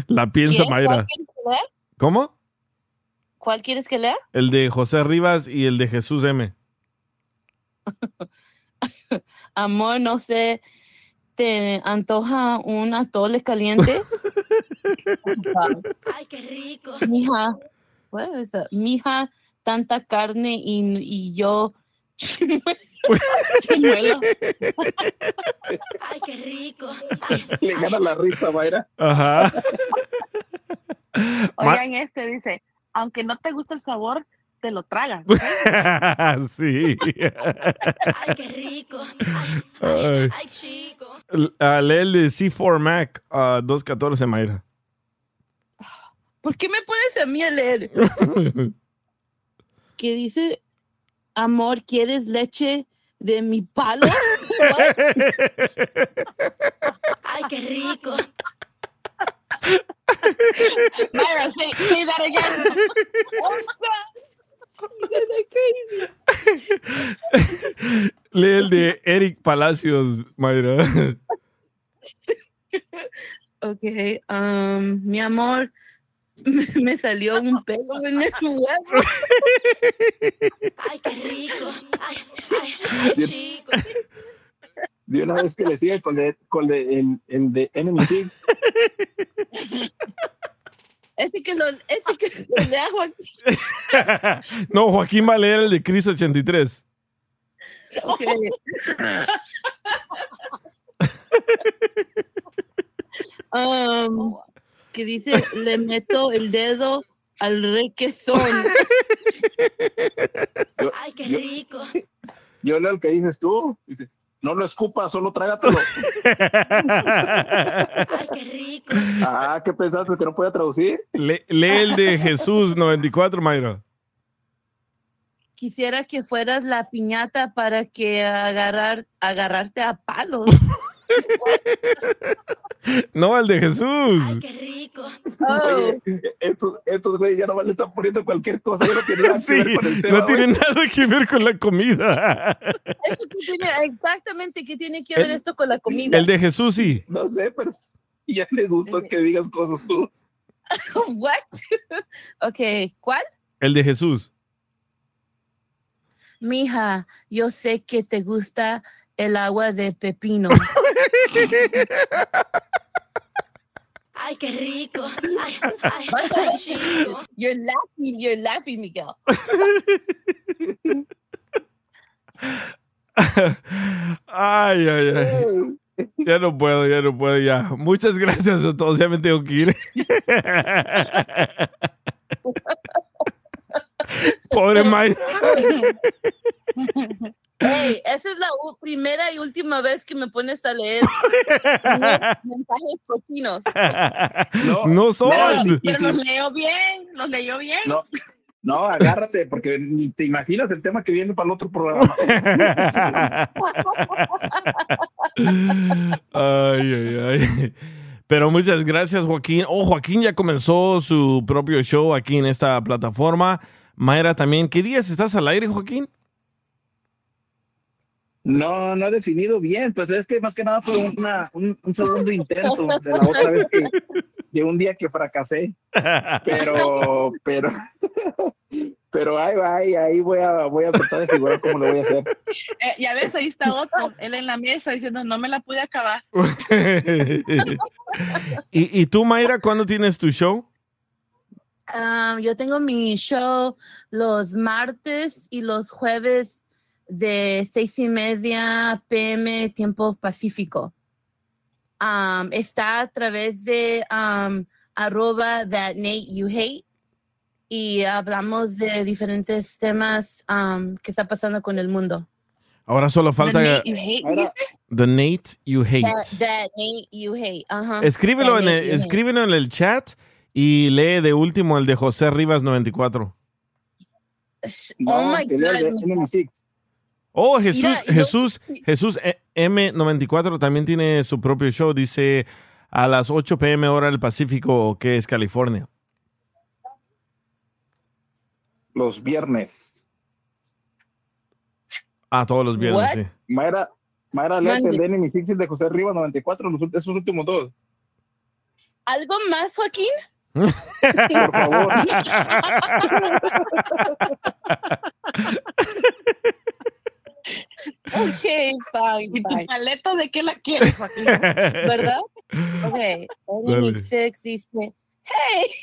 La piensa. Mayra. ¿Cuál quieres que lea? ¿Cómo? ¿Cuál quieres que lea? El de José Rivas y el de Jesús M. [laughs] Amor, no sé, ¿te antoja un atole caliente? [laughs] Ay, qué rico. Mija? Mija, tanta carne y, y yo. [laughs] Ay, qué rico. Le gana la risa, Mayra. Ajá. Oigan, este dice, aunque no te gusta el sabor, te lo tragas. [laughs] sí. Ay, qué rico. Ay. Ay, chico. Ah, lee el de C4 Mac ah, 214, Mayra. ¿Por qué me pones a mí a leer? [laughs] Que dice, amor, ¿quieres leche de mi palo? [laughs] Ay, qué rico. [laughs] Myra, say, say that again. Oh, God. You guys [laughs] are crazy. Lee el de Eric Palacios, Mayra. Ok, um, mi amor, [laughs] me, salió un pelo en el huevo. Ay, qué rico. Ay, ay, [laughs] ay, chico. De una vez que le sigue con, de, con de, en, en de Enemy Six. Ese que lo, ese que lo le hago aquí. [laughs] no, Joaquín va a leer el de Chris 83. Ok. Um, que dice, le meto el dedo al requesón. Ay, qué rico. Yo leo el que dices tú. Dice, no lo escupas, solo trágatelo. Ay, qué rico. ah, ¿qué pensaste? ¿Que no podía traducir? Le- lee el de Jesús 94, Mayra. Quisiera que fueras la piñata para que agarrar, agarrarte a palos. [laughs] [laughs] No, el de Jesús. Qué rico. Oh. Oye, estos, estos güeyes ya no le están poniendo cualquier cosa. Ya no tiene nada que Sí, ver con el tema, no tiene nada que ver con la comida. Eso que tiene, exactamente, ¿qué tiene que ver El- esto con la comida? El de Jesús sí. No sé, pero ya le gustó que digas cosas tú. [laughs] What? [laughs] ok, ¿cuál? El de Jesús. Mija, yo sé que te gusta el agua de pepino. Ay, qué rico. Ay, ay, [laughs] ay, chico. You're laughing, you're laughing, Miguel. Ay, ay, ay. Ya no puedo, ya no puedo, ya. Muchas gracias a todos, ya me tengo que ir. [laughs] Pobre Mike. [laughs] Hey, esa es la primera y última vez que me pones a leer [laughs] mensajes cochinos. No son. Pero, pero los leo bien, los leyó bien. No, no, agárrate, porque ni te imaginas el tema que viene para el otro programa. [laughs] Ay, ay, ay. Pero muchas gracias, Joaquín. Oh, Joaquín ya comenzó su propio show aquí en esta plataforma. Mayra también. ¿Qué días estás al aire, Joaquín? No, no he definido bien, pues es que más que nada fue una, un, un segundo intento de la otra vez que, de un día que fracasé, pero, pero, pero ahí, va, ahí, ahí voy a, voy a tratar de figurar cómo lo voy a hacer. Eh, ya ves, ahí está otro, él en la mesa diciendo, no me la pude acabar. [laughs] ¿Y, y tú, Mayra, cuándo tienes tu show? Um, yo tengo mi show los martes y los jueves de seis y media pm tiempo pacífico. um, está a través de um, arroba that Nate you hate y hablamos de diferentes temas um, que está pasando con el mundo. Ahora solo falta The Nate you hate, Nate You Hate. That, that Nate you hate. Ajá. Escríbelo That en, Nate el, you hate. escríbelo en el chat y lee de último el de José Rivas 94. oh my God. Oh, Jesús, Mira, yo- Jesús, Jesús eh, M94 también tiene su propio show. Dice a las 8 pm hora del Pacífico, que es California. Los viernes. Ah, todos los viernes, What? sí. Mayra, Mayra, Mande. de Enemy Sixes de José Rivas 94, los, esos últimos dos. ¿Algo más, Joaquín? Por favor. [laughs] [laughs] Ok, fine, ¿Y tu paleta de qué la quieres, Joaquín? ¿Verdad? [laughs] Ok. Enemy Dale. Six dice, hey.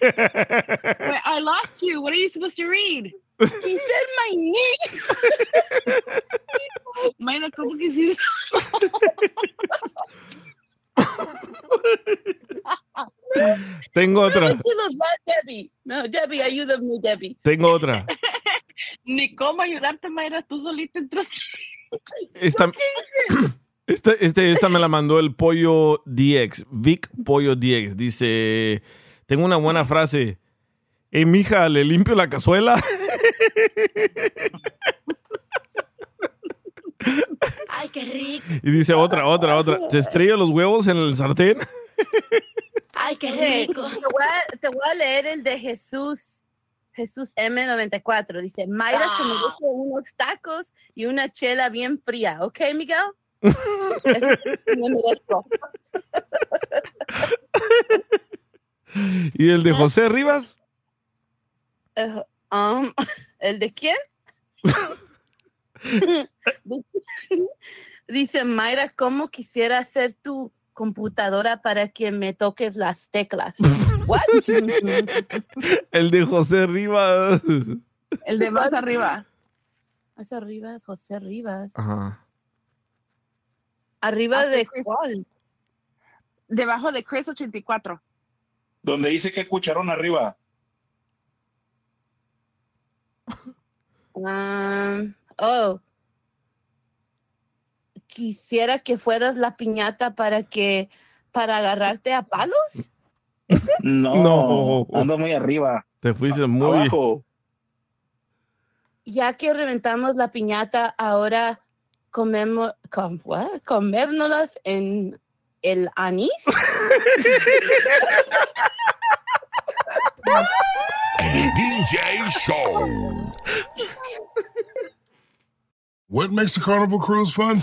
Wait, I lost you. What are you supposed to read? He said my name. [laughs] Mayra, ¿cómo que sí? [laughs] Tengo otra, Debbie. No, Debbie, ayúdame, Debbie. tengo otra. [laughs] Ni cómo ayudarte, Mayra, tú solita entraste. Esta, [clears throat] esta, este- esta me la mandó el Pollo DX, Vic Pollo DX. Dice, tengo una buena frase. Eh, mija, ¿le limpio la cazuela? Ay, qué rico. Y dice otra, otra, otra. ¿Se estrella los huevos en el sartén? [laughs] Ay, qué [laughs] rico. Te voy, a, te voy a leer el de Jesús. Jesús M94 dice, Mayra se merece unos tacos y una chela bien fría, ¿ok, Miguel? Me [laughs] merezco. ¿Y el de José Rivas? Eh, um, [laughs] ¿El de quién? Dice Mayra, ¿cómo quisiera ser tu computadora para que me toques las teclas? [laughs] What? [laughs] El de José Rivas. El de más arriba. Más arriba es José Rivas. Ajá. ¿Arriba de Chris. cuál? Debajo de Chris 84. Donde dice que cucharón arriba. Um, oh. Quisiera que fueras la piñata para que para agarrarte a palos. No, No. ando muy arriba. Te fuiste muy... Abajo. Ya que reventamos la piñata, ahora comemos, com, what? comérnoslas en el anís. El DJ Show. What makes a carnival cruise fun?